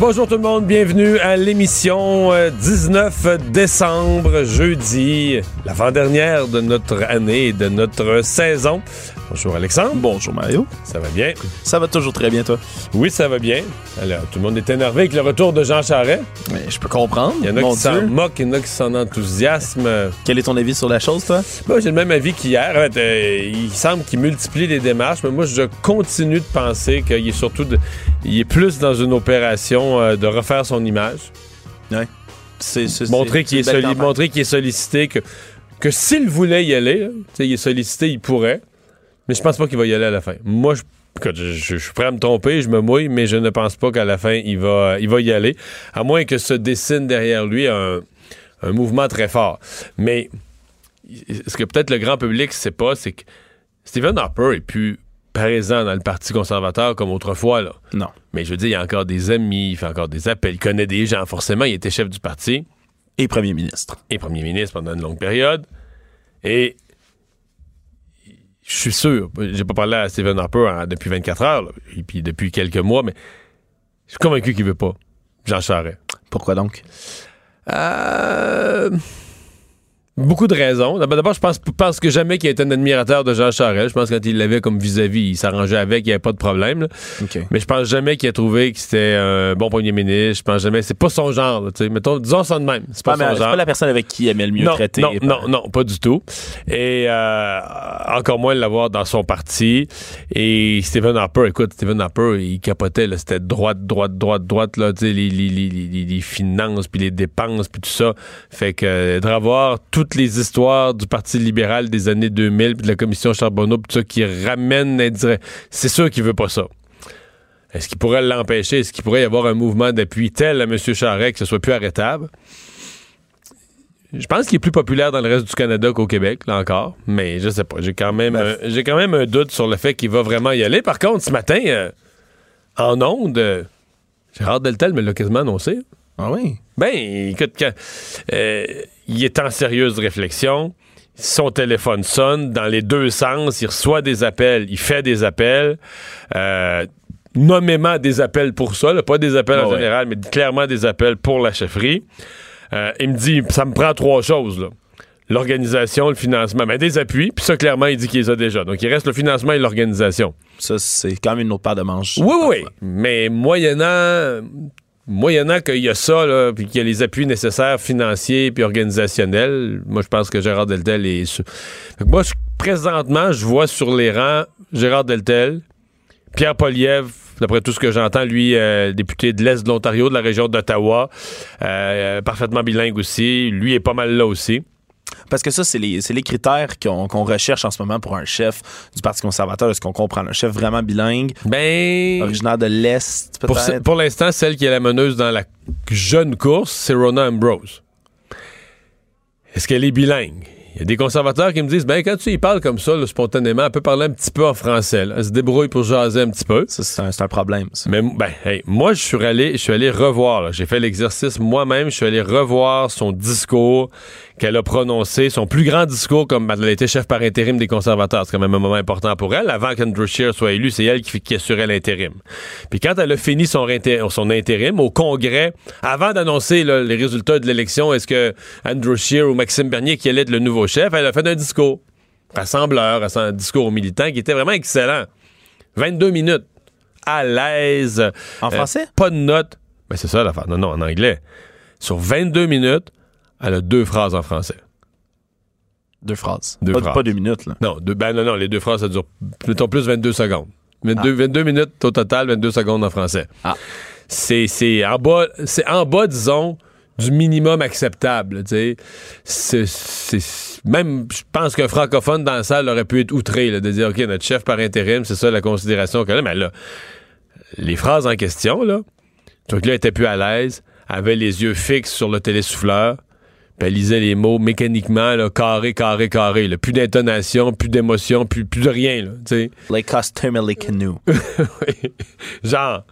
Bonjour tout le monde, bienvenue à l'émission euh, 19 décembre, jeudi, l'avant-dernière de notre année et de notre saison. Bonjour Alexandre. Bonjour Mario. Ça va bien? Ça va toujours très bien, toi? Oui, ça va bien. Alors, tout le monde est énervé avec le retour de Jean Charest. Mais je peux comprendre. Il y en a Mon qui s'en moquent, il y en a qui s'en enthousiasment. Quel est ton avis sur la chose, toi? Moi, j'ai le même avis qu'hier. En fait, euh, il semble qu'il multiplie les démarches, mais moi, je continue de penser qu'il est surtout de- il est plus dans une opération euh, de refaire son image. Ouais. Montrer qu'il est, soli- sollicité, que, que s'il voulait y aller, là, il est sollicité, il pourrait. Mais je pense pas qu'il va y aller à la fin. Moi, je, écoute, je, je- je suis prêt à me tromper, je me mouille, mais je ne pense pas qu'à la fin, il va, il va y aller. À moins que se dessine derrière lui un, un mouvement très fort. Mais ce que peut-être le grand public ne sait pas, c'est que Stephen Harper est plus présent dans le Parti conservateur comme autrefois. Là. Non. Mais je veux dire, il y a encore des amis, il fait encore des appels, il connaît des gens. Forcément, il était chef du parti Et premier ministre. et premier ministre pendant une longue période. Et je suis sûr, j'ai pas parlé à Stephen Harper hein, depuis 24 heures, là, et puis depuis quelques mois, mais je suis convaincu qu'il veut pas. Jean Charest. Pourquoi donc? Euh, Beaucoup de raisons. D'abord, je pense, pense que jamais qu'il a été un admirateur de Jean Charest. Je pense que quand il l'avait comme vis-à-vis, il s'arrangeait avec, il n'y avait pas de problème. Mais je pense jamais qu'il a trouvé que c'était un bon premier ministre. Je pense jamais. C'est pas son genre. là, tu sais. Mettons, disons ça de même. C'est pas, Pas, son genre. pas la personne avec qui il aimait le mieux non, traiter. non, non, pas- non, pas du tout. Et euh, encore moins l'avoir dans son parti. Et Stephen Harper, écoute, Stephen Harper, il capotait, c'était droite, droite, droite, droite, là, tu sais, les, les, les, les- les finances, puis les dépenses, puis tout ça. Fait que euh, de revoir toutes les histoires du Parti libéral des années 2000, puis de la commission Charbonneau, puis tout ça, qui ramène. C'est sûr qu'il veut pas ça. Est-ce qu'il pourrait l'empêcher? Est-ce qu'il pourrait y avoir un mouvement d'appui tel à M. Charest que ce soit plus arrêtable? Je pense qu'il est plus populaire dans le reste du Canada qu'au Québec, là encore. Mais je sais pas. J'ai quand même, Ben, j'ai quand même un doute sur le fait qu'il va vraiment y aller. Par contre, ce matin, euh, en ondes, euh, Gérard Deltel me l'a quasiment annoncé. Ah oui? Ben, écoute, quand, euh, il est en sérieuse réflexion. Son téléphone sonne dans les deux sens. Il reçoit des appels. Il fait des appels. Euh, nommément des appels pour ça. là, pas des appels en Ah ouais. général, mais clairement des appels pour la chefferie. Euh, il me dit, ça me prend trois choses. là. L'organisation, le financement, mais des appuis. Puis ça, clairement, il dit qu'il les a déjà. Donc, il reste le financement et l'organisation. Ça, c'est quand même une autre paire de manches. Oui, oui, oui. Mais moyennant, moyennant qu'il y a ça, là, puis qu'il y a les appuis nécessaires financiers puis organisationnels, moi, je pense que Gérard Deltel est... moi, présentement, je vois sur les rangs Gérard Deltel, Pierre Poliev, d'après tout ce que j'entends, lui, euh, député de l'Est de l'Ontario, de la région d'Ottawa, euh, parfaitement bilingue aussi. Lui est pas mal là aussi. Parce que ça, c'est les, critères qu'on recherche en ce moment pour un chef du Parti conservateur. Est-ce qu'on comprend? Un chef vraiment bilingue, Ben... originaire de l'Est, Pour, l'instant, celle qui est la meneuse dans la jeune course, c'est Rona Ambrose. Est-ce qu'elle est bilingue? Il y a des conservateurs qui me disent, ben quand tu y parles comme ça, là, spontanément, elle peut parler un petit peu en français. là. Elle se débrouille pour jaser un petit peu. C'est un, problème, ça. Mais ben, hey, moi, je suis allé, je suis allé revoir. J'ai fait l'exercice moi-même. Je suis allé revoir son discours qu'elle a prononcé, son plus grand discours comme elle a été chef par intérim des conservateurs. C'est quand même un moment important pour elle. Avant qu'Andrew Scheer soit élu, c'est elle qui, qui assurait l'intérim. Puis quand elle a fini son, son intérim au Congrès, avant d'annoncer les résultats de l'élection, est-ce que Andrew Scheer ou Maxime Bernier qui allait être le nouveau chef, elle a fait un discours rassembleur, un discours aux militants qui était vraiment excellent. 22 minutes à l'aise. En Euh, français? pas de notes. Ben, c'est ça l'affaire. Non, non, en anglais. Sur 22 minutes, elle a deux phrases en français. Deux phrases. Deux pas, phrases. pas deux minutes, là. Non, deux- ben non, non, les deux phrases, ça dure, mettons, plus 22 secondes. 22, 22 minutes au total, 22 secondes en français. Ah. C'est, c'est en bas, c'est en bas, disons, du minimum acceptable, tu sais. C'est, c'est- même, je pense qu'un francophone dans la salle aurait pu être outré, là, de dire, OK, notre chef par intérim, c'est ça la considération qu'elle a. Mais là, les phrases en question, là, donc là, elle était plus à l'aise, avait les yeux fixes sur le télésouffleur, puis elle lisait les mots mécaniquement, là, carré, carré, carré. là. Plus d'intonation, plus d'émotion, plus, plus de rien, là, tu sais. Les costumes les canoes. Oui. Genre.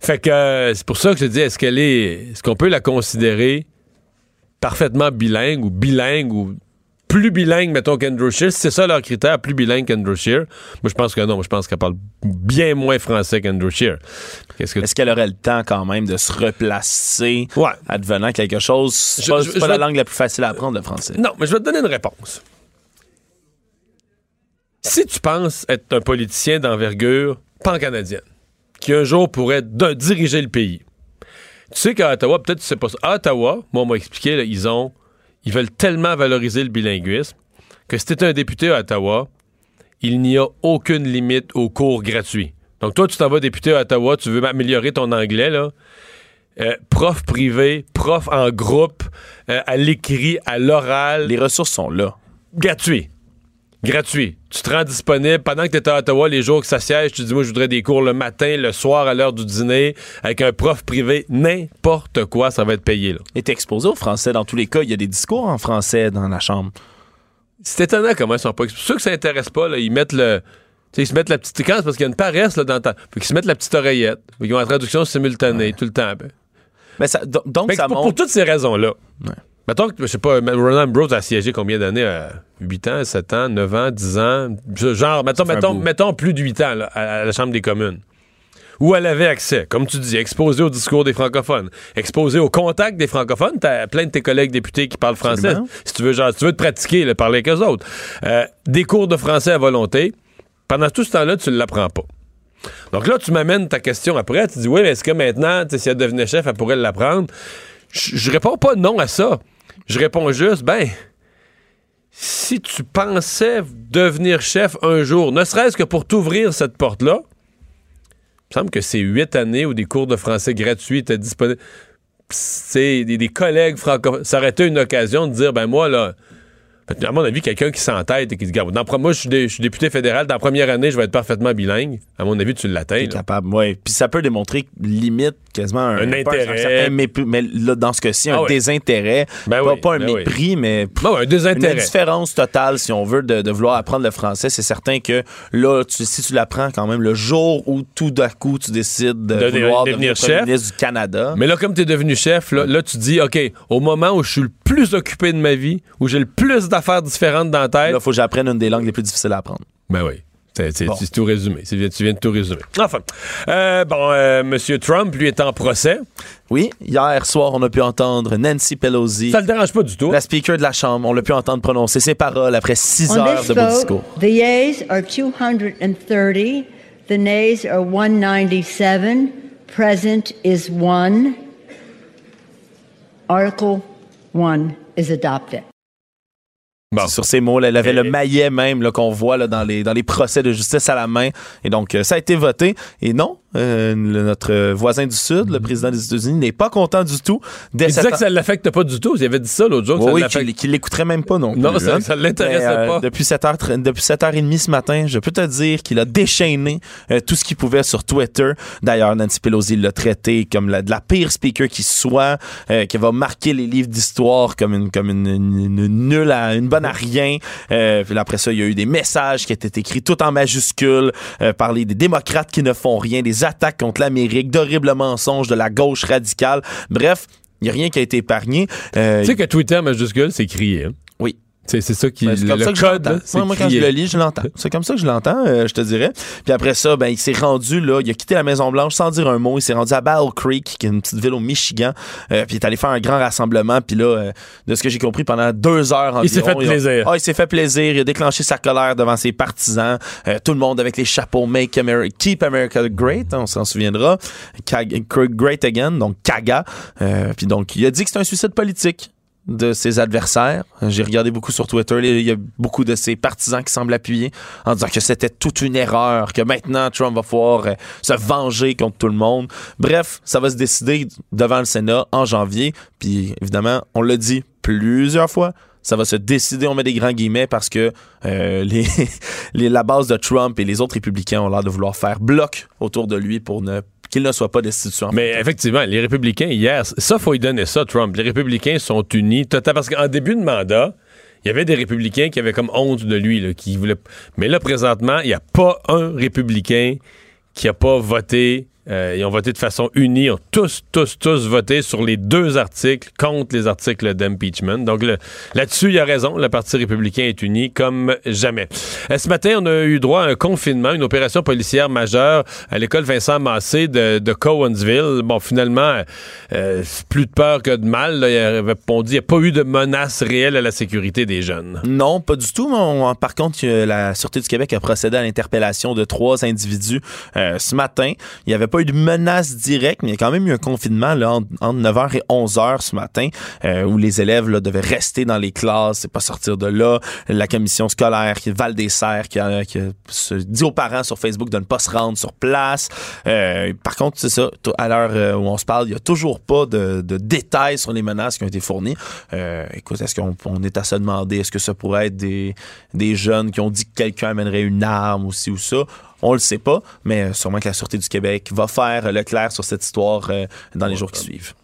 Fait que euh, c'est pour ça que je dis, est-ce qu'elle est. Est-ce qu'on peut la considérer parfaitement bilingue ou bilingue ou plus bilingue, mettons, qu'Andrew Shear? Si c'est ça leur critère, plus bilingue qu'Andrew Shear. Moi, je pense que non. Moi, je pense qu'elle parle bien moins français qu'Andrew Shear. Est-ce qu'elle aurait le temps quand même de se replacer Ouais. advenant quelque chose? C'est pas, je- c'est pas je la vais- langue la plus facile à apprendre, le français. Non, mais je vais te donner une réponse. Si tu penses être un politicien d'envergure pan-canadienne, qui un jour pourrait de- diriger le pays, tu sais qu'à Ottawa, peut-être tu sais pas ça. À Ottawa, moi, on m'a expliqué, là, ils ont. Ils veulent tellement valoriser le bilinguisme que si tu un député à Ottawa, il n'y a aucune limite aux cours gratuits. Donc, toi, tu t'en vas député à Ottawa, tu veux améliorer ton anglais, là. Euh, prof privé, prof en groupe, euh, à l'écrit, à l'oral, Les ressources sont là. gratuit. Gratuit. Tu te rends disponible pendant que tu es à Ottawa, les jours que ça siège, tu dis moi je voudrais des cours le matin, le soir à l'heure du dîner, avec un prof privé, n'importe quoi, ça va être payé. Là. Et t'es exposé au français dans tous les cas. Il y a des discours en français dans la chambre. C'est étonnant comment ils sont pas. C'est sûr que ça intéresse pas, là, ils mettent le. ils se mettent la petite. C'est parce qu'il y a une paresse là, dans ta. Faut qu'ils se mettent la petite oreillette. Faut qu'ils ont la traduction simultanée tout le temps. Ben. Mais ça, do- donc, ça pour, pour toutes ces raisons-là. Ouais. Mettons que, je sais pas, Roland Ambrose a siégé combien d'années? euh, 8 ans, 7 ans, 9 ans, 10 ans? Genre, mettons, mettons, plus de 8 ans là, à, à la Chambre des communes. Où elle avait accès, comme tu dis, exposé au discours des francophones, exposé au contact des francophones. T'as plein de tes collègues députés qui parlent français. Absolument. Si tu veux, genre, si tu veux te pratiquer, là, parler avec eux autres. Euh, des cours de français à volonté. Pendant tout ce temps-là, tu ne l'apprends pas. Donc là, tu m'amènes ta question après. Tu dis, oui, mais est-ce que maintenant, si elle devenait chef, elle pourrait l'apprendre? Je je réponds pas non à ça. Je réponds juste, ben, si tu pensais devenir chef un jour, ne serait-ce que pour t'ouvrir cette porte-là, il me semble que c'est huit années où des cours de français gratuits étaient disponibles. C'est des, des collègues francophones. Ça aurait été une occasion de dire, ben moi, là, à mon avis, quelqu'un qui s'entête et qui se dit, Regarde, dans, moi, je suis, dé- je suis député fédéral, dans la première année, je vais être parfaitement bilingue. À mon avis, tu l'atteins. Capable, ouais. Puis ça peut démontrer limite quasiment un, Un intérêt. certain mépris, mais là, dans ce cas-ci, un Ah désintérêt. Ben pas, oui, pas un ben oui. mépris, mais pff, Bon, un une désintérêt. indifférence totale, si on veut, de, de vouloir apprendre le français. C'est certain que là, tu- si tu l'apprends quand même le jour où tout d'un coup tu décides de, De- de- vouloir devenir chef. ministre du Canada. Mais là, comme tu es devenu chef, là, là, tu dis, OK, au moment où je suis le plus occupé de ma vie, où j'ai le plus d'affaires différentes dans la tête, Là, il faut que j'apprenne une des langues les plus difficiles à apprendre. Ben oui. C'est Bon. tout résumé. Tu viens de tout résumer. Enfin. Euh, bon, euh, M. Trump, lui, est en procès. Oui, hier soir, on a pu entendre Nancy Pelosi, Ça le dérange pas du tout. la speaker de la Chambre, on l'a pu entendre prononcer ses paroles après six On heures de beau vote, discours. the yeas are 230, the nays are 197, present is one. Article 1 is adopted. Bon. Sur ces mots, là, elle avait Et- le maillet même qu'on voit là, dans, les, dans les procès de justice à la main. Et donc, euh, ça a été voté. Et non, euh, le- notre voisin du Sud, le président des États-Unis, n'est pas content du tout. Dès Il disait que ça l'affecte pas du tout. Il avait dit ça l'autre jour. que Oui, qu'il qu'il l'écouterait même pas non plus. Non, ça- hein. ça l'intéressait euh, pas. Depuis 7h, depuis 7h30 ce matin, je peux te dire qu'il a déchaîné euh, tout ce qu'il pouvait sur Twitter. D'ailleurs, Nancy Pelosi l'a traité comme la, de la pire speaker qui soit, euh, qui va marquer les livres d'histoire comme une, comme une, une- une nulle, à, une bonne à rien. Puis après ça, il y a eu des messages qui étaient écrits tout en majuscules, parler des démocrates qui ne font rien, des attaques contre l'Amérique, d'horribles mensonges de la gauche radicale. Bref, il n'y a rien qui a été épargné. Euh, Tu sais que Twitter majuscule, c'est crié. hein? oui. C'est c'est ça qui Ben, comme le ça que je code. là, Moi, moi, quand je le lis, je l'entends. C'est comme ça que je l'entends, euh, je te dirais. Puis après ça, ben, il s'est rendu, là, il a quitté la Maison-Blanche sans dire un mot. Il s'est rendu à Battle Creek, qui est une petite ville au Michigan. Euh, puis il est allé faire un grand rassemblement. Puis là, euh, de ce que j'ai compris, pendant deux heures environ. Il s'est fait plaisir. Ah, il s'est fait plaisir. Il a déclenché sa colère devant ses partisans. Euh, tout le monde avec les chapeaux Make America, Keep America Great, hein, on s'en souviendra. Ka- Great Again, donc KAGA. Puis donc, il a dit que c'est un suicide politique de ses adversaires. J'ai regardé beaucoup sur Twitter, il y a beaucoup de ses partisans qui semblent appuyer en disant que c'était toute une erreur, que maintenant Trump va pouvoir euh, se venger contre tout le monde. Bref, ça va se décider devant le Sénat en janvier. Puis évidemment, on l'a dit plusieurs fois, ça va se décider, on met des grands guillemets, parce que euh, les, la base de Trump et les autres républicains ont l'air de vouloir faire bloc autour de lui pour ne qu'il ne soit pas destitué. en Mais effectivement, les républicains, hier, ça, faut y donner ça, Trump. Les républicains sont unis. total- Parce qu'en début de mandat, il y avait des républicains qui avaient comme honte de lui, là, qui voulaient. Mais là, présentement, il n'y a pas un républicain qui n'a pas voté. Euh, ils ont voté de façon unie, ont tous, tous, tous voté sur les deux articles contre les articles d'impeachment. Donc là-dessus, il a raison, le Parti républicain est uni comme jamais. Euh, ce matin, on a eu droit à un confinement, une opération policière majeure à l'école Vincent Massé de, Cowansville. Bon, finalement, euh, plus de peur que de mal. là. Il on dit qu'il n'y a pas eu de menace réelle à la sécurité des jeunes. Non, pas du tout. par contre, la Sûreté du Québec a procédé à l'interpellation de trois individus euh, ce matin. Il n'y avait pas de menace directe, mais il y a quand même eu un confinement là, entre, entre 9h et 11h ce matin euh, où les élèves là, devaient rester dans les classes et pas sortir de là. La commission scolaire qui Val des Serres qui, a- dit aux parents sur Facebook de ne pas se rendre sur place. Euh, par contre, c'est ça, à l'heure euh, où on se parle, il n'y a toujours pas de, de détails sur les menaces qui ont été fournies. Euh, écoute, est-ce qu'on on est à se demander, est-ce que ça pourrait être des, des jeunes qui ont dit que quelqu'un amènerait une arme aussi ou ça? On le sait pas, mais euh, sûrement que la Sûreté du Québec va faire le clair sur cette histoire euh, dans les jours qui suivent.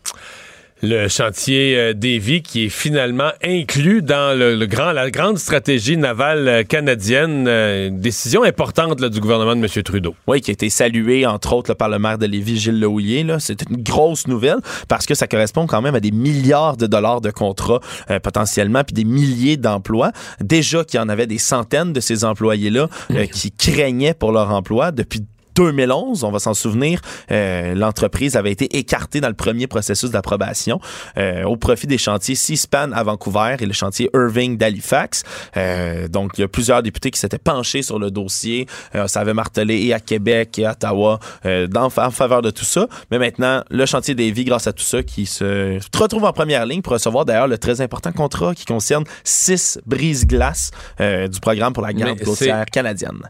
Le chantier euh, Davy qui est finalement inclus dans le, le grand, la grande stratégie navale euh, canadienne. euh, une décision importante là, du gouvernement de M. Trudeau. Oui, qui a été salué, entre autres, là, par le maire de Lévis, Gilles Lehouillier. C'est une grosse nouvelle parce que ça correspond quand même à des milliards de dollars de contrats euh, potentiellement, puis des milliers d'emplois. Déjà qu'il y en avait des centaines de ces employés-là euh, qui craignaient pour leur emploi depuis 2011, on va s'en souvenir, euh, l'entreprise avait été écartée dans le premier processus d'approbation euh, au profit des chantiers Seaspan à Vancouver et le chantier Irving d'Halifax. Euh, donc, il y a plusieurs députés qui s'étaient penchés sur le dossier. Euh, ça avait martelé et à Québec et à Ottawa euh, dans, en faveur de tout ça. Mais maintenant, le chantier des vies, grâce à tout ça, qui se retrouve en première ligne pour recevoir d'ailleurs le très important contrat qui concerne six brises-glaces euh, du programme pour la garde côtière canadienne.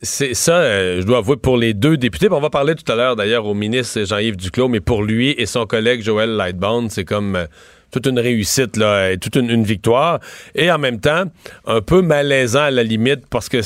C'est ça, euh, je dois avouer, pour les deux députés. On va parler tout à l'heure d'ailleurs au ministre Jean-Yves Duclos, mais pour lui et son collègue Joël Lightbound, c'est comme euh, toute une réussite, là, toute une, victoire. Et en même temps, un peu malaisant à la limite parce que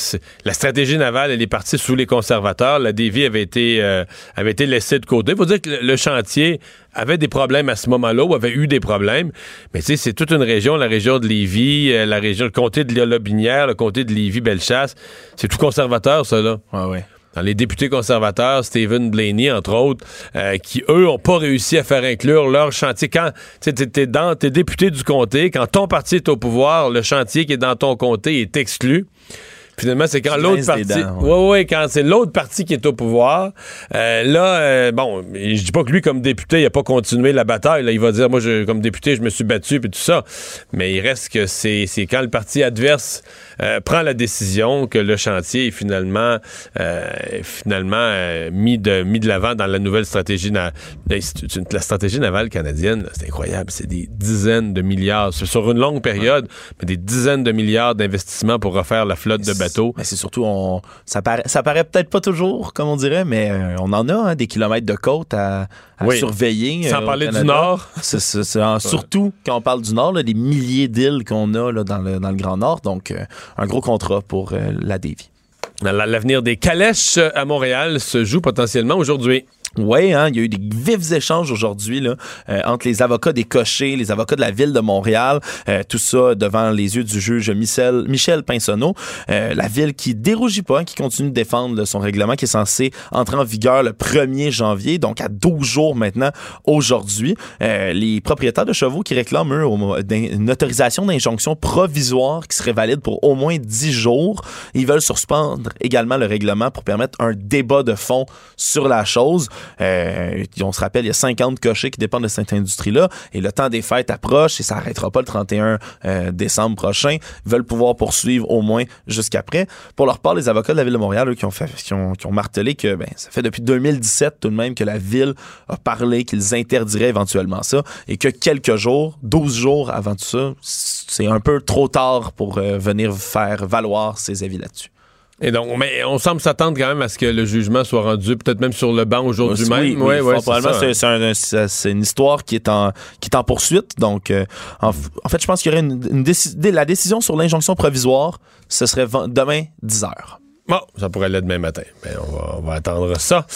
la stratégie navale, elle est partie sous les conservateurs. La dévie avait été, euh, avait été laissée de côté. Il faut dire que le, chantier avait des problèmes à ce moment-là ou avait eu des problèmes. Mais tu sais, c'est toute une région, la région de Lévis, euh, la région, le comté de Lobinière, le comté de Lévis-Bellechasse. C'est tout conservateur, ça, là Ouais, ouais. Les députés conservateurs, Stephen Blaney, entre autres, euh, qui, eux, n'ont pas réussi à faire inclure leur chantier. Quand tu es, dans, t'es député du comté, quand ton parti est au pouvoir, le chantier qui est dans ton comté est exclu. Finalement, c'est quand l'autre grinces des parti. dents, ouais. ouais. ouais, quand c'est l'autre parti qui est au pouvoir. euh, là, euh, bon, je dis pas que lui, comme député, il a pas continué la bataille. Là, il va dire, moi, je, comme député, je me suis battu puis tout ça. Mais il reste que c'est c'est quand le parti adverse euh, prend la décision que le chantier est finalement, euh, est finalement euh, mis de mis de l'avant dans la nouvelle stratégie. na- la, stratégie navale canadienne, c'est incroyable. C'est des dizaines de milliards. C'est sur une longue période, mais des dizaines de milliards d'investissements pour refaire la flotte de bateaux. Mais c'est surtout, on, ça, paraît, ça paraît peut-être pas toujours, comme on dirait, mais euh, on en a hein, des kilomètres de côte à, à Oui. surveiller. Sans euh, parler du. Nord. C'est- c'est- c'est en- Surtout quand on parle du Nord, là, des milliers d'îles qu'on a là, dans, le, dans le Grand Nord. Donc, euh, un gros contrat pour euh, la. La- L'avenir des calèches à Montréal se joue potentiellement aujourd'hui. Oui, hein, il y a eu des vifs échanges aujourd'hui là, euh, entre les avocats des cochers, les avocats de la ville de Montréal, euh, tout ça devant les yeux du juge Michel, Michel Pinsonneau. Euh, la ville qui dérougit pas, hein, qui continue de défendre son règlement qui est censé entrer en vigueur le 1er janvier, donc à 12 jours maintenant aujourd'hui. les propriétaires de chevaux qui réclament, eux, une autorisation d'injonction provisoire qui serait valide pour au moins 10 jours. Ils veulent suspendre également le règlement pour permettre un débat de fond sur la chose. Euh, on se rappelle, il y a 50 cochers qui dépendent de cette industrie-là et le temps des fêtes approche et ça n'arrêtera pas le 31 euh, décembre prochain. Veulent pouvoir poursuivre au moins jusqu'après. Pour leur part, les avocats de la Ville de Montréal, eux, qui ont, fait, qui ont, qui ont martelé que ben, ça fait depuis 2017 tout de même que la Ville a parlé qu'ils interdiraient éventuellement ça et que quelques jours, 12 jours avant tout ça, c'est un peu trop tard pour euh, venir faire valoir ses avis là-dessus. Et donc, mais on semble s'attendre quand même à ce que le jugement soit rendu peut-être même sur le banc aujourd'hui même. Oui, oui, probablement c'est une histoire qui est en qui est en poursuite. Donc, euh, en, fait, je pense qu'il y aurait une, la décision sur l'injonction provisoire, ce serait demain 10 heures. Bon, ça pourrait l'être demain matin. Mais on va, attendre ça.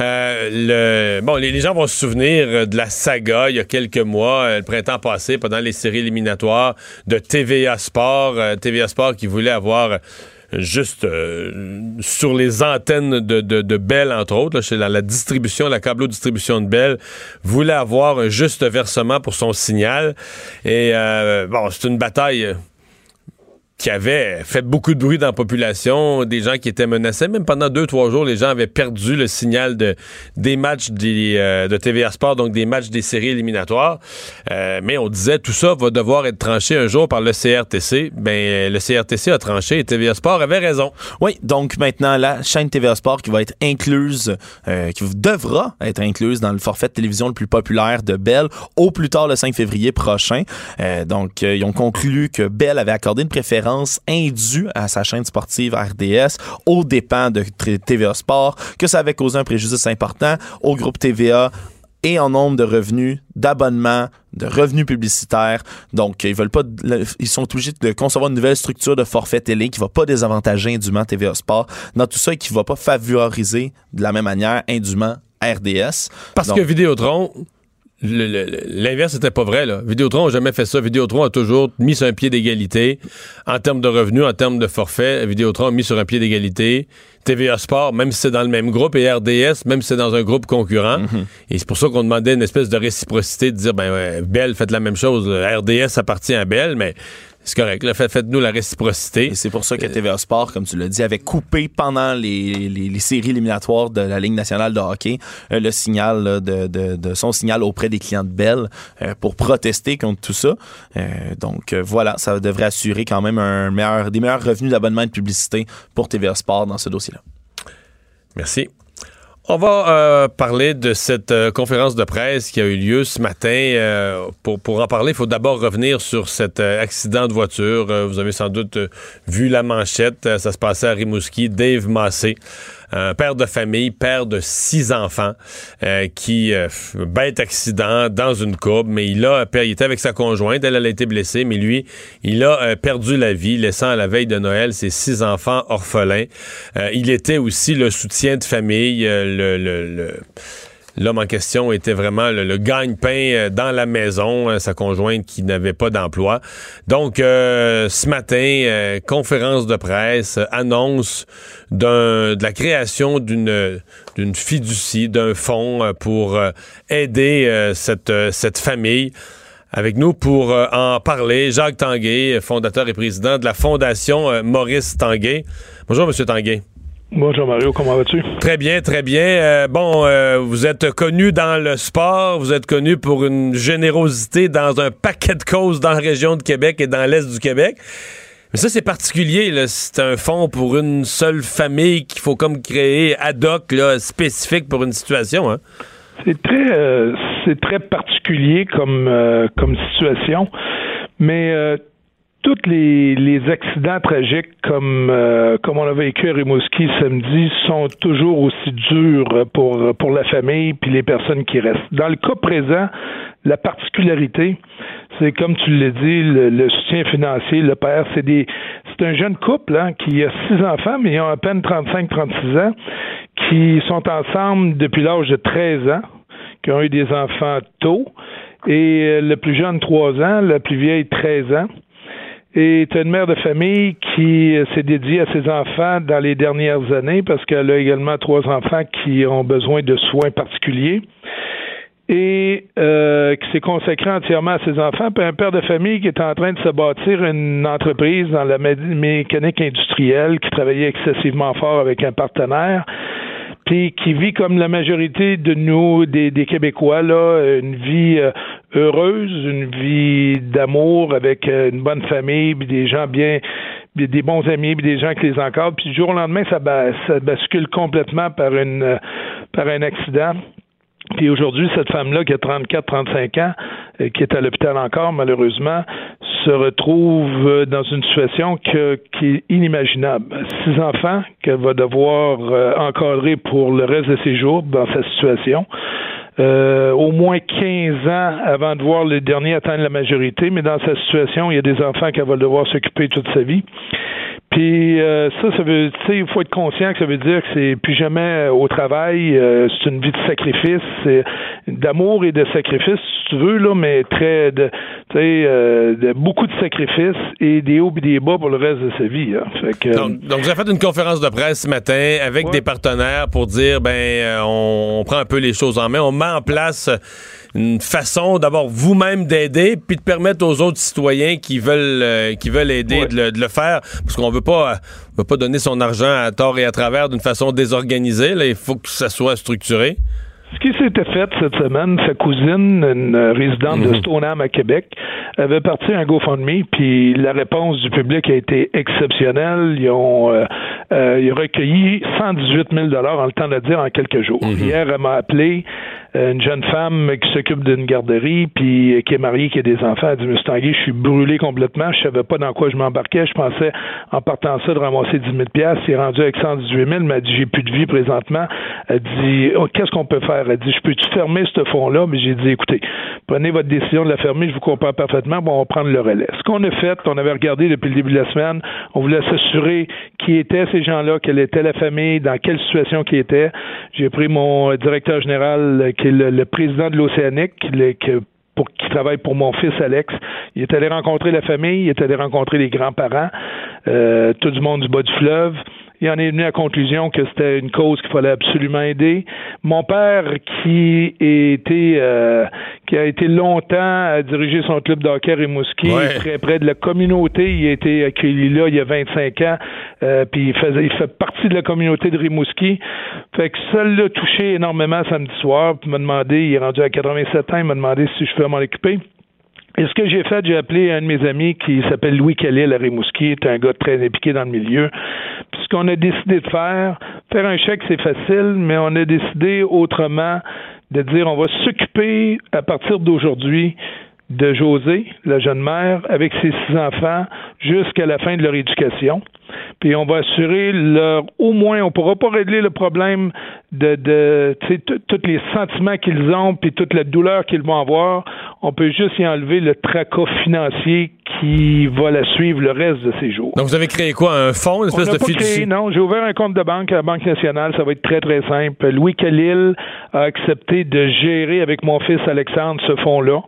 Euh, le, bon, les, gens vont se souvenir de la saga il y a quelques mois, euh, le printemps passé, pendant les séries éliminatoires de TVA Sport. TVA Sport qui voulait avoir juste euh, sur les antennes de, de, Bell, entre autres, chez la, la, distribution, la câbleau-distribution de Bell, voulait avoir un juste versement pour son signal. Et euh, bon, c'est une bataille qui avait fait beaucoup de bruit dans la population, des gens qui étaient menacés. Même pendant deux, trois jours, les gens avaient perdu le signal de, des matchs euh, de TVA Sport, donc des matchs des séries éliminatoires. Euh, mais on disait, tout ça va devoir être tranché un jour par le CRTC. Ben, le CRTC a tranché et TVA Sport avait raison. Oui, donc maintenant, la chaîne TVA Sport qui va être incluse, euh, qui devra être incluse dans le forfait de télévision le plus populaire de Bell au plus tard le 5 février prochain. donc, ils ont conclu que Bell avait accordé une préférence indue à sa chaîne sportive RDS aux dépens de TVA Sport, que ça avait causé un préjudice important au groupe TVA et en nombre de revenus, d'abonnements, de revenus publicitaires. Donc, ils veulent pas, ils sont obligés de concevoir une nouvelle structure de forfait télé qui va pas désavantager indûment TVA Sport dans tout ça et qui va pas favoriser de la même manière indûment RDS. Parce que Vidéotron, L'inverse n'était pas vrai. Là. Vidéotron n'a jamais fait ça. Vidéotron a toujours mis sur un pied d'égalité en termes de revenus, en termes de forfait. Vidéotron a mis sur un pied d'égalité. TVA Sport, même si c'est dans le même groupe, et RDS, même si c'est dans un groupe concurrent. Mm-hmm. Et c'est pour ça qu'on demandait une espèce de réciprocité, de dire, ben ouais, Bell, faites la même chose. RDS appartient à Bell, mais c'est correct. Là, faites-nous la réciprocité. C'est pour ça que TVA Sport, comme tu l'as dit, avait coupé pendant les, les, séries éliminatoires de la Ligue nationale de hockey euh, le signal de, de, de, son signal auprès des clients de Bell euh, pour protester contre tout ça. Euh, donc voilà, ça devrait assurer quand même un meilleur, des meilleurs revenus d'abonnement et de publicité pour TVA Sport dans ce dossier-là. Merci. On va euh, parler de cette euh, conférence de presse qui a eu lieu ce matin. Euh, pour, pour en parler, il faut d'abord revenir sur cet accident de voiture. vous avez sans doute vu la manchette. ça se passait à Rimouski. Dave Massé un père de famille, père de six enfants, euh, qui euh, bête accident dans une courbe, mais il a il était avec sa conjointe, elle, a été blessée, mais lui, il a euh, perdu la vie, laissant à la veille de Noël ses six enfants orphelins. il était aussi le soutien de famille, le, le L'homme en question était vraiment le, gagne-pain euh, dans la maison, euh, sa conjointe qui n'avait pas d'emploi. Donc, euh, ce matin, conférence de presse, annonce de la création d'une fiducie, d'un fonds pour aider cette, cette famille. Avec nous pour en parler, Jacques Tanguay, fondateur et président de la Fondation Maurice Tanguay. Bonjour, Monsieur Tanguay. Bonjour Mario, comment vas-tu? Très bien, très bien. Euh, bon, euh, vous êtes connu dans le sport, vous êtes connu pour une générosité dans un paquet de causes dans la région de Québec et dans l'Est du Québec. Mais ça, c'est particulier. C'est un fonds pour une seule famille qu'il faut comme créer ad hoc, là, spécifique pour une situation. Hein? C'est très, euh, c'est très particulier comme, comme situation. Mais tous les, les, accidents tragiques comme euh, comme on a vécu à Rimouski samedi sont toujours aussi durs pour pour la famille puis les personnes qui restent. Dans le cas présent, la particularité, c'est comme tu l'as dit, le, soutien financier, le père, c'est des c'est un jeune couple hein, qui a six enfants, mais ils ont à peine 35-36 ans, qui sont ensemble depuis l'âge de 13 ans, qui ont eu des enfants tôt, et euh, le plus jeune, 3 ans, la plus vieille, 13 ans. Et une mère de famille qui euh, s'est dédiée à ses enfants dans les dernières années parce qu'elle a également trois enfants qui ont besoin de soins particuliers. Et euh, qui s'est consacré entièrement à ses enfants, puis un père de famille qui est en train de se bâtir une entreprise dans la mécanique industrielle, qui travaillait excessivement fort avec un partenaire, qui vit comme la majorité de nous, des, Québécois, là, une vie euh, heureuse, une vie d'amour avec euh, une bonne famille, des gens bien des bons amis, des gens qui les encadrent, puis du jour au lendemain, ça, ça bascule complètement par une par un accident. Puis aujourd'hui, cette femme-là qui a 34-35 ans, et euh, qui est à l'hôpital encore, malheureusement, se retrouve euh, dans une situation qui est inimaginable. Six enfants qu'elle va devoir euh, encadrer pour le reste de ses jours dans sa situation. au moins 15 ans avant de voir le dernier atteindre la majorité, mais dans sa situation, il y a des enfants qu'elle va devoir s'occuper toute sa vie. Puis euh, ça, ça veut, tu sais, il faut être conscient que ça veut dire que c'est plus jamais au travail, euh, c'est une vie de sacrifice, d'amour et de sacrifice, si tu veux là, mais très, de, tu sais, euh, de beaucoup de sacrifices et des hauts et des bas pour le reste de sa vie. Hein. Fait que, donc, donc, vous avez fait une conférence de presse ce matin avec des partenaires pour dire, ben, on prend un peu les choses en main, on met en place une façon d'abord vous-même d'aider, puis de permettre aux autres citoyens qui veulent euh, qui veulent aider de, le, faire, parce qu'on veut pas veut pas donner son argent à tort et à travers d'une façon désorganisée. Là, il faut que ça soit structuré. Ce qui s'était fait cette semaine, sa cousine, une résidente de mhm. Stoneham à Québec, avait parti un GoFundMe, puis la réponse du public a été exceptionnelle. Ils ont, euh, euh, ils ont recueilli 118 000 en le temps de dire en quelques jours. Mhm. Hier, elle m'a appelé, euh, une jeune femme qui s'occupe d'une garderie, puis qui est mariée, qui a des enfants. Elle dit, Monsieur Tanguy, je suis brûlé complètement. Je savais pas dans quoi je m'embarquais. Je pensais, en partant ça, de ramasser 10 000 C'est rendu avec 118 000. Elle m'a dit, j'ai plus de vie présentement. Elle dit, oh, qu'est-ce qu'on peut faire? Elle dit, je peux-tu fermer ce fonds-là? Mais j'ai dit, écoutez, prenez votre décision de la fermer. Je vous comprends parfaitement. Bon, on va prendre le relais. Ce qu'on a fait, on avait regardé depuis le début de la semaine. On voulait s'assurer qui étaient ces gens-là, quelle était la famille, dans quelle situation qui étaient. J'ai pris mon directeur général qui est le, président de l'Océanique, qui, travaille pour mon fils Alex. Il est allé rencontrer la famille, il est allé rencontrer les grands-parents, euh, tout du monde du bas du fleuve il en est venu à la conclusion que c'était une cause qu'il fallait absolument aider. Mon père, qui, était, euh, qui a été longtemps à diriger son club d'hockey Rimouski, très près de la communauté, il a été accueilli là il y a 25 ans, euh, puis il, faisait, il fait partie de la communauté de Rimouski. Fait que ça l'a touché énormément samedi soir, puis m'a demandé, il est rendu à 87 ans, il m'a demandé si je pouvais m'en occuper. Et ce que j'ai fait, j'ai appelé un de mes amis qui s'appelle Louis Kelly à Rimouski, est un gars très impliqué dans le milieu. Puis ce qu'on a décidé de faire, faire un chèque, c'est facile, mais on a décidé autrement de dire on va s'occuper à partir d'aujourd'hui de José, la jeune mère, avec ses six enfants jusqu'à la fin de leur éducation. Puis on va assurer leur au moins on pourra pas régler le problème de, de tous les sentiments qu'ils ont puis toute la douleur qu'ils vont avoir. On peut juste y enlever le tracas financier qui va la suivre le reste de ses jours. Donc vous avez créé quoi? Un fonds, une espèce on de pas créé, Non, j'ai ouvert un compte de banque à la Banque nationale. Ça va être très très simple. Louis Khalil a accepté de gérer avec mon fils Alexandre ce fonds-là.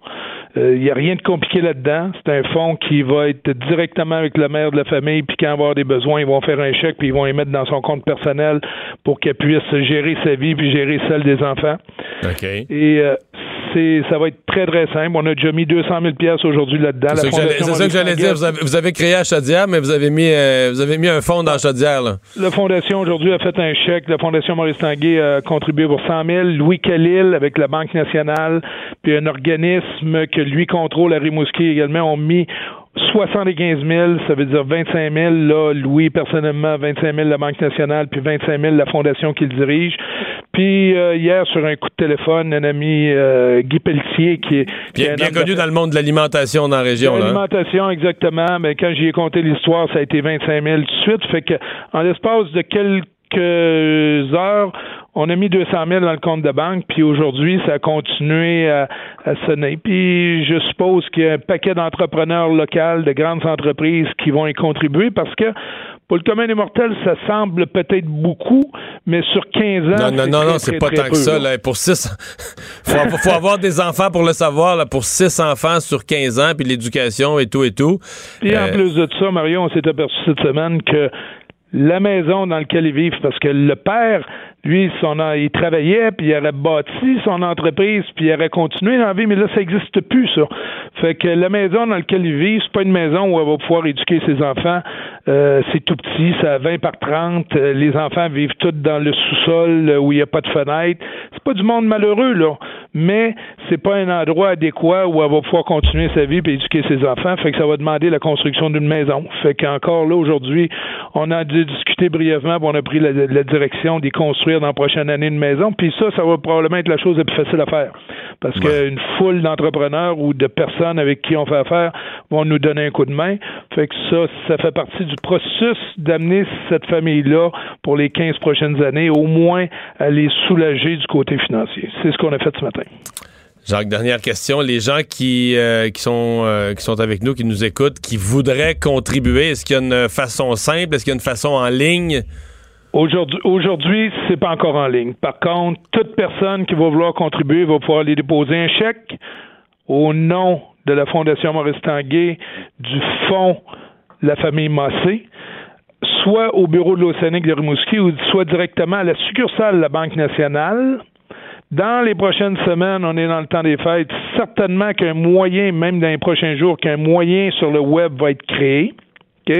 Il euh, n'y a rien de compliqué là-dedans. C'est un fonds qui va être directement avec la mère de la famille, puis quand il va avoir des besoins, ils vont faire un chèque, puis ils vont y mettre dans son compte personnel pour qu'elle puisse gérer sa vie, puis gérer celle des enfants. OK. Et ça va être très, très simple. On a déjà mis 200 000 aujourd'hui là-dedans. C'est ça que j'allais dire. Vous avez, créé à Chaudière, mais vous avez mis, euh, vous avez mis un fonds dans Chaudière. Là. La Fondation, aujourd'hui, a fait un chèque. La Fondation Maurice Tanguay a contribué pour 100 000. Louis Khalil, avec la Banque nationale, puis un organisme que lui contrôle à Rimouski également, ont mis 75 000, ça veut dire 25 000, là, Louis, personnellement, 25 000 la Banque nationale, puis 25 000 la fondation qu'il dirige. Puis euh, hier, sur un coup de téléphone, un ami euh, Guy Pelletier, qui est... Bien, connu dans le monde de l'alimentation dans la région. Hein? L'alimentation, exactement. Mais quand j'y ai compté l'histoire, ça a été 25 000 tout de suite. Fait que, en l'espace de quelques heures, on a mis 200 000 dans le compte de banque, puis aujourd'hui, ça a continué à, sonner. Puis je suppose qu'il y a un paquet d'entrepreneurs locaux, de grandes entreprises qui vont y contribuer parce que Pour le commun des mortels, ça semble peut-être beaucoup, mais sur 15 ans. Non, non, non, non, c'est pas très tant que ça. là. Pour 6 faut, faut avoir des enfants pour le savoir. Là. Pour 6 enfants sur 15 ans, puis l'éducation et tout et tout. Et en Euh, plus de ça, Mario, on s'est aperçu cette semaine que la maison dans laquelle ils vivent, parce que le père, lui, son, il travaillait, puis il aurait bâti son entreprise, puis il aurait continué dans la vie, mais là, ça n'existe plus, ça. Fait que la maison dans laquelle ils vivent, c'est pas une maison où elle va pouvoir éduquer ses enfants. Euh, c'est tout petit, c'est à 20 par 30. Euh, les enfants vivent tous dans le sous-sol euh, où il n'y a pas de fenêtre. C'est pas du monde malheureux, là. Mais c'est pas un endroit adéquat où elle va pouvoir continuer sa vie et éduquer ses enfants. Fait que ça va demander la construction d'une maison. Fait qu'encore là, aujourd'hui, on a dû discuter brièvement, puis on a pris la, la direction d'y construire dans la prochaine année une maison. Puis ça, ça va probablement être la chose la plus facile à faire. Parce qu'une foule d'entrepreneurs ou de personnes avec qui on fait affaire vont nous donner un coup de main. Fait que ça, ça fait partie du processus d'amener cette famille-là pour les 15 prochaines années, au moins à les soulager du côté financier. C'est ce qu'on a fait ce matin. Jacques, dernière question. Les gens qui, euh, qui, sont, euh, qui sont avec nous, qui nous écoutent, qui voudraient contribuer, est-ce qu'il y a une façon simple? Est-ce qu'il y a une façon en ligne? Aujourd'hui, aujourd'hui, c'est pas encore en ligne. Par contre, toute personne qui va vouloir contribuer va pouvoir aller déposer un chèque au nom de la Fondation Maurice Tanguay, du fonds La Famille Massé, soit au bureau de l'Océanique de Rimouski ou soit directement à la succursale de la Banque nationale. Dans les prochaines semaines, on est dans le temps des fêtes. Certainement qu'un moyen, même dans les prochains jours, qu'un moyen sur le web va être créé. OK?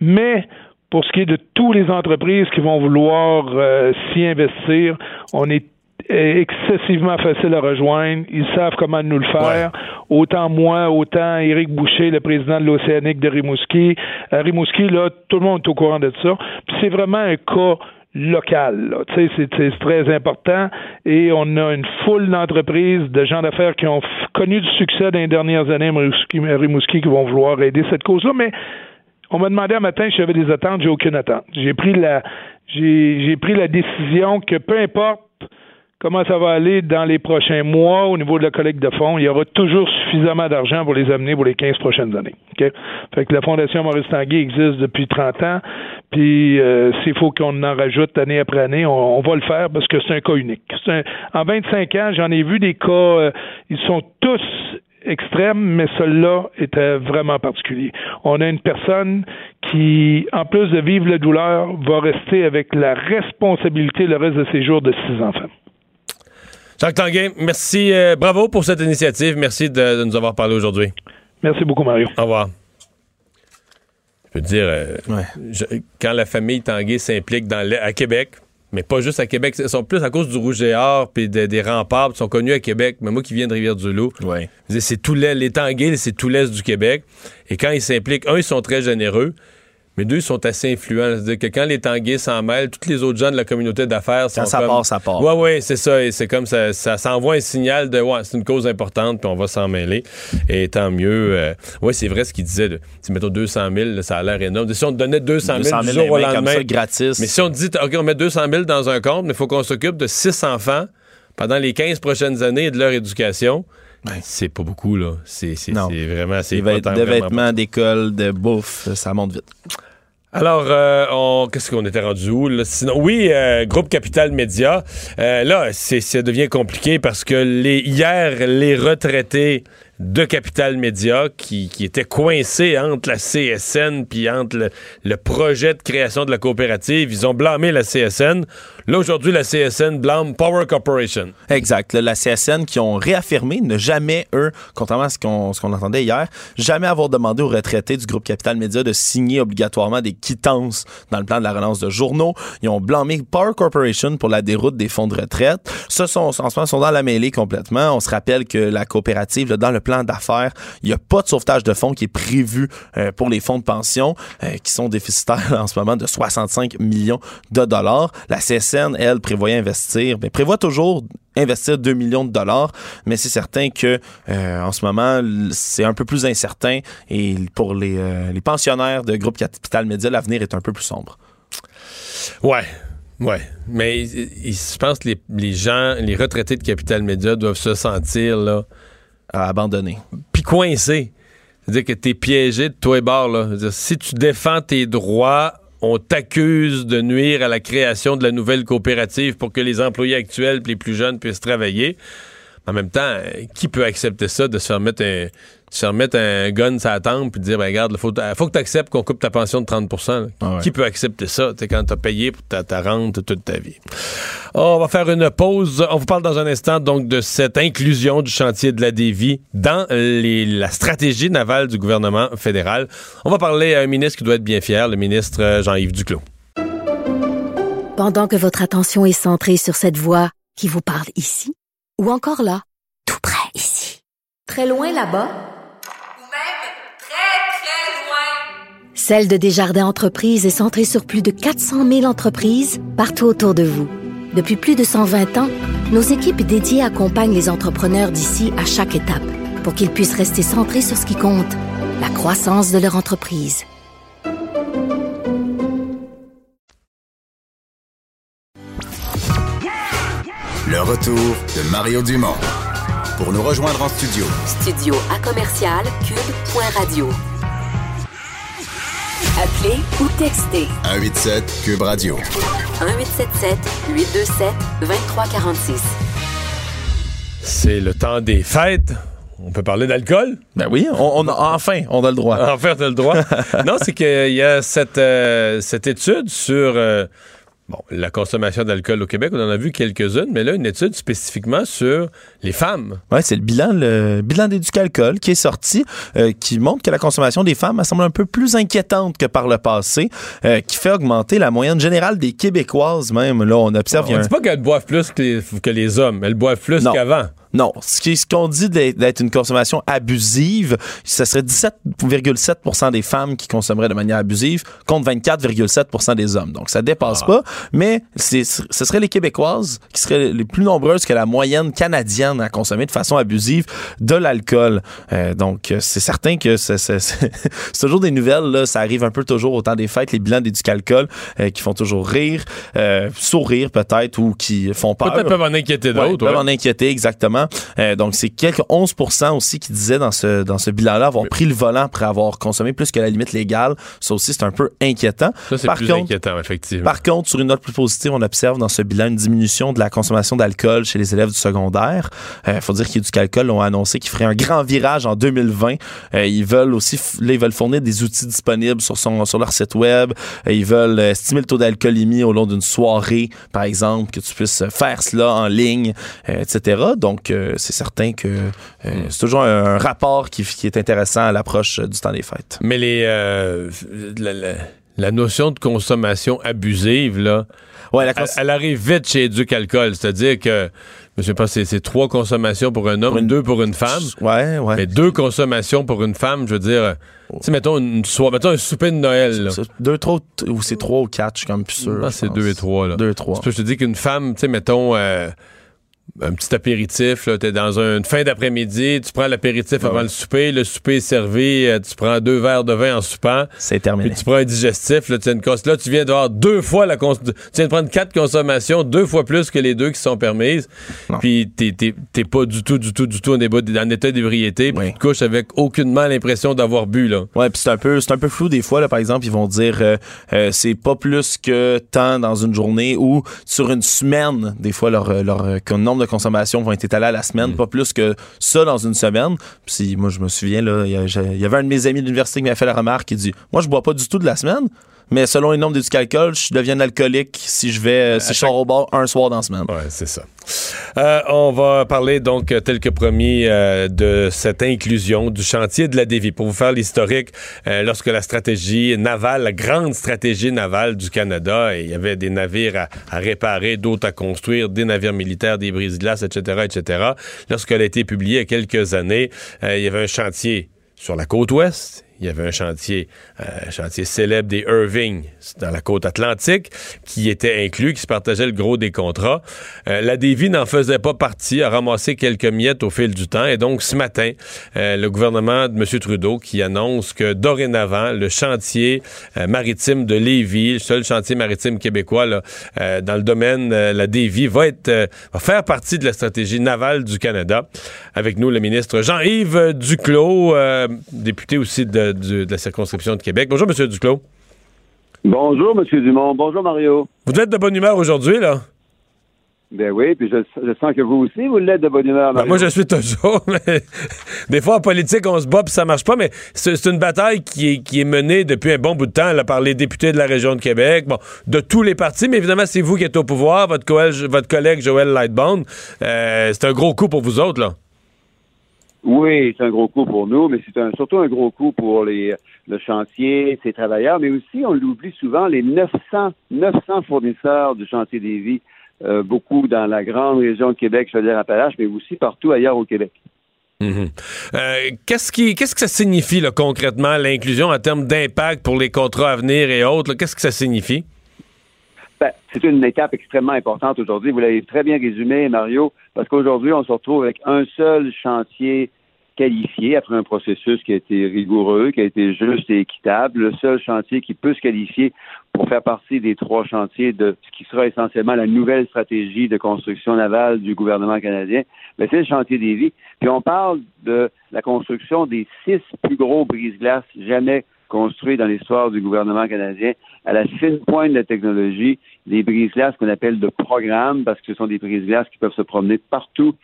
Mais pour ce qui est de toutes les entreprises qui vont vouloir euh, s'y investir, on est excessivement facile à rejoindre. Ils savent comment nous le faire. Autant moi, autant Éric Boucher, le président de l'Océanique de Rimouski. À Rimouski, là, tout le monde est au courant de ça. Puis c'est vraiment un cas local. là. Tu sais, c'est, c'est très important. Et on a une foule d'entreprises, de gens d'affaires qui ont connu du succès dans les dernières années à Rimouski, à Rimouski qui vont vouloir aider cette cause-là. Mais on m'a demandé un matin si j'avais des attentes, j'ai aucune attente. J'ai pris la j'ai, pris la décision que peu importe comment ça va aller dans les prochains mois au niveau de la collecte de fonds, il y aura toujours suffisamment d'argent pour les amener pour les 15 prochaines années. OK? Fait que la Fondation Maurice Tanguay existe depuis 30 ans, puis euh, s'il faut qu'on en rajoute année après année, on, on va le faire parce que c'est un cas unique. Un- en 25 ans, j'en ai vu des cas, euh, ils sont tous extrêmes, mais celui-là était vraiment particulier. On a une personne qui, en plus de vivre la douleur, va rester avec la responsabilité le reste de ses jours de six enfants. Jacques Tanguay, merci. euh, bravo pour cette initiative. Merci de, de nous avoir parlé aujourd'hui. Merci beaucoup, Mario. Au revoir. Je peux te dire, euh, Ouais. je- quand la famille Tanguay s'implique à Québec, mais pas juste à Québec, ils sont plus à cause du Rouge et Or puis de- des remparts, ils sont connus à Québec. Mais moi qui viens de Rivière-du-Loup, Ouais. c'est tout l'est- les Tanguay, c'est tout l'est du Québec. Et quand ils s'impliquent, un, ils sont très généreux. Mais deux, sont assez influents. C'est-à-dire que quand les Tanguay s'en mêlent, tous les autres gens de la communauté d'affaires sont Quand ça comme- part, ça part. Ouais, ouais, c'est ça. Et c'est comme ça, ça s'envoie un signal de, ouais, c'est une cause importante, puis on va s'en mêler. Et tant mieux. euh, ouais, c'est vrai ce qu'il disait. de- Si, mettons 200 000, là, ça a l'air énorme. Si on te donnait 200 000, 200 du 000 jour au les mains comme ça, gratis. Mais si on te dit, OK, on met 200 000 dans un compte, mais il faut qu'on s'occupe de 6 enfants pendant les 15 prochaines années et de leur éducation. C'est pas beaucoup, là. C'est vraiment. c'est Des, vêtements, d'école, de bouffe, ça monte vite. Alors, euh, qu'est-ce qu'on était rendu où? Là? Sinon, oui, euh, groupe Capital Média. Euh, là, c'est, ça devient compliqué parce que hier, les retraités de Capital Média qui, étaient coincés entre la CSN puis entre le projet de création de la coopérative, ils ont blâmé la CSN. Là, aujourd'hui, la CSN blâme Power Corporation. Exact. Là, la CSN qui ont réaffirmé ne jamais, eux, contrairement à ce qu'on ce qu'on entendait hier, jamais avoir demandé aux retraités du groupe Capital Média de signer obligatoirement des quittances dans le plan de la relance de journaux. Ils ont blâmé Power Corporation pour la déroute des fonds de retraite. Ça, sont, en ce moment, sont dans la mêlée complètement. On se rappelle que la coopérative, là, dans le plan d'affaires, il n'y a pas de sauvetage de fonds qui est prévu euh, pour les fonds de pension euh, qui sont déficitaires en ce moment de 65 millions de dollars. La elle, prévoyait investir, mais prévoit toujours investir 2 millions de dollars, mais c'est certain que euh, en ce moment, c'est un peu plus incertain et pour les, euh, les pensionnaires de Groupe Capital Média, l'avenir est un peu plus sombre. Ouais. Ouais, mais je pense que les, les gens, les retraités de Capital Média doivent se sentir là, À abandonner. puis coincés. C'est-à-dire que t'es piégé de toi et bord, là. Si tu défends tes droits, on t'accuse de nuire à la création de la nouvelle coopérative pour que les employés actuels et les plus jeunes puissent travailler. En même temps, qui peut accepter ça de se faire mettre un, se faire mettre un gun sur la tempe puis dire, ben, regarde, il faut, faut que tu acceptes qu'on coupe ta pension de 30 là. Ah ouais. Qui peut accepter ça quand tu as payé pour ta, ta rente toute ta vie? On va faire une pause. On vous parle dans un instant donc de cette inclusion du chantier de la Dévie dans les- la stratégie navale du gouvernement fédéral. On va parler à un ministre qui doit être bien fier, le ministre euh, Jean-Yves Duclos. Pendant que votre attention est centrée sur cette voix qui vous parle ici, ou encore là, tout près ici, très loin là-bas, Ou même très, très loin. Celle de Desjardins Entreprises est centrée sur plus de 400 000 entreprises partout autour de vous. Depuis plus de 120 ans, nos équipes dédiées accompagnent les entrepreneurs d'ici à chaque étape pour qu'ils puissent rester centrés sur ce qui compte, la croissance de leur entreprise. Le retour de Mario Dumont. Pour nous rejoindre en studio, Studio à commercial cube.radio. Appelez ou textez 187 Cube Radio. 1877 827 2346. C'est le temps des fêtes. On peut parler d'alcool? Ben oui, on, on a, enfin, on a le droit. En fait, t'as le droit. non, c'est qu'il y a cette, euh, cette étude sur euh, bon, la consommation d'alcool au Québec. On en a vu quelques-unes, mais là, une étude spécifiquement sur les femmes. Ouais, c'est le bilan, le bilan d'éducalcool qui est sorti, euh, qui montre que la consommation des femmes semble un peu plus inquiétante que par le passé, euh, qui fait augmenter la moyenne générale des Québécoises même. Là, on observe. il y a On un- dit pas qu'elles boivent plus que les, que les hommes. Elles boivent plus qu'avant. Non, ce qu'on dit d'être une consommation abusive, ce serait 17,7% des femmes qui consommeraient de manière abusive contre 24,7% des hommes. Donc ça dépasse pas, mais ce serait les Québécoises qui seraient les plus nombreuses que la moyenne canadienne à consommer de façon abusive de l'alcool. Euh, donc c'est certain que c'est toujours des nouvelles, là, ça arrive un peu toujours au temps des fêtes, les bilans d'éducalcool euh, qui font toujours rire, euh, sourire peut-être ou qui font peur. Peut-être peuvent en inquiéter Ouais, d'autres. peuvent ouais. en inquiéter, exactement. Euh, donc, c'est quelques 11 aussi qui disaient dans ce, dans ce bilan-là avoir pris le volant après avoir consommé plus que la limite légale. Ça aussi, c'est un peu inquiétant. Ça, c'est Par plus contre, inquiétant, effectivement. par contre, sur une note plus positive, on observe dans ce bilan une diminution de la consommation d'alcool chez les élèves du secondaire. Il faut dire qu'Éducalcool ont annoncé qu'ils feraient un grand virage en 2020. Euh, ils veulent aussi, là, ils veulent fournir des outils disponibles sur, son, sur leur site web. Euh, ils veulent euh, estimer le taux d'alcoolémie au long d'une soirée, par exemple, que tu puisses faire cela en ligne, euh, etc. Donc, c'est certain que euh, c'est toujours un, un rapport qui, qui est intéressant à l'approche du temps des fêtes. Mais les, euh, la, la- la notion de consommation abusive, là, Ouais, la elle, cons- elle arrive vite chez Duc Alcool. C'est-à-dire que, je sais pas, c'est trois consommations pour un homme, Pour une- deux pour une femme. Ouais, ouais. Mais deux consommations pour une femme, je veux dire, euh, tu sais, mettons une soirée, mettons un souper de Noël, là. Deux, trois, ou c'est trois ou quatre, je suis comme plus sûr. Que c'est deux et trois, là. Deux et trois. Que je te dis qu'une femme, tu sais, mettons, euh, un petit apéritif, là, t'es dans un- une fin d'après-midi, tu prends l'apéritif avant ouais. le souper, le souper est servi, euh, tu prends deux verres de vin en soupant, C'est terminé. puis tu prends un digestif, là, tu as une là, tu viens d'avoir deux fois la cons- tu viens de prendre quatre consommations, deux fois plus que les deux qui sont permises, Non. puis t'es, t'es- t'es pas du tout, du tout, du tout en, ébat- en état d'ébriété, puis Oui. tu te couches avec aucunement l'impression d'avoir bu, là. Ouais, puis c'est un peu c'est un peu flou des fois là par exemple, ils vont dire euh, euh, c'est pas plus que tant dans une journée ou sur une semaine, des fois leur leur euh, de consommations vont être étalés à la semaine, Mm. pas plus que ça dans une semaine. Puis moi je me souviens il y, avait un de mes amis de l'université qui m'avait fait la remarque qui dit "Moi je bois pas du tout de la semaine." Mais selon les nombres d'éducalcool, je deviens alcoolique si je vais euh, si je sors au bar un soir dans la semaine. Ouais, c'est ça. Euh, on va parler donc, euh, tel que promis, euh, de cette inclusion du chantier de la Dévie. Pour vous faire l'historique, euh, lorsque la stratégie navale, la grande stratégie navale du Canada, il y avait des navires à, à réparer, d'autres à construire, des navires militaires, des brises-glaces, etc., etc. Lorsqu'elle a été publiée il y a quelques années, il y avait un chantier sur la côte ouest, il y avait un chantier, un chantier célèbre des Irving dans la côte atlantique qui était inclus, qui se partageait le gros des contrats. la Davy n'en faisait pas partie, a ramassé quelques miettes au fil du temps. Et donc, ce matin, le gouvernement de M. Trudeau qui annonce que dorénavant, le chantier maritime de Lévis, le seul chantier maritime québécois dans le domaine, la Davy, va va faire partie de la stratégie navale du Canada. Avec nous, le ministre Jean-Yves Duclos, euh, député aussi de, la circonscription de Québec. Bonjour, M. Duclos. Bonjour, M. Dumont. Bonjour, Mario. Vous êtes de bonne humeur aujourd'hui, là? Ben oui, puis je, sens que vous aussi, vous l'êtes de bonne humeur. Ben moi, je suis toujours, mais des fois, en politique, on se bat puis ça marche pas, mais c'est une bataille qui est, qui est menée depuis un bon bout de temps là, par les députés de la région de Québec, bon, de tous les partis, mais évidemment, c'est vous qui êtes au pouvoir, votre, collègue, votre collègue Joël Lightbone. Euh, c'est un gros coup pour vous autres, là. Oui, c'est un gros coup pour nous, mais c'est surtout un gros coup pour les, le chantier, ses travailleurs, mais aussi, on l'oublie souvent, les 900, 900 fournisseurs du chantier des vies euh, beaucoup dans la grande région de Québec, je veux dire Appalaches, mais aussi partout ailleurs au Québec. Mhm. Euh, qu'est-ce, qui, qu'est-ce que ça signifie concrètement, l'inclusion en termes d'impact pour les contrats à venir et autres? qu'est-ce que ça signifie? C'est une étape extrêmement importante aujourd'hui. Vous l'avez très bien résumé, Mario, parce qu'aujourd'hui, on se retrouve avec un seul chantier qualifié après un processus qui a été rigoureux, qui a été juste et équitable. Le seul chantier qui peut se qualifier pour faire partie des trois chantiers de ce qui sera essentiellement la nouvelle stratégie de construction navale du gouvernement canadien, mais c'est le chantier des vies. Puis on parle de la construction des six plus gros brise-glaces jamais construits dans l'histoire du gouvernement canadien, à la fine pointe de la technologie, des brise-glaces qu'on appelle de programme, parce que ce sont des brise-glaces qui peuvent se promener partout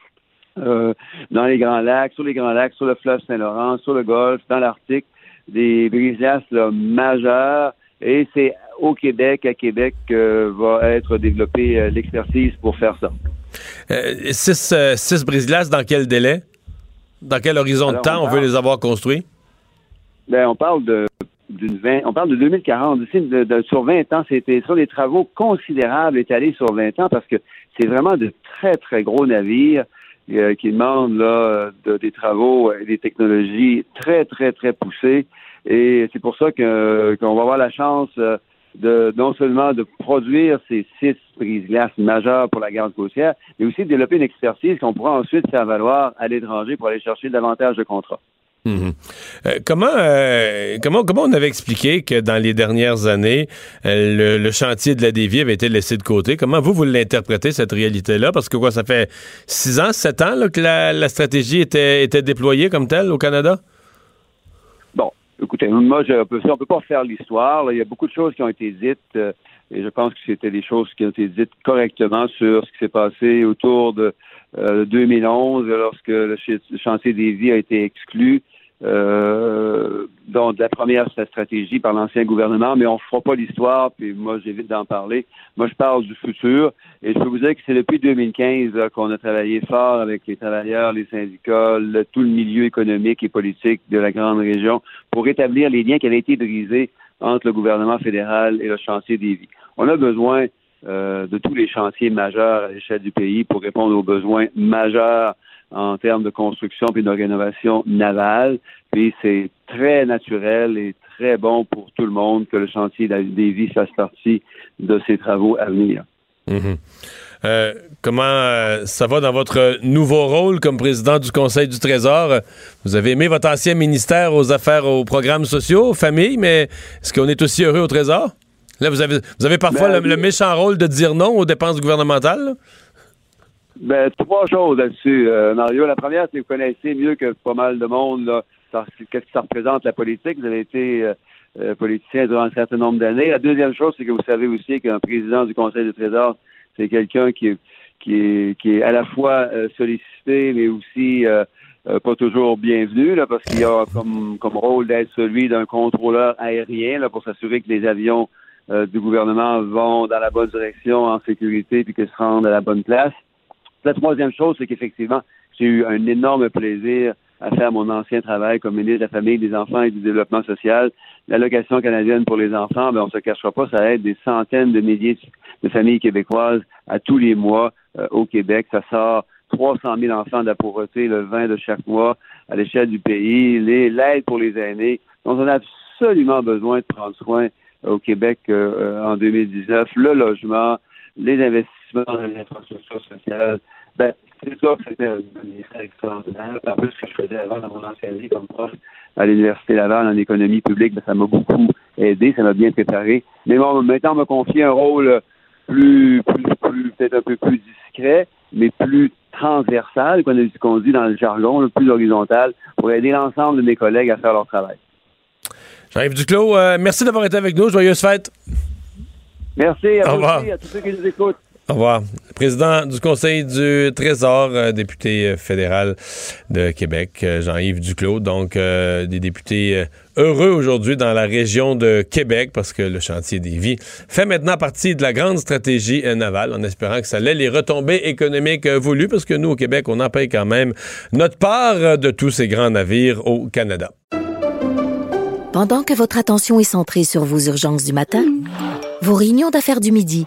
euh, dans les Grands Lacs, sur les Grands Lacs, sur le fleuve Saint-Laurent, sur le Golfe, dans l'Arctique, des brise-glaces majeurs. Et c'est au Québec, à Québec, que va être développée euh, l'expertise pour faire ça. Euh, six, six brise-glaces, dans quel délai? Dans quel horizon de temps on, veut les avoir construits? Ben, on parle de d'une on parle de 2040. De, sur 20 ans, c'était sur des travaux considérables étalés sur 20 ans parce que c'est vraiment de très, très gros navires. Euh, qui demandent de, des travaux et des technologies très, très, très poussées. Et c'est pour ça qu'on va avoir la chance euh, de non seulement de produire ces six prises-glaces majeures pour la garde côtière, mais aussi de développer une expertise qu'on pourra ensuite faire valoir à l'étranger pour aller chercher davantage de contrats. Mhm. Euh, comment, euh, comment, comment on avait expliqué que dans les dernières années, euh, le, chantier de la dévie avait été laissé de côté? Comment vous, vous l'interprétez, cette réalité-là? Parce que quoi, ça fait six ans, sept ans que la, stratégie était, déployée comme telle au Canada? Bon, écoutez, moi, je, on ne peut pas faire l'histoire. Il y a beaucoup de choses qui ont été dites et je pense que c'était des choses qui ont été dites correctement sur ce qui s'est passé autour de 2011 lorsque le chantier des vies a été exclu euh, donc de la première stratégie par l'ancien gouvernement, mais on ne fera pas l'histoire, puis moi j'évite d'en parler. Moi je parle du futur, et je peux vous dire que c'est depuis 2015 qu'on a travaillé fort avec les travailleurs, les syndicats, tout le milieu économique et politique de la grande région pour établir les liens qui avaient été brisés entre le gouvernement fédéral et le chantier des vies. On a besoin euh, de tous les chantiers majeurs à l'échelle du pays pour répondre aux besoins majeurs en termes de construction puis de rénovation navale. Puis c'est très naturel et très bon pour tout le monde que le chantier des vies fasse partie de ces travaux à venir. Mhm. Euh, comment euh, ça va dans votre nouveau rôle comme président du Conseil du Trésor? Vous avez aimé votre ancien ministère aux affaires, aux programmes sociaux, aux familles, mais est-ce qu'on est aussi heureux au Trésor? Là, vous avez, vous avez parfois ben, le, méchant rôle de dire non aux dépenses gouvernementales? Ben, trois choses là-dessus, euh, Mario. La première, c'est que vous connaissez mieux que pas mal de monde qu'est-ce que ça représente la politique? Vous avez été euh, euh, politicien durant un certain nombre d'années. La deuxième chose, c'est que vous savez aussi qu'un président du Conseil du Trésor, c'est quelqu'un qui est, qui, est, qui est à la fois sollicité, mais aussi pas toujours bienvenu, là, parce qu'il a comme, comme rôle d'être celui d'un contrôleur aérien là, pour s'assurer que les avions du gouvernement vont dans la bonne direction en sécurité puis qu'ils se rendent à la bonne place. La troisième chose, c'est qu'effectivement, j'ai eu un énorme plaisir à faire mon ancien travail comme ministre de la Famille, des Enfants et du Développement social. L'allocation canadienne pour les enfants, ben, on ne se cachera pas, ça aide des centaines de milliers de familles québécoises à tous les mois euh, au Québec. Ça sort 300 000 enfants de la pauvreté, le 20 de chaque mois à l'échelle du pays, l'aide pour les aînés, dont on a absolument besoin de prendre soin au Québec euh, euh, en 2019, le logement, les investissements dans les infrastructures sociales. Ben, c'est sûr que c'était un ministère extraordinaire. En plus, ce que je faisais avant dans mon ancienne vie comme prof à l'Université Laval en économie publique, ben, ça m'a beaucoup aidé, ça m'a bien préparé. Mais bon, maintenant, on m'a confié un rôle plus, plus, plus peut-être un peu plus discret, mais plus transversal, qu'on a- qu'on dit dans le jargon, le plus horizontal, pour aider l'ensemble de mes collègues à faire leur travail. Jean-Yves Duclos, euh, merci d'avoir été avec nous. Joyeuse fête. Merci Au à vous revoir. aussi, à tous ceux qui nous écoutent. Au revoir. Président du Conseil du Trésor, euh, député euh, fédéral de Québec, euh, Jean-Yves Duclos. Donc, des députés heureux aujourd'hui dans la région de Québec parce que le chantier des vies fait maintenant partie de la grande stratégie navale en espérant que ça ait les retombées économiques voulues parce que nous, au Québec, on en paye quand même notre part de tous ces grands navires au Canada. Pendant que votre attention est centrée sur vos urgences du matin, vos réunions d'affaires du midi,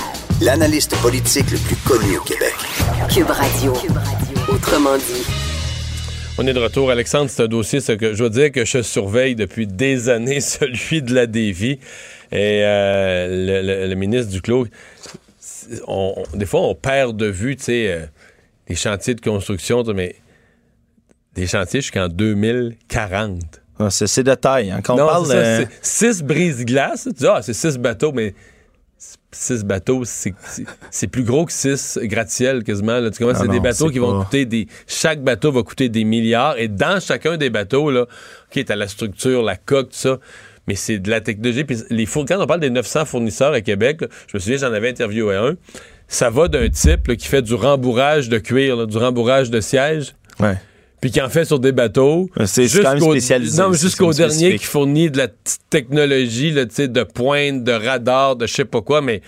l'analyste politique le plus connu au Québec. Cube Radio. Autrement dit. On est de retour. Alexandre, c'est un dossier, ce que je dois dire que je surveille depuis des années, celui de la dévie. Et euh, le, le- le ministre Duclos, on, on- des fois, on perd de vue, tu sais, euh, les chantiers de construction, mais des chantiers jusqu'en 2040. Ah, C'est c'est de taille. hein. Quand on Non, parle. c'est six brise-glaces. Tu dis, ah, c'est six bateaux, mais six bateaux, c'est- plus gros que six gratte-ciel quasiment. là. Tu? Ah c'est des bateaux qui vont coûter des. Chaque bateau va coûter des milliards. Et dans chacun des bateaux, là, OK, t'as la structure, la coque, tout ça. Mais c'est de la technologie. Puis les four- quand on parle des 900 fournisseurs à Québec, là, je me souviens, j'en avais interviewé un. Ça va d'un type là, qui fait du rembourrage de cuir, du rembourrage de siège ouais. Puis qui en fait sur des bateaux. C'est- c'est quand même Jusqu'au- spécialisé, Non, jusqu'au dernier qui fournit de la technologie, là, de pointe, de radar, de je sais pas quoi, mais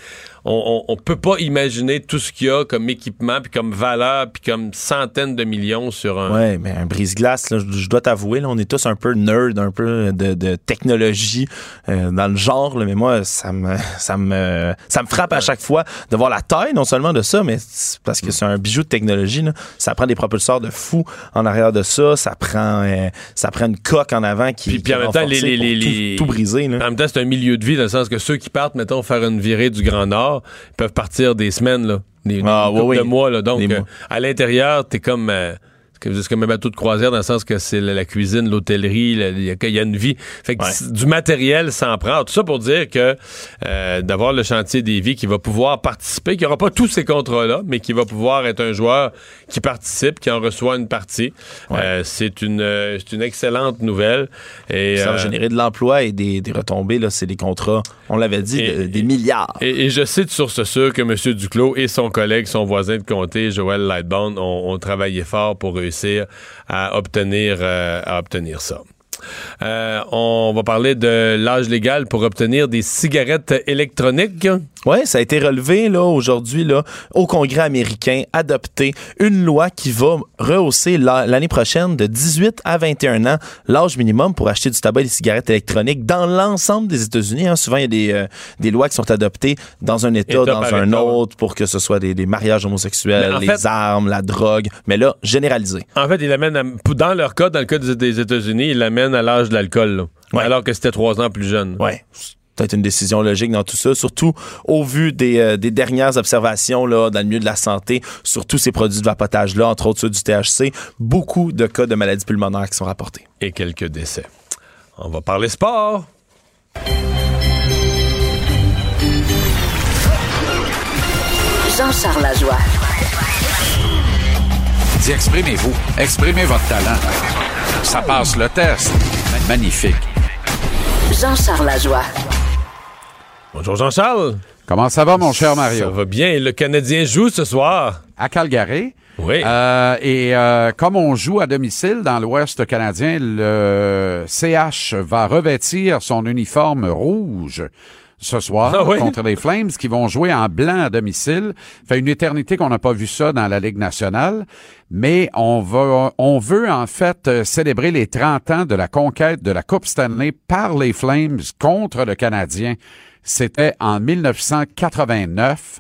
on, on, on peut pas imaginer tout ce qu'il y a comme équipement, puis comme valeur, puis comme centaines de millions sur un. Ouais, mais un brise-glace, je, dois t'avouer, là, on est tous un peu nerd, un peu de, de technologie euh, dans le genre, là, mais moi, ça me, ça me, ça me frappe à chaque fois de voir la taille, non seulement de ça, mais parce que c'est un bijou de technologie. Là. Ça prend des propulseurs de fou en arrière de ça, ça prend, euh, ça prend une coque en avant qui, Puis, qui puis en est même temps, les, les, les- tout, tout briser. Là. En même temps, c'est un milieu de vie, dans le sens que ceux qui partent, mettons, faire une virée du Grand Nord, ils peuvent partir des semaines, là. Des, Ah, oui, oui. mois, là. Donc, euh, mois. à l'intérieur, t'es comme. euh, c'est comme un bateau de croisière dans le sens que c'est la, cuisine, l'hôtellerie, il y, a- il y a une vie. Fait que Ouais. c'est- du matériel s'en prend. Tout ça pour dire que euh, d'avoir le chantier des vies qui va pouvoir participer, qui n'aura pas tous ces contrats-là, mais qui va pouvoir être un joueur qui participe, qui en reçoit une partie. Euh, c'est une, euh, une excellente nouvelle. Et, Ça va générer de l'emploi et des, des retombées. Là, c'est des contrats, on l'avait dit, Et- de- des milliards. Et, et je cite sur ce sûr que M. Duclos et son collègue, son voisin de comté, Joël Lightbound, ont, ont travaillé fort pour réussir à obtenir, euh, à obtenir ça. Euh, on va parler de l'âge légal pour obtenir des cigarettes électroniques. Oui, ça a été relevé là aujourd'hui là au Congrès américain, adopté une loi qui va rehausser la- l'année prochaine de 18 à 21 ans l'âge minimum pour acheter du tabac et des cigarettes électroniques dans l'ensemble des États-Unis. hein. Souvent, il y a des, euh, des lois qui sont adoptées dans un État, État dans un État, autre, pour que ce soit des, des mariages homosexuels, les fait- armes, la drogue. Mais là, généralisé. En fait, il amène, à- dans leur cas, dans le cas des, États-Unis, il l'amène à l'âge de l'alcool. Ouais. alors que c'était trois ans plus jeune. Ouais. c'est Peut-être une décision logique dans tout ça, surtout au vu des, euh, des dernières observations là, dans le milieu de la santé sur tous ces produits de vapotage-là, entre autres ceux du THC. Beaucoup de cas de maladies pulmonaires qui sont rapportés. Et quelques décès. On va parler sport. Jean-Charles Lajoie. Dis, exprimez-vous. Exprimez votre talent. Ça passe le test. Magnifique. Jean-Charles Lajoie. Bonjour Jean-Charles. Comment ça va, mon cher Ça Mario? va bien. Et le Canadien joue ce soir. À Calgary. Oui. Euh, et euh, comme on joue à domicile dans l'Ouest canadien, le CH va revêtir son uniforme rouge ce soir Ah oui? contre les Flames qui vont jouer en blanc à domicile. fait une éternité qu'on n'a pas vu ça dans la Ligue nationale, mais on va on veut en fait euh, célébrer les 30 ans de la conquête de la Coupe Stanley par les Flames contre le Canadien. C'était en 1989.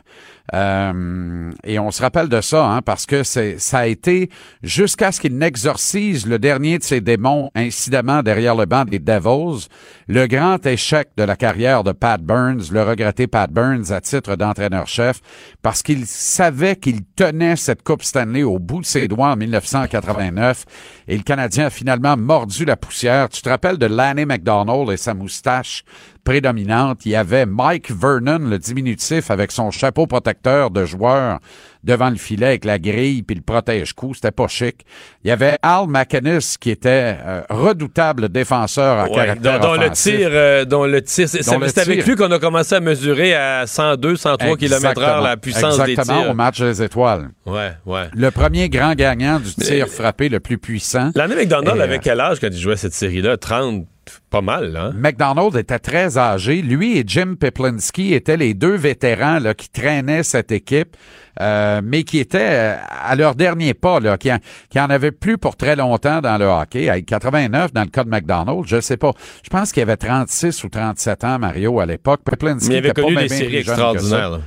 Euh, et on se rappelle de ça, hein, parce que c'est, ça a été jusqu'à ce qu'il n'exorcise le dernier de ses démons, incidemment derrière le banc des Devils, le grand échec de la carrière de Pat Burns, le regretté Pat Burns à titre d'entraîneur-chef, parce qu'il savait qu'il tenait cette Coupe Stanley au bout de ses doigts en 1989, et le Canadien a finalement mordu la poussière. Tu te rappelles de Lanny McDonald et sa moustache prédominante. Il y avait Mike Vernon, le diminutif, avec son chapeau protecteur de joueur devant le filet avec la grille puis le protège-cou. C'était pas chic. Il y avait Al McInnes qui était euh, redoutable défenseur à Ouais, caractère dont, dont le tir, euh, dont le tir, c'est avec lui qu'on a commencé à mesurer à 102, 103 km heure la puissance Exactement, des tirs. au match des étoiles. Ouais, ouais. Le premier grand gagnant du tir frappé le plus puissant. L'année McDonald avait quel âge quand il jouait cette série-là? 30, pas mal, hein? McDonald était très âgé. Lui et Jim Peplinski étaient les deux vétérans là, qui traînaient cette équipe, euh, mais qui étaient euh, à leur dernier pas, là, qui, en, qui en avaient plus pour très longtemps dans le hockey. À 89, dans le cas de McDonald, je sais pas. Je pense qu'il avait 36 ou 37 ans, Mario, à l'époque. Peplinski Mais il avait était pas connu bien des séries extraordinaires.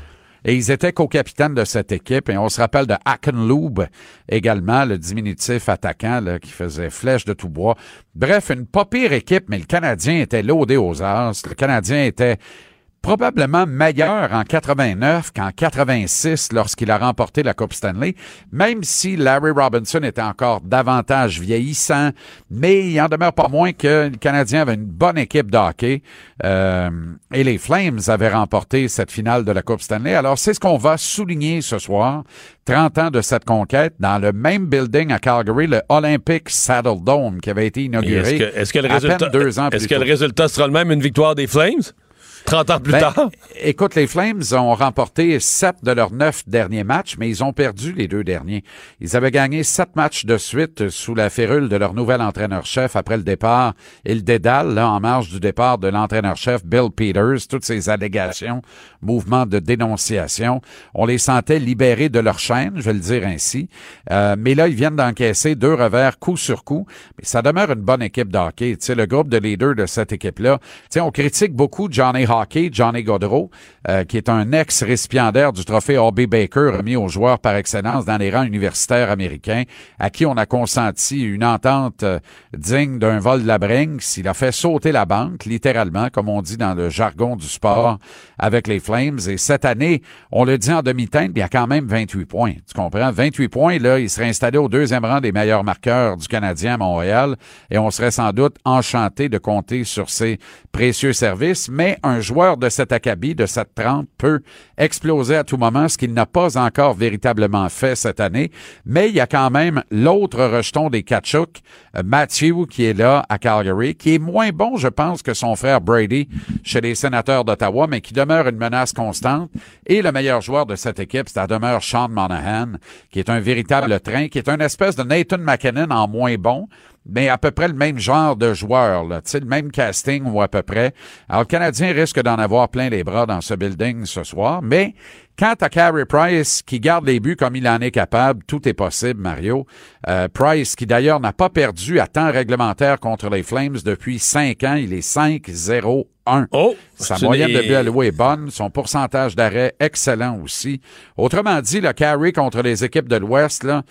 Et ils étaient co-capitaines de cette équipe. Et on se rappelle de Hackenloob également, le diminutif attaquant qui faisait flèche de tout bois. Bref, une pas pire équipe, mais le Canadien était laudé aux as. Le Canadien était probablement meilleur en 89 qu'en 86 lorsqu'il a remporté la Coupe Stanley, même si Larry Robinson était encore davantage vieillissant, mais il en demeure pas moins que le Canadien avait une bonne équipe de hockey euh, et les Flames avaient remporté cette finale de la Coupe Stanley. Alors c'est ce qu'on va souligner ce soir, 30 ans de cette conquête dans le même building à Calgary, le Olympic Saddle Dome qui avait été inauguré Est-ce que, est-ce que le résultat, deux ans est-ce que le résultat sera le même, une victoire des Flames? 30 ans plus Ben, tard? Écoute, les Flames ont remporté sept de leurs neuf derniers matchs, mais ils ont perdu les deux derniers. Ils avaient gagné sept matchs de suite sous la férule de leur nouvel entraîneur-chef après le départ et le dédale, là, en marge du départ de l'entraîneur-chef Bill Peters, toutes ces allégations, mouvements de dénonciation. On les sentait libérés de leur chaîne, je vais le dire ainsi. Euh, mais là, ils viennent d'encaisser deux revers coup sur coup. Mais ça demeure une bonne équipe de hockey. Tu sais, le groupe de leaders de cette équipe-là. Tu sais, on critique beaucoup Johnny Johnny Gaudreau, euh, qui est un ex-récipiendaire du trophée Hobby Baker remis aux joueurs par excellence dans les rangs universitaires américains, à qui on a consenti une entente euh, digne d'un vol de la Brinks. Il a fait sauter la banque, littéralement, comme on dit dans le jargon du sport, avec les Flames. Et cette année, on le dit en demi-teinte, il y a quand même 28 points. Tu comprends? 28 points, là, il serait installé au deuxième rang des meilleurs marqueurs du Canadien à Montréal et on serait sans doute enchanté de compter sur ses précieux services. Mais un joueur de cet acabit, de cette trempe, peut exploser à tout moment, ce qu'il n'a pas encore véritablement fait cette année. Mais il y a quand même l'autre rejeton des Kachuk, euh, Matthew, qui est là à Calgary, qui est moins bon, je pense, que son frère Brady chez les sénateurs d'Ottawa, mais qui demeure une menace constante. Et le meilleur joueur de cette équipe, ça demeure Sean Monahan, qui est un véritable train, qui est une espèce de Nathan McKinnon en moins bon, mais à peu près le même genre de joueur, là, le même casting ou à peu près. Alors, le Canadien risque d'en avoir plein les bras dans ce building ce soir, mais quant à Carey Price, qui garde les buts comme il en est capable, tout est possible, Mario. Euh, Price, qui d'ailleurs n'a pas perdu à temps réglementaire contre les Flames depuis cinq ans, il est 5-0 1. Oh! Sa moyenne de but alloué est bonne, son pourcentage d'arrêt excellent aussi. Autrement dit, le carry contre les équipes de l'Ouest, euh,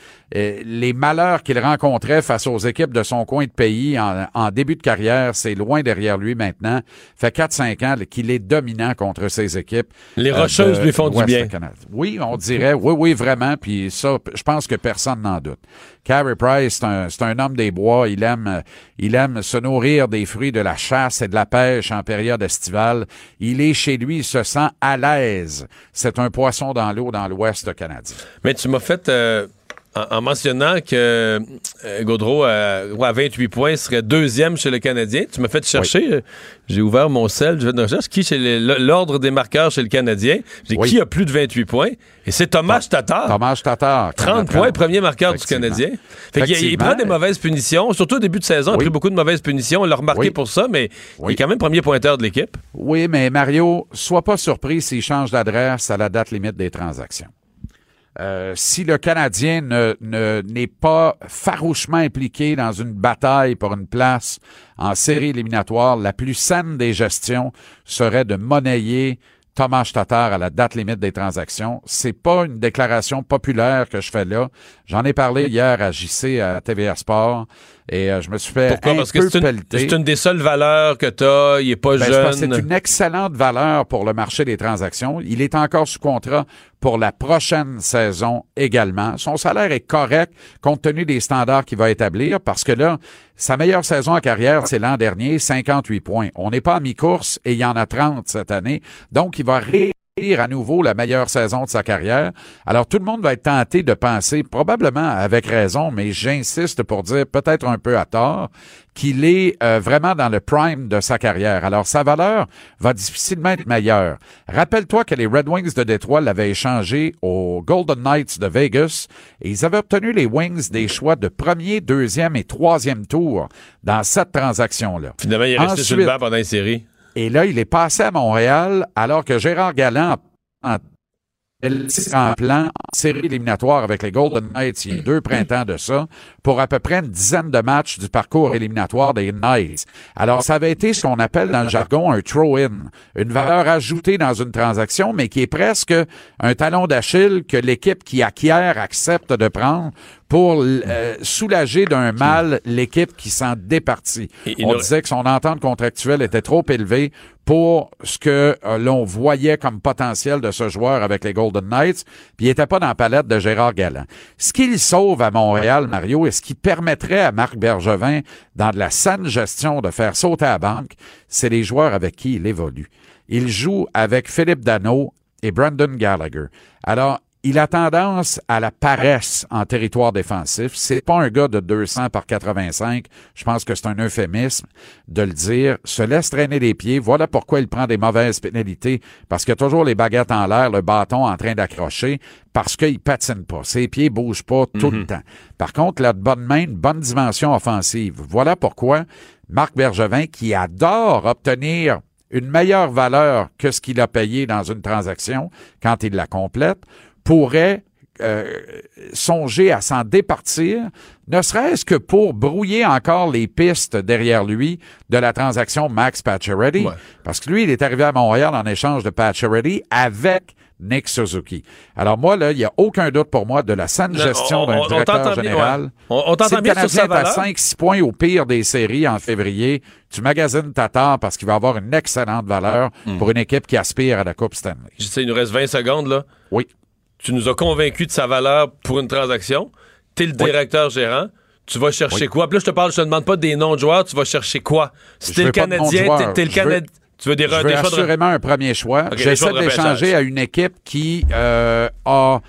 les malheurs qu'il rencontrait face aux équipes de son coin de pays en, en début de carrière, c'est loin derrière lui maintenant. Fait 4-5 ans qu'il est dominant contre ces équipes. Les euh, Rocheuses lui font du bien. Oui, on dirait, oui, oui, vraiment. Puis ça, je pense que personne n'en doute. Carey Price, c'est un, homme des bois. Il aime, il aime se nourrir des fruits de la chasse et de la pêche en période estivale. Il est chez lui, il se sent à l'aise. C'est un poisson dans l'eau dans l'Ouest canadien. Mais tu m'as fait euh, en, en mentionnant que euh, Gaudreau, à, ouais, à 28 points, serait deuxième chez le Canadien. Tu m'as fait chercher. euh, J'ai ouvert mon sel, j'ai fait une recherche. Qui chez l'ordre des marqueurs chez le Canadien? J'ai dit, Oui. qui a plus de 28 points? Et c'est Thomas Tatar. Thomas Tatar. 30 points, premier marqueur du. Canadien. Fait qu'il- il, prend des mauvaises punitions, surtout au début de saison. Il a pris beaucoup de mauvaises punitions. On l'a remarqué pour ça, mais il est quand même premier pointeur de l'équipe. Oui, mais Mario, sois pas surpris s'il change d'adresse à la date limite des transactions. Euh, si le Canadien ne ne- n'est pas farouchement impliqué dans une bataille pour une place en série éliminatoire, la plus saine des gestions serait de monnayer Thomas Tatar à la date limite des transactions. C'est pas une déclaration populaire que je fais là. J'en ai parlé hier à JC à TVA Sport et euh, je me suis fait Pourquoi? un Parce que c'est une, pelleter. c'est une des seules valeurs que tu as. Il est pas Ben, jeune. c'est une excellente valeur pour le marché des transactions. Il est encore sous contrat pour la prochaine saison également. Son salaire est correct compte tenu des standards qu'il va établir parce que là, sa meilleure saison en carrière, c'est l'an dernier, 58 points. On n'est pas à mi-course et il y en a 30 cette année. Donc, il va réélire à nouveau la meilleure saison de sa carrière. Alors, tout le monde va être tenté de penser, probablement avec raison, mais j'insiste pour dire peut-être un peu à tort, qu'il est euh, vraiment dans le prime de sa carrière. Alors, sa valeur va difficilement être meilleure. Rappelle-toi que les Red Wings de Détroit l'avaient échangé aux Golden Knights de Vegas et ils avaient obtenu les Wings des choix de premier, deuxième et troisième tour dans cette transaction-là. Finalement, il est resté sur le Ensuite- banc pendant les séries. Et là, il est passé à Montréal alors que Gérard Galland en, en plan en série éliminatoire avec les Golden Knights il y a deux printemps de ça pour à peu près une dizaine de matchs du parcours éliminatoire des Knights. Alors, ça avait été ce qu'on appelle dans le jargon un throw-in, une valeur ajoutée dans une transaction, mais qui est presque un talon d'Achille que l'équipe qui acquiert accepte de prendre pour euh, soulager d'un mal l'équipe qui s'en départit. Et On disait que son entente contractuelle était trop élevée pour ce que euh, l'on voyait comme potentiel de ce joueur avec les Golden Knights, puis il était pas dans la palette de Gérard Galland. Ce qu'il sauve à Montréal, Mario, et ce qui permettrait à Marc Bergevin, dans de la saine gestion, de faire sauter à la banque, c'est les joueurs avec qui il évolue. Il joue avec Philippe Dano et Brandon Gallagher. Alors, il a tendance à la paresse en territoire défensif. C'est pas un gars de 200 par 85. Je pense que c'est un euphémisme de le dire. Se laisse traîner les pieds. Voilà pourquoi il prend des mauvaises pénalités. Parce qu'il y a toujours les baguettes en l'air, le bâton en train d'accrocher. Parce qu'il patine pas. Ses pieds bougent pas tout le temps. Par contre, il a de bonnes mains, une bonne dimension offensive. Voilà pourquoi Marc Bergevin, qui adore obtenir une meilleure valeur que ce qu'il a payé dans une transaction quand il la complète, pourrait euh, songer à s'en départir, ne serait-ce que pour brouiller encore les pistes derrière lui de la transaction Max Pacioretty. Ouais. Parce que lui, il est arrivé à Montréal en échange de Pacioretty avec Nick Suzuki. Alors moi, là, il n'y a aucun doute pour moi de la saine gestion on- d'un on directeur général. ouais. On- on t'entend bien sur sa valeur. 5-6 points au pire des séries en février, tu magasines Tatar parce qu'il va avoir une excellente valeur Hmm. pour une équipe qui aspire à la Coupe Stanley. Je sais, il nous reste 20 secondes, là. Oui. Tu nous as convaincus de sa valeur pour une transaction. T'es le Oui. directeur gérant. Tu vas chercher Oui. quoi? Puis là, je te parle, je te demande pas des noms de joueurs, tu vas chercher quoi? Si t'es le Canadien, t'es- t'es le Canadien. Tu veux des, Je veux des de- assurément un premier choix. Ok, des J'essaie d'échanger à une équipe qui euh, a,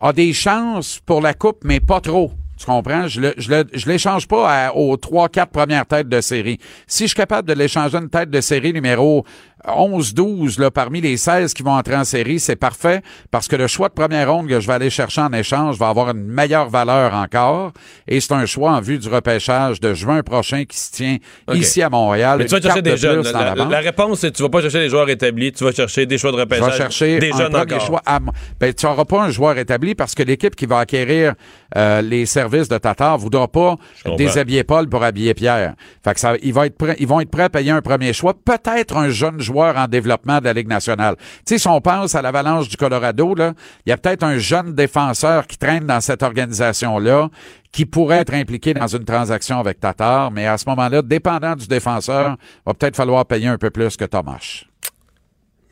a des chances pour la Coupe, mais pas trop. Tu comprends? Je le, je le, je l'échange pas à- aux trois, quatre premières têtes de série. Si je suis capable de l'échanger une tête de série numéro 11, 12, là, parmi les 16 qui vont entrer en série, c'est parfait parce que le choix de première ronde que je vais aller chercher en échange va avoir une meilleure valeur encore. Et c'est un choix en vue du repêchage de juin prochain qui se tient ici à Montréal. Mais tu vas chercher des de jeunes. La, la réponse, c'est que tu vas pas chercher des joueurs établis, tu vas chercher des choix de Je repêchage. vais chercher des un jeunes encore. choix. à mo- ben, tu n'auras pas un joueur établi parce que l'équipe qui va acquérir euh, les services de Tatar voudra pas déshabiller Paul pour habiller Pierre. Fait que ça, il va être ils vont être prêts à payer un premier choix, peut-être un jeune joueur en développement de la Ligue nationale. Tu sais, si on pense à l'Avalanche du Colorado, là, il y a peut-être un jeune défenseur qui traîne dans cette organisation-là qui pourrait être impliqué dans une transaction avec Tatar, mais à ce moment-là, dépendant du défenseur, va peut-être falloir payer un peu plus que Thomas.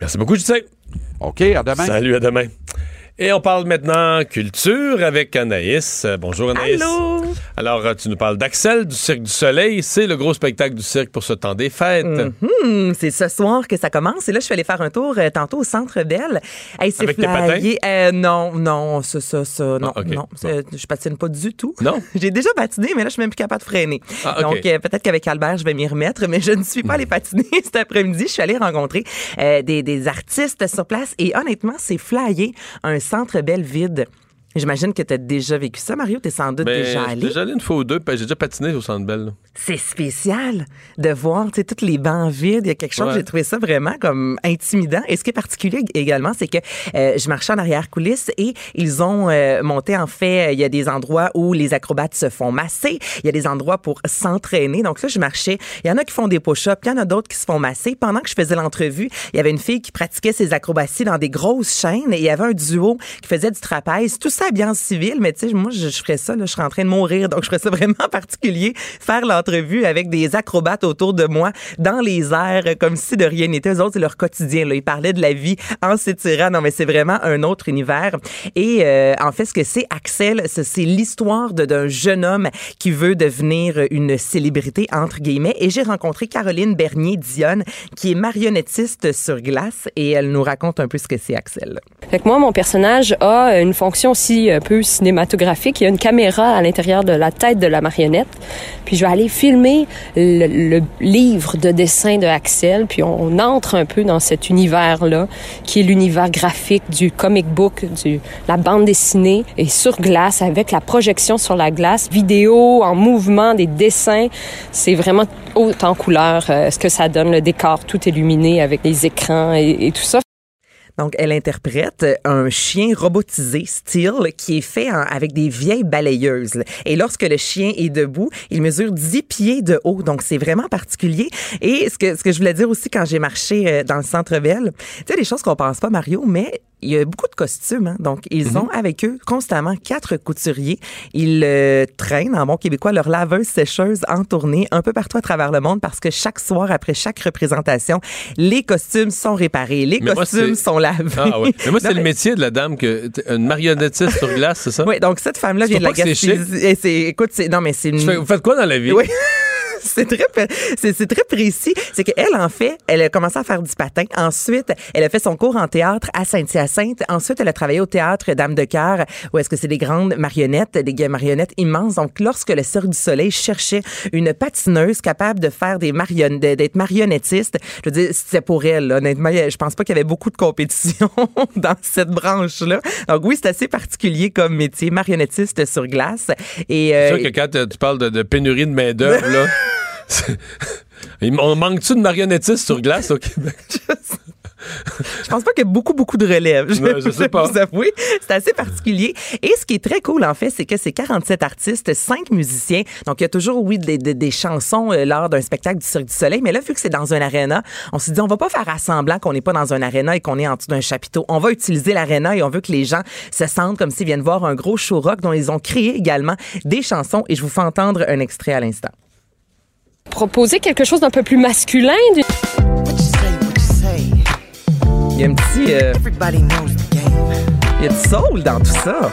Merci beaucoup, sais. OK, à demain. Salut, à demain. Et on parle maintenant culture avec Anaïs. Euh, Bonjour Anaïs. Allô? Alors, euh, tu nous parles d'Axel du Cirque du Soleil. C'est le gros spectacle du cirque pour ce temps des fêtes. Mhm, c'est ce soir que ça commence. Et là, je suis allée faire un tour euh, tantôt au Centre Belle. Hey, c'est Avec tes. Euh, non, non, ça, ça, ça, non, Ah, ok. non. c'est- Je patine pas du tout. Non? J'ai déjà patiné, mais là, je suis même plus capable de freiner. Ah. Donc, euh, peut-être qu'avec Albert, je vais m'y remettre, mais je ne suis pas allée patiner cet après-midi. Je suis allée rencontrer euh, des, des artistes sur place et honnêtement, c'est flyé un Centre Belle vide. J'imagine que tu as déjà vécu ça, Mario. Tu es sans doute déjà Ben, j'étais allé. déjà allé une fois ou deux, puis j'ai déjà patiné au Centre Bell. C'est spécial de voir toutes les bancs vides. Il y a quelque chose, Ouais. j'ai trouvé ça vraiment comme intimidant. Et ce qui est particulier également, c'est que euh, je marchais en arrière-coulisses et ils ont euh, monté, en fait, euh, il y a des endroits où les acrobates se font masser. Il y a des endroits pour s'entraîner. Donc là, je marchais. Il y en a qui font des push-ups, il y en a d'autres qui se font masser. Pendant que je faisais l'entrevue, il y avait une fille qui pratiquait ses acrobaties dans des grosses chaînes et il y avait un duo qui faisait du trapèze. Tout ça bien civil, mais tu sais, moi, je, ferais ça, là, je serais en train de mourir. Donc, je ferais ça vraiment particulier, faire l'entrevue avec des acrobates autour de moi, dans les airs, comme si de rien n'était. Eux autres, c'est leur quotidien. Là. Ils parlaient de la vie en s'étirant. Non, mais c'est vraiment un autre univers. Et euh, en fait, ce que c'est, Axel, c'est l'histoire d'un jeune homme qui veut devenir une célébrité, entre guillemets. Et j'ai rencontré Caroline Bernier-Dionne, qui est marionnettiste sur glace, et elle nous raconte un peu ce que c'est, Axel. Fait que moi, mon personnage a une fonction aussi un peu cinématographique. Il y a une caméra à l'intérieur de la tête de la marionnette. Puis je vais aller filmer le, livre de dessin de Axel. Puis on, entre un peu dans cet univers-là, qui est l'univers graphique du comic book, du la bande dessinée, et sur glace, avec la projection sur la glace, vidéo en mouvement, des dessins. C'est vraiment haut en couleur euh, ce que ça donne, le décor tout illuminé avec les écrans et, et tout ça. Donc, elle interprète un chien robotisé, Steel, qui est fait avec des vieilles balayeuses. Et lorsque le chien est debout, il mesure 10 pieds de haut. Donc, c'est vraiment particulier. Et ce que, ce que je voulais dire aussi quand j'ai marché euh, dans le centre Bell, tu sais, des choses qu'on pense pas, Mario, mais il y a beaucoup de costumes. hein. Donc, ils ont avec eux constamment quatre couturiers. Ils euh, traînent, en bon québécois, leur laveuse sécheuse en tournée un peu partout à travers le monde parce que chaque soir, après chaque représentation, les costumes sont réparés, les Mais costumes sont lavés. Ah ouais. Mais moi, c'est le métier de la dame que. Une marionnettiste sur glace, c'est ça? Oui, donc cette femme-là vient de la Gaspésie. Écoute, non mais c'est une. Vous faites quoi dans la vie? Oui. C'est très, c'est, c'est très précis. C'est qu'elle, en fait, elle a commencé à faire du patin. Ensuite, elle a fait son cours en théâtre à Saint-Hyacinthe. Ensuite, elle a travaillé au théâtre Dame de Cœur, où est-ce que c'est des grandes marionnettes, des marionnettes immenses. Donc, lorsque le Cirque du Soleil cherchait une patineuse capable de faire des marionnettes, d'être marionnettiste, je veux dire, c'était pour elle. là. Honnêtement, je pense pas qu'il y avait beaucoup de compétition dans cette branche-là. Donc, oui, c'est assez particulier comme métier, marionnettiste sur glace. Et, C'est euh, sûr que quand euh, tu parles de, de pénurie de main-d'œuvre, là. On manque-tu de marionnettistes sur glace au Québec? Je pense pas qu'il y a beaucoup, beaucoup de relève. Je, je sais pas. vous avouer. C'est assez particulier. Et ce qui est très cool, en fait, c'est que c'est 47 artistes, 5 musiciens. Donc, il y a toujours, oui, des, des- des chansons euh, lors d'un spectacle du Cirque du Soleil. Mais là, vu que c'est dans un aréna, on s'est dit, on va pas faire à semblant qu'on n'est pas dans un aréna et qu'on est en dessous d'un chapiteau. On va utiliser l'aréna et on veut que les gens se sentent comme s'ils viennent voir un gros show rock dont ils ont créé également des chansons. Et je vous fais entendre un extrait à l'instant. Proposer quelque chose d'un peu plus masculin, du- Il y a un petit... euh, il y a du soul dans tout ça.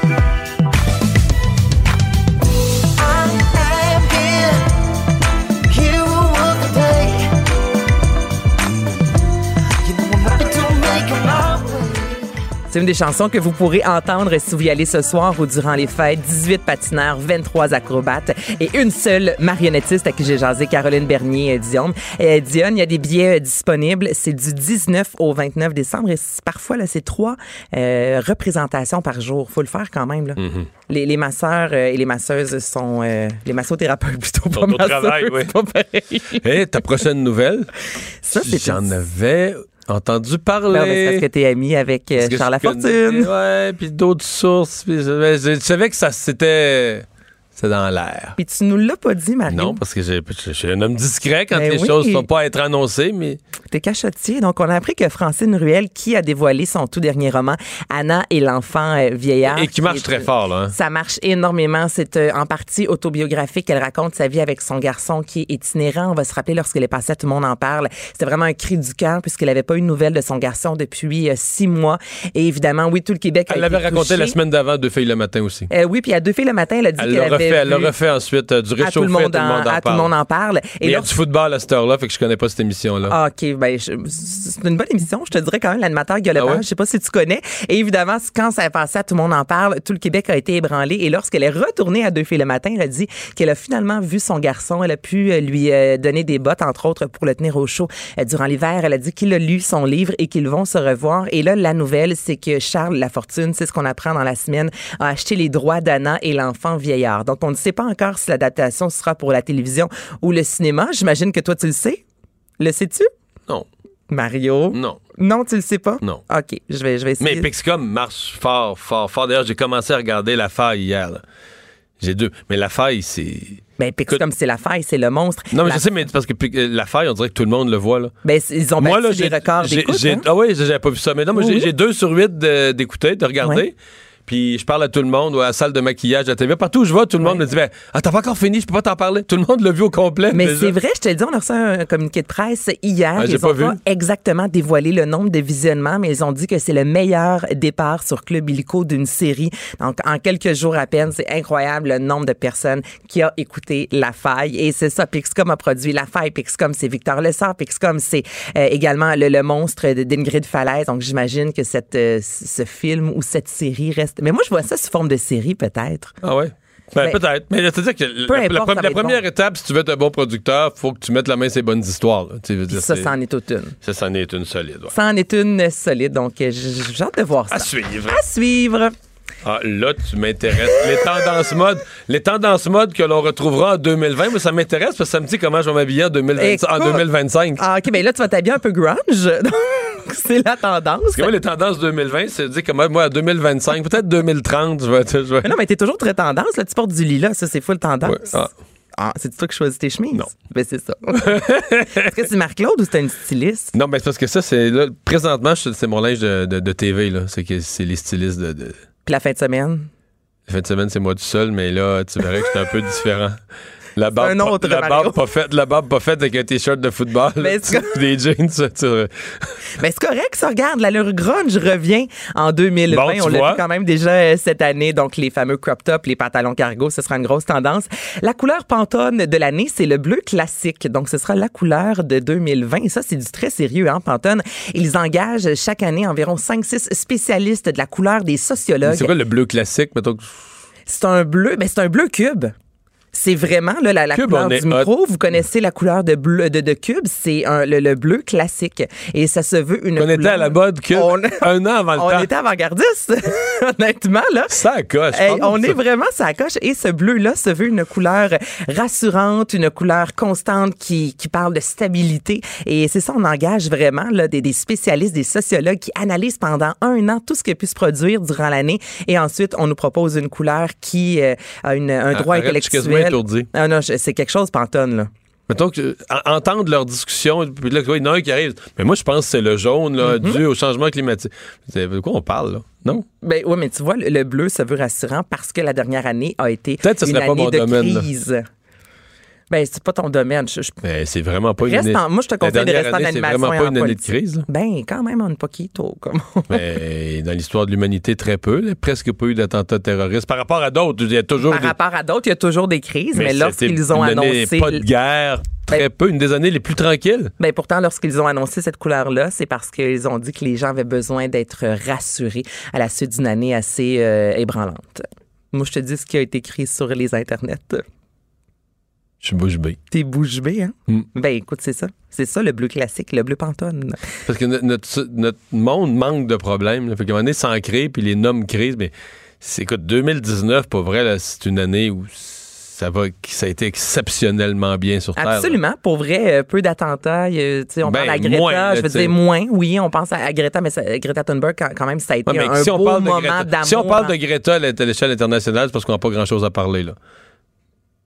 C'est une des chansons que vous pourrez entendre si vous y allez ce soir ou durant les fêtes. 18 patineurs, 23 acrobates et une seule marionnettiste à qui j'ai jasé, Caroline Bernier euh, Dion. Euh, Dion, il y a des billets euh, disponibles. C'est du 19 au 29 décembre et c'est- parfois, là, c'est trois euh, représentations par jour. Faut le faire quand même, là. Mm-hmm. Les, les masseurs euh, et les masseuses sont... euh, les massothérapeutes plutôt, pas masseuses, travail, oui. pas pareil. Et ta prochaine nouvelle? Ça, c'est J'en avais entendu parler. Non, mais c'est parce que t'es ami avec euh, Charles Lafortune. Ouais, puis d'autres sources. je, mais je- je savais que ça c'était. C'est dans l'air. Puis tu nous l'as pas dit, Mario. Non, parce que je suis un homme discret quand Ben les oui. choses ne sont pas à être annoncées, mais T'es cachotier. Donc, on a appris que Francine Ruel, qui a dévoilé son tout dernier roman, Anna et l'enfant euh, vieillard. Et qui marche est- très fort, là. hein. Ça marche énormément. C'est euh, en partie autobiographique. Elle raconte sa vie avec son garçon qui est itinérant. On va se rappeler lorsqu'elle est passée, tout le monde en parle. C'était vraiment un cri du cœur puisqu'elle n'avait pas eu de nouvelles de son garçon depuis euh, six mois. Et évidemment, oui, tout le Québec Elle l'avait raconté la semaine d'avant, Deux filles le matin aussi. Euh, oui, puis à deux filles le matin, elle a dit Elle qu'elle avait refait, elle l'a refait ensuite, euh, du à tout réchauffé, le monde, en, à tout le parle. monde en parle. Mais il y a du football à cette heure-là, fait que je connais pas cette émission-là. ah, OK, ben, c'est une bonne émission. Je te dirais quand même, l'animateur Guy Ah ouais? je sais pas si tu connais. Et évidemment, quand ça a passé Tout le monde en parle, tout le Québec a été ébranlé. Et lorsqu'elle est retournée à Deux filles le matin, elle a dit qu'elle a finalement vu son garçon. Elle a pu euh, lui euh, donner des bottes, entre autres, pour le tenir au chaud durant l'hiver. Elle a dit qu'il a lu son livre et qu'ils vont se revoir. Et là, la nouvelle, c'est que Charles Lafortune, c'est ce qu'on apprend dans la semaine, a acheté les droits d'Anna et l'enfant vieillard. Donc, on ne sait pas encore si l'adaptation sera pour la télévision ou le cinéma. J'imagine que toi, tu le sais. Le sais-tu? Non. Mario? Non. Non, tu le sais pas? Non. OK, je vais, je vais essayer. Mais Pixcom marche fort, fort, fort. D'ailleurs, j'ai commencé à regarder La Faille hier. là. J'ai deux. Mais La Faille, c'est. Ben, Pix comme c'est la faille, c'est le monstre. Non, mais La- je sais, mais parce que La Faille, on dirait que tout le monde le voit. Là. Ben, ils ont Moi, battu là, des records d'écoute. hein? Ah oui, j'avais pas vu ça. Mais non, moi, Oui, j'ai deux sur huit d'écouter, de regarder. Ouais. Puis je parle à tout le monde, ou à la salle de maquillage, à la TV. Partout où je vais, tout le monde me dit ben, Ah, t'as pas encore fini, je peux pas t'en parler. Tout le monde l'a vu au complet. Mais c'est vrai, je te le dis, on a reçu un communiqué de presse hier. Ah, ils pas ont vu. pas exactement dévoilé le nombre de visionnements, mais ils ont dit que c'est le meilleur départ sur Club Illico d'une série. Donc, en quelques jours à peine, c'est incroyable le nombre de personnes qui a écouté La Faille. Et c'est ça, Pixcom a produit La Faille. Pixcom, c'est Victor Lessard. Pixcom, c'est euh, également le, le monstre de- d'Ingrid Falaise. Donc, j'imagine que cette, euh, ce film ou cette série reste... Mais moi, je vois ça sous forme de série, peut-être. Ah ouais? Ben, Ben, peut-être. Mais c'est-à-dire que peu la, importe, la première bon. étape, si tu veux être un bon producteur, faut que tu mettes la main sur les bonnes histoires. là. Tu veux dire, Ça, c'en est toute une. Ça, c'en est une solide. ouais. Ça en est une solide, donc euh, j'ai hâte de voir ça. À suivre. À suivre. Ah, là, tu m'intéresses. Les tendances mode, les tendances mode que l'on retrouvera en 2020, mais ça m'intéresse parce que ça me dit comment je vais m'habiller en, 2020 en Écoute. 2025. Ah, OK, mais là, tu vas t'habiller un peu grunge. C'est la tendance. Parce que moi, les tendances 2020, c'est de dire comment moi, à 2025, peut-être 2030, je vais. Je vais... Mais non, mais t'es toujours très tendance. Là, tu portes du lilas, ça, c'est full tendance. Ouais, ah. Ah, c'est toi qui choisis tes chemises? Non. Ben, c'est ça. Est-ce que c'est Marc-Claude ou c'est une styliste? Non, mais c'est parce que ça, c'est. là, Présentement, c'est mon linge de, de- de TV, là. C'est que c'est les stylistes de. de... Puis la fin de semaine? La fin de semaine, c'est moi tout seul, mais là, tu verrais que c'est un peu différent. La barbe, un autre, la barbe pas faite, la barbe pas faite avec un t-shirt de football, Mais des jeans, ça, tu- Ben, c'est correct, ça. Regarde, l'allure grunge revient en 2020. Bon, tu On l'a vu quand même déjà euh, cette année. Donc, les fameux crop tops, les pantalons cargo, ce sera une grosse tendance. La couleur Pantone de l'année, c'est le bleu classique. Donc, ce sera la couleur de 2020. Et ça, c'est du très sérieux, hein, Pantone. Ils engagent chaque année environ 5-6 spécialistes de la couleur des sociologues. C'est quoi le bleu classique, mettons? que- C'est un bleu, mais c'est un bleu cube. C'est vraiment là, la, la Cube, couleur on du micro. Vous connaissez la couleur de bleu de, de cube, c'est le, le bleu classique et ça se veut une On était à la mode que On- un an avant le on temps. était avant-gardiste, honnêtement là. Ça coche. Hey, on est vraiment ça coche et ce bleu là se veut une couleur rassurante, une couleur constante qui, qui parle de stabilité et c'est ça on engage vraiment là des, des spécialistes, des sociologues qui analysent pendant un an tout ce qui a pu se produire durant l'année et ensuite on nous propose une couleur qui euh, a une- un droit Arrête, intellectuel. Étourdi. Ah non, c'est quelque chose Pantone là. Mettons que en- entendre leur discussion, puis là, il y en a un qui arrive. Mais moi, je pense que c'est le jaune, là, Mm-hmm. dû au changement climatique. De quoi on parle, là? Non? Ben oui, mais tu vois, le, le bleu se veut rassurant parce que la dernière année a été Peut-être que ce une serait pas année mon de domaine, là. Ben, c'est pas ton domaine. Je- je- Mais c'est vraiment pas une Reste année. en- moi, je te conseille de rester en année, C'est animation vraiment pas une année de crise, là. Ben, quand même, un poquito. Comme... Mais dans l'histoire de l'humanité, très peu. là. presque pas eu d'attentats terroristes. Par rapport à d'autres, il y a toujours Par des... rapport à d'autres, il y a toujours des crises, mais, lorsqu'ils ont une année, annoncé. Pas de guerre, très peu. Une des années les plus tranquilles. Ben pourtant, lorsqu'ils ont annoncé cette couleur-là, c'est parce qu'ils ont dit que les gens avaient besoin d'être rassurés à la suite d'une année assez euh, ébranlante. Moi, je te dis ce qui a été écrit sur les internets. Je suis bouche bée. T'es bouche bée, hein? Mm. Ben écoute, c'est ça. C'est ça le bleu classique, le bleu pantone. Parce que no- notre, notre monde manque de problèmes. Là. Fait qu'à un moment donné, sans créer, puis les noms crise, mais c'est, écoute, 2019, pour vrai, c'est une année où ça va, ça a été exceptionnellement bien sur Terre. là. Absolument. Pour vrai, euh, peu d'attentats. On Ben, parle à Greta. moins, là, je veux dire, moins. Oui, on pense à, Greta, mais ça- Greta Thunberg, quand, même, ça a été Ouais, un si, beau moment d'amour. si on parle de Greta à l'échelle internationale, c'est parce qu'on n'a pas grand-chose à parler. Là.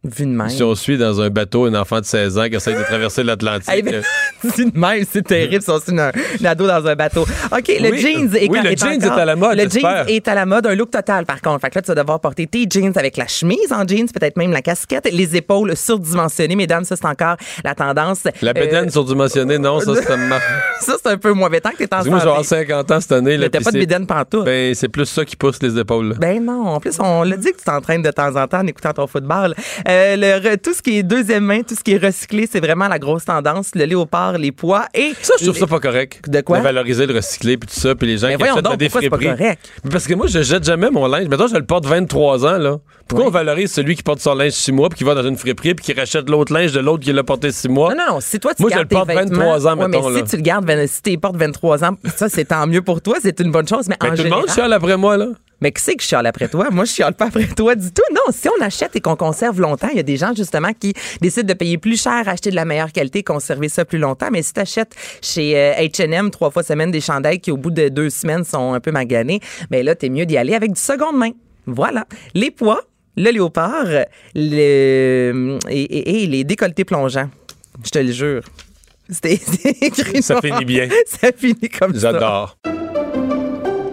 Vu de même. Si on suit dans un bateau un enfant de 16 ans qui essaie de traverser l'Atlantique. Hey, ben, vu de même, c'est terrible, si on suit un, un ado dans un bateau. OK, le Oui, jeans est oui, le est jeans encore- est à la mode, Le jeans est à la mode, un look total, par contre. Fait que là, tu vas devoir porter tes jeans avec la chemise en jeans, peut-être même la casquette, les épaules surdimensionnées. Mesdames, ça, c'est encore la tendance. La Euh, bédaine surdimensionnée, non, ça, c'est un peu moins tant que t'es en Moi, santé. 50 ans cette année. t'as pas de bédaine pantoute. Ben, c'est plus ça qui pousse les épaules. là. Ben non, en plus, on l'a dit que tu t'entraînes de temps en temps en écoutant ton football. Euh, le re- tout ce qui est deuxième main, tout ce qui est recyclé, c'est vraiment la grosse tendance. Le léopard, les pois et... Ça, je trouve ça pas correct. De quoi? De valoriser le recyclé puis tout ça, puis les gens Mais qui achètent donc, dans des pourquoi c'est pas correct? Parce que moi, je jette jamais mon linge. Maintenant, je le porte 23 ans, là. Pourquoi on valorise celui qui porte son linge 6 mois puis qui va dans une friperie puis qui rachète l'autre linge de l'autre qui l'a porté 6 mois? Non, non, non. Si toi, tu Moi, je le porte tes vêtements, 23 ans, Ouais, mettons, mais là. si tu le gardes, si tu portes 23 ans, ça, c'est tant mieux pour toi. C'est une bonne chose. Mais Ben, en tout le général, monde chiale après moi, là. Mais qui c'est qui chiale après toi? Moi, je chiale pas après toi du tout. Non, si on achète et qu'on conserve longtemps, il y a des gens, justement, qui décident de payer plus cher, acheter de la meilleure qualité, conserver ça plus longtemps. Mais si tu achètes chez euh, H&M trois fois semaine des chandails qui, au bout de deux semaines, sont un peu maganés, ben là, t'es mieux d'y aller avec du seconde main. Voilà. Les poids, le léopard, le, et, et- et les décolletés plongeants. Je te le jure. C'était écrit Ça noir. finit bien. Ça finit comme ça. J'adore.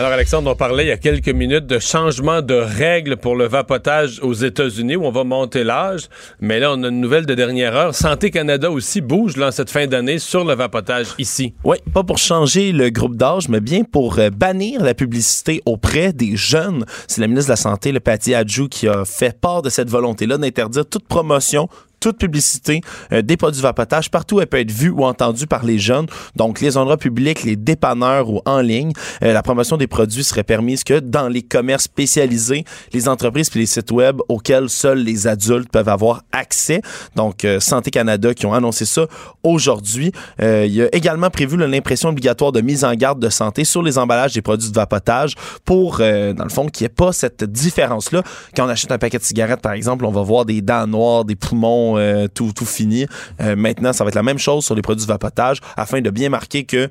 Alors, Alexandre, on parlait il y a quelques minutes de changement de règles pour le vapotage aux États-Unis où on va monter l'âge. Mais là, on a une nouvelle de dernière heure. Santé Canada aussi bouge là, cette fin d'année sur le vapotage ici. Oui, pas pour changer le groupe d'âge, mais bien pour euh, bannir la publicité auprès des jeunes. C'est la ministre de la Santé, le Patty Adjou, qui a fait part de cette volonté-là d'interdire toute promotion toute publicité euh, des produits vapotage partout elle peut être vue ou entendue par les jeunes. Donc, les endroits publics, les dépanneurs ou en ligne, euh, la promotion des produits serait permise que dans les commerces spécialisés, les entreprises puis les sites web auxquels seuls les adultes peuvent avoir accès. Donc, euh, Santé Canada qui ont annoncé ça aujourd'hui. Euh, il y a également prévu l'impression obligatoire de mise en garde de santé sur les emballages des produits de vapotage pour, euh, dans le fond, qu'il n'y ait pas cette différence-là. Quand on achète un paquet de cigarettes, par exemple, on va voir des dents noires, des poumons, euh, tout, tout fini. Euh, maintenant, ça va être la même chose sur les produits de vapotage afin de bien marquer que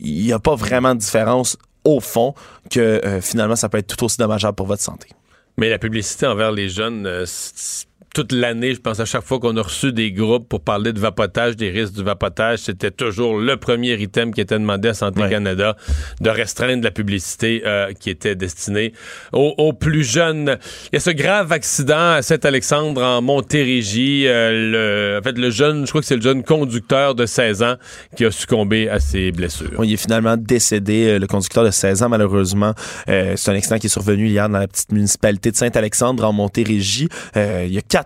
il n'y a pas vraiment de différence au fond, que euh, finalement, ça peut être tout aussi dommageable pour votre santé. Mais la publicité envers les jeunes, toute l'année, je pense à chaque fois qu'on a reçu des groupes pour parler de vapotage, des risques du vapotage, c'était toujours le premier item qui était demandé à Santé Ouais. Canada de restreindre la publicité euh, qui était destinée aux, aux plus jeunes. Il y a ce grave accident à Saint-Alexandre en Montérégie. euh, le, en fait, le jeune, je crois que c'est le jeune conducteur de 16 ans qui a succombé à ses blessures. Oui, il est finalement décédé, euh, le conducteur de 16 ans, malheureusement. Euh, c'est un accident qui est survenu hier dans la petite municipalité de Saint-Alexandre, en Montérégie. Euh, il y a quatre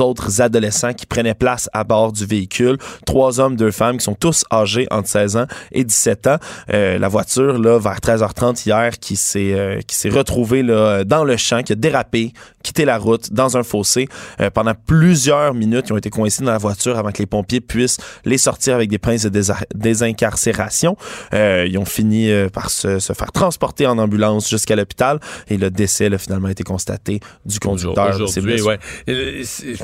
autres adolescents qui prenaient place à bord du véhicule. Trois hommes, deux femmes, qui sont tous âgés entre 16 ans et 17 ans. Euh, la voiture, là, vers 13h30 hier, qui s'est euh, qui s'est retrouvée là, dans le champ, qui a dérapé, quitté la route, dans un fossé. Euh, pendant plusieurs minutes, ils ont été coincés dans la voiture avant que les pompiers puissent les sortir avec des pinces de désa- désincarcération. Euh, ils ont fini euh, par se, se faire transporter en ambulance jusqu'à l'hôpital et le décès là, finalement a été constaté du conducteur. Aujourd'hui, ouais. C'est-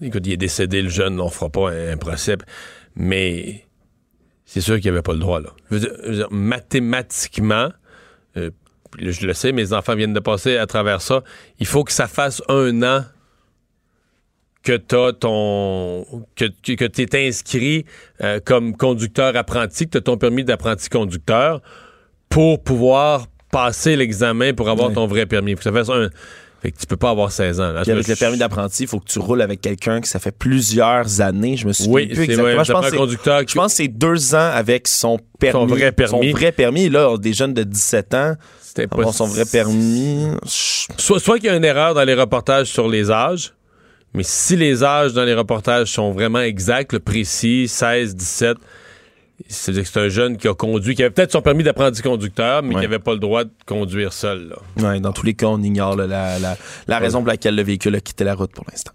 Écoute, il est décédé, le jeune, on fera pas un, un procès, mais c'est sûr qu'il avait pas le droit, là. Je veux dire, je veux dire, mathématiquement, euh, je le sais, mes enfants viennent de passer à travers ça, il faut que ça fasse un an que t'as ton que, que, t'es inscrit euh, comme conducteur apprenti, que t'as ton permis d'apprenti conducteur pour pouvoir passer l'examen pour avoir ton vrai permis. Faut que ça fasse un fait que tu peux pas avoir 16 ans. là. Avec le permis d'apprenti, il faut que tu roules avec quelqu'un que ça fait plusieurs années. Je me souviens Oui, plus exactement. vrai. Je pense que conducteur qui- je pense que c'est deux ans avec son permis. Son vrai permis. Son vrai permis. Là, des jeunes de 17 ans, avoir son vrai permis. Soit, soit qu'il y a une erreur dans les reportages sur les âges, Mais si les âges dans les reportages sont vraiment exacts, le précis, 16, 17, c'est-à-dire que c'est un jeune qui a conduit, qui avait peut-être son permis d'apprenti conducteur, mais Ouais. qui n'avait pas le droit de conduire seul. Là. Ouais, dans tous les cas, on ignore là, la, la, la raison pour laquelle le véhicule a quitté la route pour l'instant.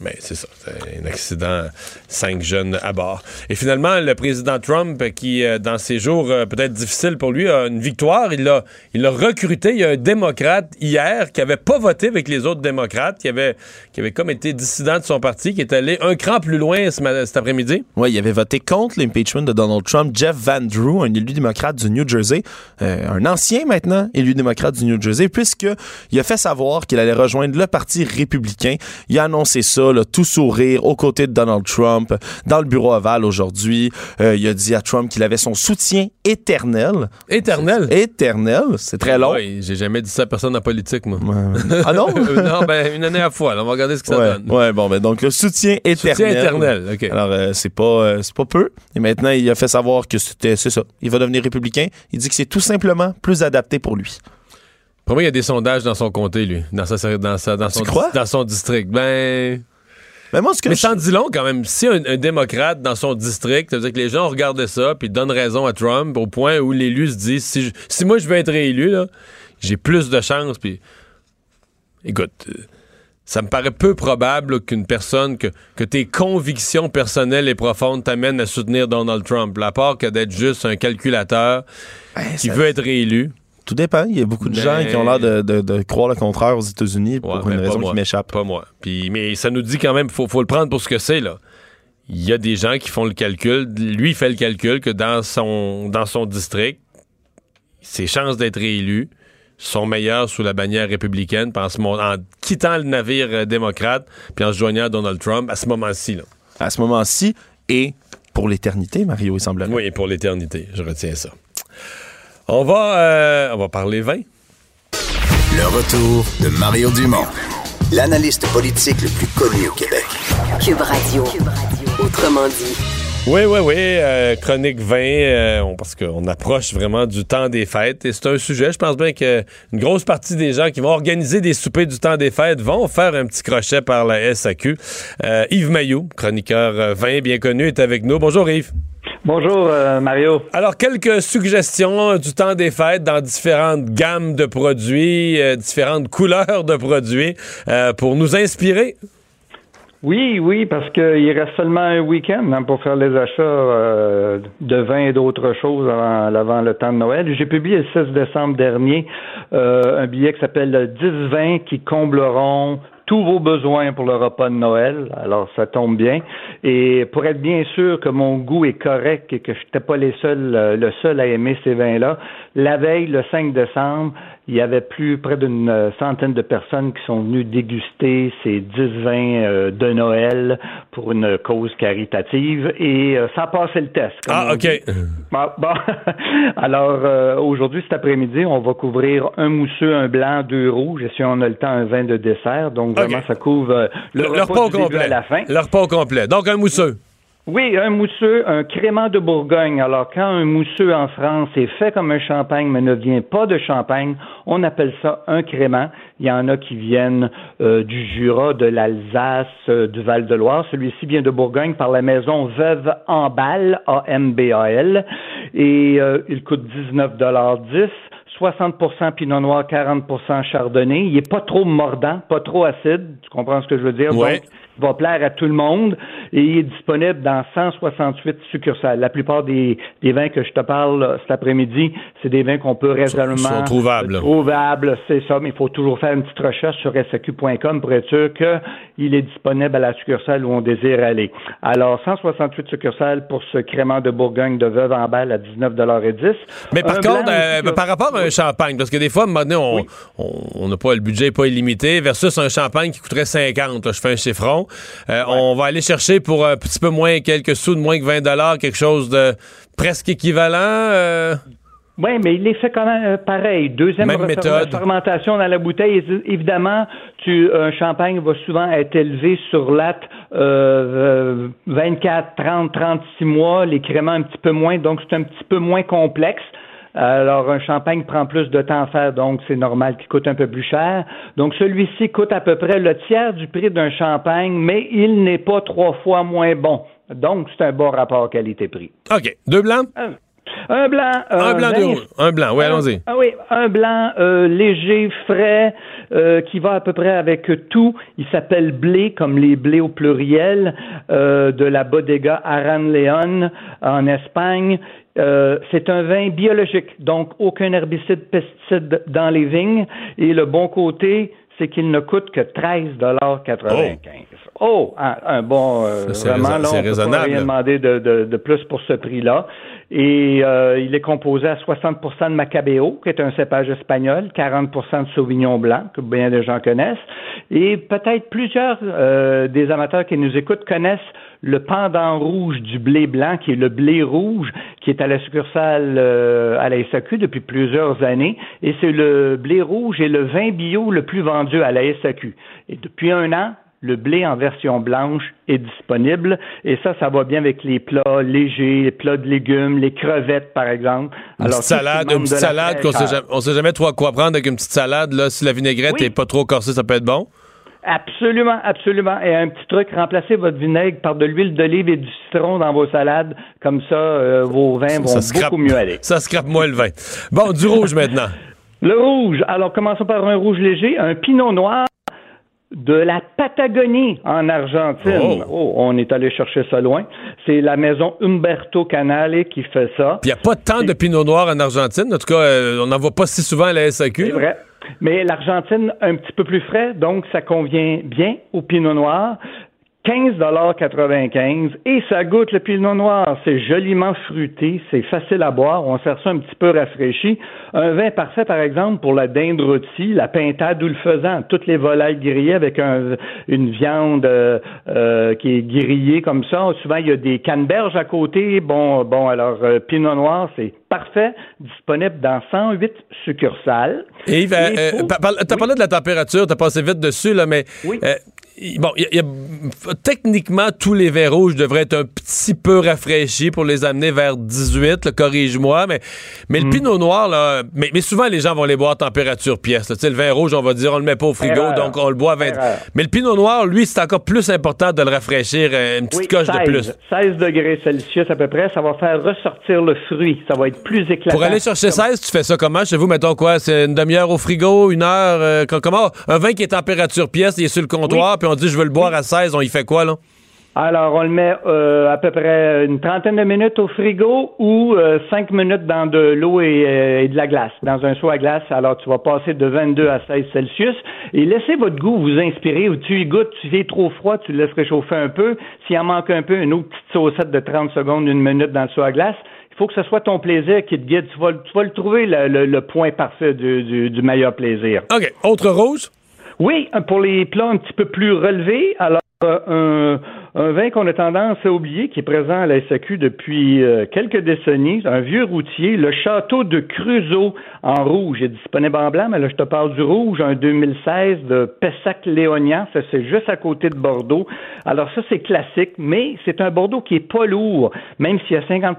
Mais c'est ça, c'est un accident, cinq jeunes à bord. Et finalement, le président Trump, qui, euh, dans ces jours euh, peut-être difficiles pour lui, a une victoire. Il a, il a recruté, il y a un démocrate hier qui avait pas voté avec les autres démocrates, qui avait, qui avait comme été dissident de son parti, qui est allé un cran plus loin cet après-midi. Oui, il avait voté contre l'impeachment de Donald Trump. Jeff Van Drew, un élu démocrate du New Jersey, euh, un ancien maintenant élu démocrate du New Jersey, puisque il a fait savoir qu'il allait rejoindre le Parti républicain. Il a annoncé ça, là, tout sourire, aux côtés de Donald Trump, dans le bureau ovale aujourd'hui. Euh, il a dit à Trump qu'il avait son soutien éternel. Éternel? Éternel, c'est très long. Ouais, J'ai jamais dit ça à personne en politique, moi. Ah non? non, ben, une année à la fois. là. on va regarder ce que ça ouais, donne. ouais, bon, ben donc le soutien éternel. Soutien éternel, OK. Alors, euh, c'est pas, euh, c'est pas peu. Et maintenant, il a fait savoir que c'était, c'est ça. Il va devenir républicain. Il dit que c'est tout simplement plus adapté pour lui. Pour moi, il y a des sondages dans son comté, lui, dans, sa, dans, sa, dans, son, crois? dans son district. Ben. Mais moi, ce que Mais je- dit long quand même. Si un, un démocrate dans son district, ça veut dire que les gens regardent ça puis donnent raison à Trump au point où l'élu se dit si, je- si moi je veux être réélu, j'ai plus de chances. Puis, écoute, euh, ça me paraît peu probable qu'une personne, que, que tes convictions personnelles et profondes t'amènent à soutenir Donald Trump, à part que d'être juste un calculateur qui ça- veut être réélu. Tout dépend. Il y a beaucoup de Mais- gens qui ont l'air de, de- de croire le contraire aux États-Unis pour Ouais, une raison qui m'échappe. Pas moi. Puis, mais ça nous dit quand même, faut, faut le prendre pour ce que c'est, là. Il y a des gens qui font le calcul. Lui, fait le calcul que dans son, dans son district, ses chances d'être réélu sont meilleures sous la bannière républicaine en, en quittant le navire euh, démocrate puis en se joignant à Donald Trump à ce moment-ci. Là. À ce moment-ci, et pour l'éternité, Mario, il semblerait. Oui, et pour l'éternité. Je retiens ça. On va, euh, on va parler vin. Le retour de Mario Dumont, l'analyste politique le plus connu au Québec. Cube Radio. Autrement dit. Oui, oui, oui. euh, chronique 20, euh, parce qu'on approche vraiment du temps des fêtes. Et c'est un sujet, je pense bien qu'une grosse partie des gens qui vont organiser des soupers du temps des fêtes vont faire un petit crochet par la SAQ. Euh, Yves Mailloux, chroniqueur euh, 20 bien connu, est avec nous. Bonjour Yves. Bonjour Mario. Alors, quelques suggestions euh, du temps des fêtes dans différentes gammes de produits, euh, différentes couleurs de produits euh, pour nous inspirer. Oui, oui, parce qu'il reste seulement un week-end hein, pour faire les achats euh, de vin et d'autres choses avant, avant le temps de Noël. J'ai publié le 16 décembre dernier euh, un billet qui s'appelle 10 vins qui combleront tous vos besoins pour le repas de Noël. Alors, ça tombe bien. Et pour être bien sûr que mon goût est correct et que je n'étais pas euh, le seul à aimer ces vins-là, la veille, le 5 décembre, il y avait plus près d'une euh, centaine de personnes qui sont venues déguster ces 10 vins euh, de Noël pour une cause caritative et euh, ça a passé le test. comme Ah, OK. Bon, bon. Alors, euh, aujourd'hui, cet après-midi, on va couvrir un mousseux, un blanc, deux rouges, et si on a le temps, un vin de dessert. Donc, vraiment, ça couvre le, Le, repas repas au complet. à la fin. Le repas au complet. Donc, un mousseux. Oui, un mousseux, un crément de Bourgogne. Alors, quand un mousseux en France est fait comme un champagne, mais ne vient pas de Champagne, on appelle ça un crément. Il y en a qui viennent euh, du Jura, de l'Alsace, euh, du Val-de-Loire. Celui-ci vient de Bourgogne par la maison Veuve Ambal, A-M-B-A-L, et euh, il coûte 19,10 60% Pinot Noir, 40% Chardonnay. Il est pas trop mordant, pas trop acide. Tu comprends ce que je veux dire? Ouais. Donc, il va plaire à tout le monde et il est disponible dans 168 succursales. La plupart des, des vins que je te parle là, cet après-midi, c'est des vins qu'on peut raisonnablement sont trouvables. euh, trouvables, c'est ça, mais il faut toujours faire une petite recherche sur saq.com pour être sûr qu'il est disponible à la succursale où on désire aller. Alors, 168 succursales pour ce crément de Bourgogne de Veuve en balle à 19,10 Mais par Un contre, euh, par rapport à un champagne, parce que des fois, à un moment donné, on on n'a pas le budget pas illimité, versus un champagne qui coûterait 50, là, je fais un chiffron. Euh, On va aller chercher pour un petit peu moins, quelques sous de moins que 20 quelque chose de presque équivalent. euh, Oui, mais il est fait quand même euh, pareil. Deuxième Même méthode. fermentation dans la bouteille. Évidemment, tu, un champagne va souvent être élevé sur latte euh, euh, 24, 30, 36 mois, les créments un petit peu moins, donc c'est un petit peu moins complexe. Alors, un champagne prend plus de temps à faire, donc c'est normal qu'il coûte un peu plus cher. Donc, celui-ci coûte à peu près le tiers du prix d'un champagne, mais il n'est pas trois fois moins bon. Donc, c'est un bon rapport qualité-prix. OK. Deux blancs? Un, un blanc. Un blanc, deux vin- rouges. Un blanc, oui, allons-y. Ah oui, un blanc euh, léger, frais, euh, qui va à peu près avec tout. Il s'appelle blé, comme les blés au pluriel, euh, de la bodega Aran León en Espagne. Euh, c'est un vin biologique, donc aucun herbicide, pesticide dans les vignes. Et le bon côté, c'est qu'il ne coûte que 13,95 Oh, un, un bon, euh, vraiment, là, on peut pas rien demander de, de, de plus pour ce prix-là. Et euh, il est composé à 60% de Macabeo, qui est un cépage espagnol, 40% de Sauvignon blanc, que bien des gens connaissent. Et peut-être plusieurs euh, des amateurs qui nous écoutent connaissent le pendant rouge du blé blanc, qui est le blé rouge, qui est à la succursale euh, à la SAQ depuis plusieurs années. Et c'est le blé rouge et le vin bio le plus vendu à la SAQ. Et depuis un an, le blé en version blanche est disponible et ça, ça va bien avec les plats légers, les plats de légumes, les crevettes, par exemple. Une petite ce qui salade, une petite de la salade qu'on sait jamais, on sait jamais trop quoi prendre avec une petite salade. Là, si la vinaigrette Oui. est pas trop corsée, ça peut être bon. Absolument, absolument. Et un petit truc, remplacez votre vinaigre par de l'huile d'olive et du citron dans vos salades. Comme ça, euh, vos vins vont Ça beaucoup mieux aller. Ça scrape moins le vin. Bon, du rouge maintenant. Le rouge. Alors, commençons par un rouge léger, un pinot noir de la Patagonie en Argentine. Oh, on est allé chercher ça loin. C'est la maison Umberto Canale qui fait ça. Il n'y a pas tant de pinot noir en Argentine. En tout cas, euh, on n'en voit pas si souvent à la SAQ. C'est vrai. Mais l'Argentine, un petit peu plus frais, donc ça convient bien au pinot noir. 15,95 et ça goûte le pinot noir. C'est joliment fruité, c'est facile à boire. On sert ça un petit peu rafraîchi. Un vin parfait, par exemple, pour la dinde rôtie, la pintade ou le faisan. Toutes les volailles grillées avec un- une viande euh, euh, qui est grillée comme ça. Souvent, il y a des canneberges à côté. Bon, bon, alors, euh, pinot noir, c'est parfait, disponible dans 108 succursales. Et Yves, euh, euh, t'as parlé de la température, t'as passé vite dessus, là, mais euh, y- bon, y a- y a- techniquement, tous les vins rouges devraient être un petit peu rafraîchis pour les amener vers 18, là, corrige-moi, mais, mais le pinot noir, là, mais, mais souvent, les gens vont les boire à température pièce. là. Le vin rouge, on va dire, on le met pas au frigo, Erreur. donc on le boit à 20. Erreur. Mais le pinot noir, lui, c'est encore plus important de le rafraîchir, euh, une petite Oui, coche 16, de plus. 16 degrés Celsius à peu près, ça va faire ressortir le fruit. Ça va être plus éclatant. Pour aller chercher 16, tu fais ça comment? Chez vous, mettons quoi? C'est une demi-heure au frigo, une heure? euh, co- comment? Un vin qui est température pièce, il est sur le comptoir, puis on dit je veux le boire à 16, on y fait quoi, là? Alors, on le met euh, à peu près une trentaine de minutes au frigo ou euh, cinq minutes dans de l'eau et, euh, et de la glace, dans un seau à glace. Alors, tu vas passer de 22 à 16 Celsius et laissez votre goût vous inspirer. Ou tu y goûtes, tu fais trop froid, tu le laisses réchauffer un peu. S'il en manque un peu, une autre petite saucette de 30 secondes, une minute dans le seau à glace. Il faut que ce soit ton plaisir qui te guide. Tu vas, le- tu vas le trouver, le, le- le point parfait du, du- du meilleur plaisir. OK. Autre rouge? Oui, pour les plats un petit peu plus relevés, alors euh, un, un vin qu'on a tendance à oublier, qui est présent à la SAQ depuis euh, quelques décennies, un vieux routier, le château de Creusot en rouge, est disponible en blanc, mais là je te parle du rouge, un 2016 de Pessac-Léognan, ça c'est juste à côté de Bordeaux. Alors ça c'est classique, mais c'est un Bordeaux qui est pas lourd, même s'il y a 50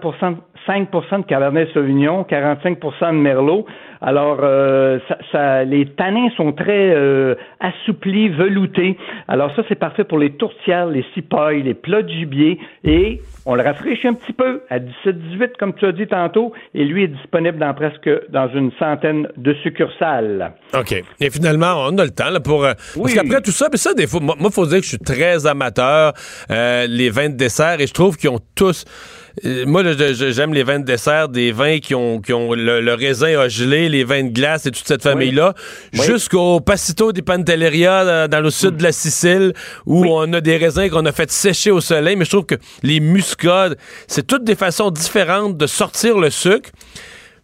5% de Cabernet Sauvignon, 45% de Merlot. Alors, euh, ça, ça- les tanins sont très euh, assouplis, veloutés. Alors ça, c'est parfait pour les tourtières, les cipailles, les plats de gibier. Et on le rafraîchit un petit peu à 17-18, comme tu as dit tantôt. Et lui est disponible dans presque dans une centaine de succursales. OK. Et finalement, on a le temps là, pour. euh, Parce qu'après tout ça, puis ça, des fois, moi, il faut dire que je suis très amateur les vins de dessert et je trouve qu'ils ont tous. Euh, moi, j'aime les vins de dessert, des vins qui ont, qui ont le, le raisin a gelé, les vins de glace et toute cette famille-là, jusqu'au Passito di Pantelleria euh, dans le sud de la Sicile, où on a des raisins qu'on a fait sécher au soleil. Mais je trouve que les muscades, c'est toutes des façons différentes de sortir le sucre.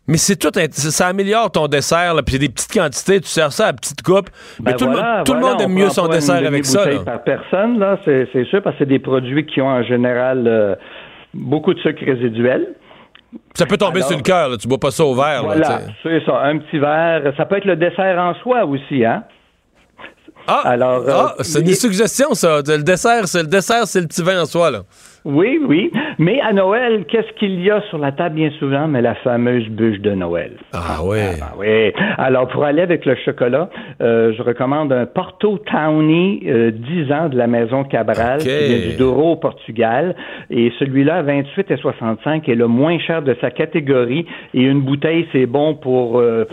Mais c'est tout, ça améliore ton dessert, là, puis c'est des petites quantités, tu sers ça à petite coupe. Mais Ben tout, le voilà, tout le monde aime mieux son dessert avec ça. là. par personne, là, c'est c'est sûr, parce que c'est des produits qui ont en général euh, beaucoup de sucre résiduel. Ça peut tomber Alors- sur le cœur, tu bois pas ça au verre. là, Voilà, c'est ça, un petit verre. Ça peut être le dessert en soi aussi, hein? Ah, Alors, euh, ah, c'est une et- suggestion, ça. Le dessert, c'est le dessert, c'est le petit vin en soi, là. Oui, oui. Mais à Noël, qu'est-ce qu'il y a sur la table? Bien souvent? Mais la fameuse bûche de Noël. Ah ouais. Ah oui. Alors, pour aller avec le chocolat, euh, je recommande un Porto Townie euh, 10 ans de la maison Cabral, qui vient du Douro au Portugal. Et celui-là, 28 et 65, est le moins cher de sa catégorie. Et une bouteille, c'est bon pour... euh,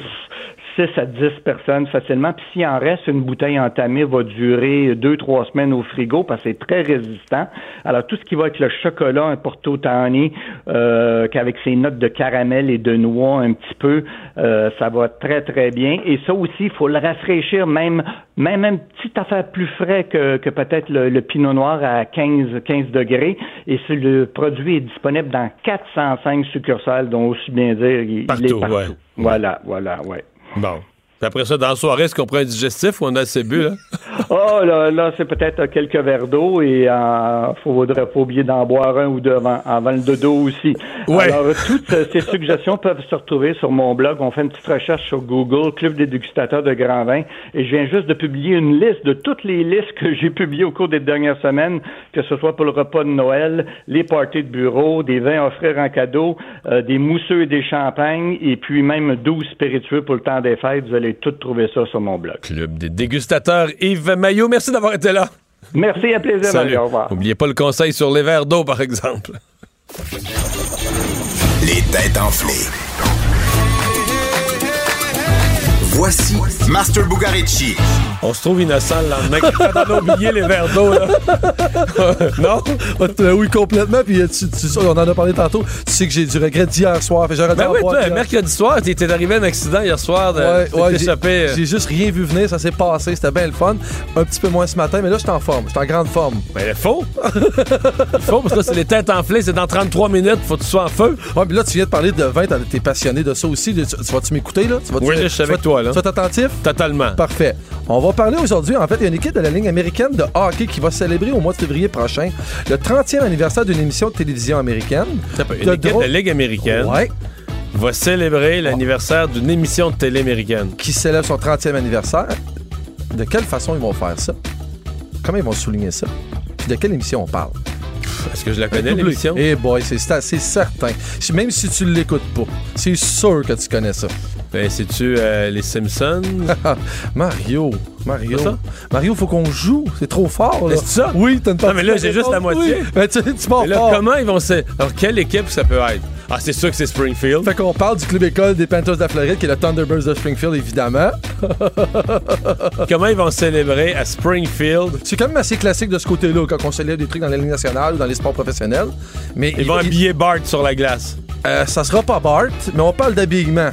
6 à 10 personnes facilement. Puis s'il en reste, une bouteille entamée va durer 2-3 semaines au frigo parce que c'est très résistant. Alors tout ce qui va avec le chocolat, un Porto Tawny, euh, qu'avec ses notes de caramel et de noix un petit peu, euh, ça va très très bien. Et ça aussi, il faut le rafraîchir même même une petite affaire plus frais que, que peut-être le, le pinot noir à 15, 15 degrés. Et ce, le produit est disponible dans 405 succursales, dont aussi bien dire, il, il est Partout, partout. ouais. Voilà, voilà, ouais. Bon. Puis après ça, dans la soirée, est-ce qu'on prend un digestif ou on a assez bu, là? Oh, là, là c'est peut-être quelques verres d'eau et il euh, faudrait pas oublier d'en boire un ou deux avant, avant le dodo aussi. Ouais. Alors, toutes ces suggestions peuvent se retrouver sur mon blog. On fait une petite recherche sur Google, Club des dégustateurs de grands vins, et je viens juste de publier une liste de toutes les listes que j'ai publiées au cours des dernières semaines, que ce soit pour le repas de Noël, les parties de bureau, des vins à offrir en cadeau, euh, des mousseux et des champagnes, et puis même 12 spiritueux pour le temps des fêtes. Vous allez tout trouver ça sur mon blog. Club des dégustateurs. Yves Maillot, merci d'avoir été là. Merci, à plaisir, Salut. Au revoir. N'oubliez pas le conseil sur les verres d'eau, par exemple. Les têtes enflées. Voici Master Bugarici. On se trouve innocent le lendemain. Quand on a oublié les verres d'eau, là. non? Euh, oui, complètement. Puis euh, tu, tu- on en a parlé tantôt. Tu sais que j'ai du regret d'hier soir. Fait Ben en oui, toi, mercredi soir, t'es arrivé à un accident hier soir. De, Ouais, j'ai- euh. J'ai juste rien vu venir, ça s'est passé, c'était bien le fun. Un petit peu moins ce matin, mais là, je suis en forme, je suis en grande forme. Ben, il faut. Il faut, parce que là, c'est les têtes enflées, c'est dans 33 minutes, faut que tu sois en feu. Ouais, puis là, tu viens de parler de vin, t'as- t'es passionné de ça aussi. Tu, tu vas-tu m'écouter, là? Tu vas Oui, je suis avec toi, là. Tu vas? Totalement. Parfait. On va parler aujourd'hui, en fait, il y a une équipe de la Ligue américaine de hockey qui va célébrer au mois de février prochain le 30e anniversaire d'une émission de télévision américaine. Une équipe de la Ligue américaine Ouais. va célébrer l'anniversaire d'une émission de télé américaine. Qui célèbre son 30e anniversaire. De quelle façon ils vont faire ça? Comment ils vont souligner ça? Puis de quelle émission on parle? Est-ce que je la connais, l'émission? Eh boy, c'est certain. Même si tu l'écoutes pas, c'est sûr que tu connais ça. Ben, c'est-tu euh, les Simpsons? Mario, Mario. Ça? Mario, faut qu'on joue. C'est trop fort, c'est ça? Oui, t'as une Non, mais là, j'ai juste la moitié. Oui. Ben, tu, tu pars là, fort. comment ils vont se. Alors, quelle équipe ça peut être? Ah, c'est sûr que c'est Springfield. Fait qu'on parle du club école des Panthers de la Floride, qui est le Thunderbirds de Springfield, évidemment. Comment ils vont célébrer à Springfield? C'est quand même assez classique de ce côté-là, quand on célèbre des trucs dans la Ligue nationale ou dans les sports professionnels. Mais Ils vont habiller Bart sur la glace. Euh, ça sera pas Bart, mais on parle d'habillement.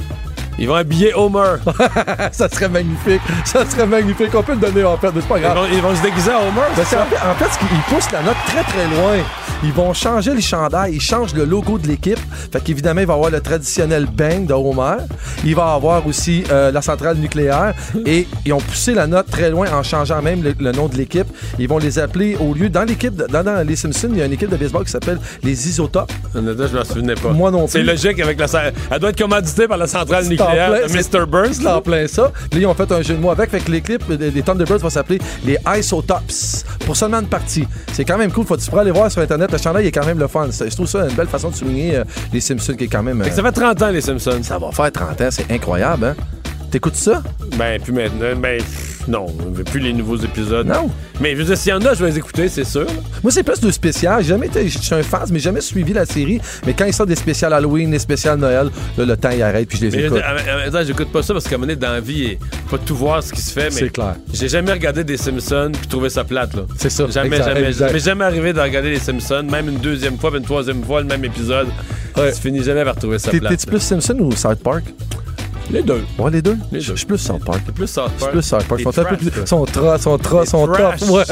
Ils vont habiller Homer. ça serait magnifique. Ça serait magnifique. On peut le donner en fait, mais c'est pas Ils grave. vont, ils vont se déguiser à Homer. Ben, ça? en fait, en ils poussent la note très très loin. Ils vont changer les chandails, ils changent le logo de l'équipe. Fait qu'évidemment, il va y avoir le traditionnel bang de Homer. Il va y avoir aussi euh, la centrale nucléaire. Et ils ont poussé la note très loin en changeant même le, le nom de l'équipe. Ils vont les appeler au lieu. Dans l'équipe, dans, dans les Simpsons, il y a une équipe de baseball qui s'appelle les Isotopes. Je m'en souvenais pas. Moi non C'est plus. logique avec la. Elle doit être commanditée par la centrale C'est en nucléaire plein- de c'est- Mr. Burns. C'est en plein ça. Là, ils ont fait un jeu de mots avec. Fait que l'équipe des des Thunderbirds va s'appeler les Isotops pour seulement une partie. C'est quand même cool. Faut, tu pourras aller voir sur Internet. Le chandail est quand même le fun. Je trouve ça une belle façon de souligner euh, les Simpsons qui est quand même. Fait que ça fait 30 ans, les Simpsons. ça va faire 30 ans. C'est incroyable, hein? T'écoutes ça? Ben, plus maintenant. Ben, non, on veut plus les nouveaux épisodes. Non. Mais je veux dire, s'il y en a, je vais les écouter, c'est sûr. Moi, c'est plus de spécial. J'ai jamais été. Je suis un fan, mais jamais suivi la série. Mais quand ils sortent des spéciales Halloween, des spéciales Noël, là, le temps, il arrête puis je les Mais écoute. temps, j'écoute pas ça parce qu'à un moment donné, dans la vie, pas tout voir ce qui se fait. Mais C'est clair. J'ai jamais regardé des Simpsons puis trouvé ça plate, là. C'est ça. Jamais, Exact, jamais. exact. Mais jamais arrivé de regarder les Simpsons, même une deuxième fois, une troisième fois, le même épisode. Ouais. Tu finis jamais par retrouver ça plate. T'es-tu plus Simpson ou South Park? Les deux. Ouais, les deux. Les Je deux. je suis plus South Park. Plus South Je suis Park. plus South Park. Sont un peu trash, plus. sont tra, sont tra, sont trash. tough. Ouais.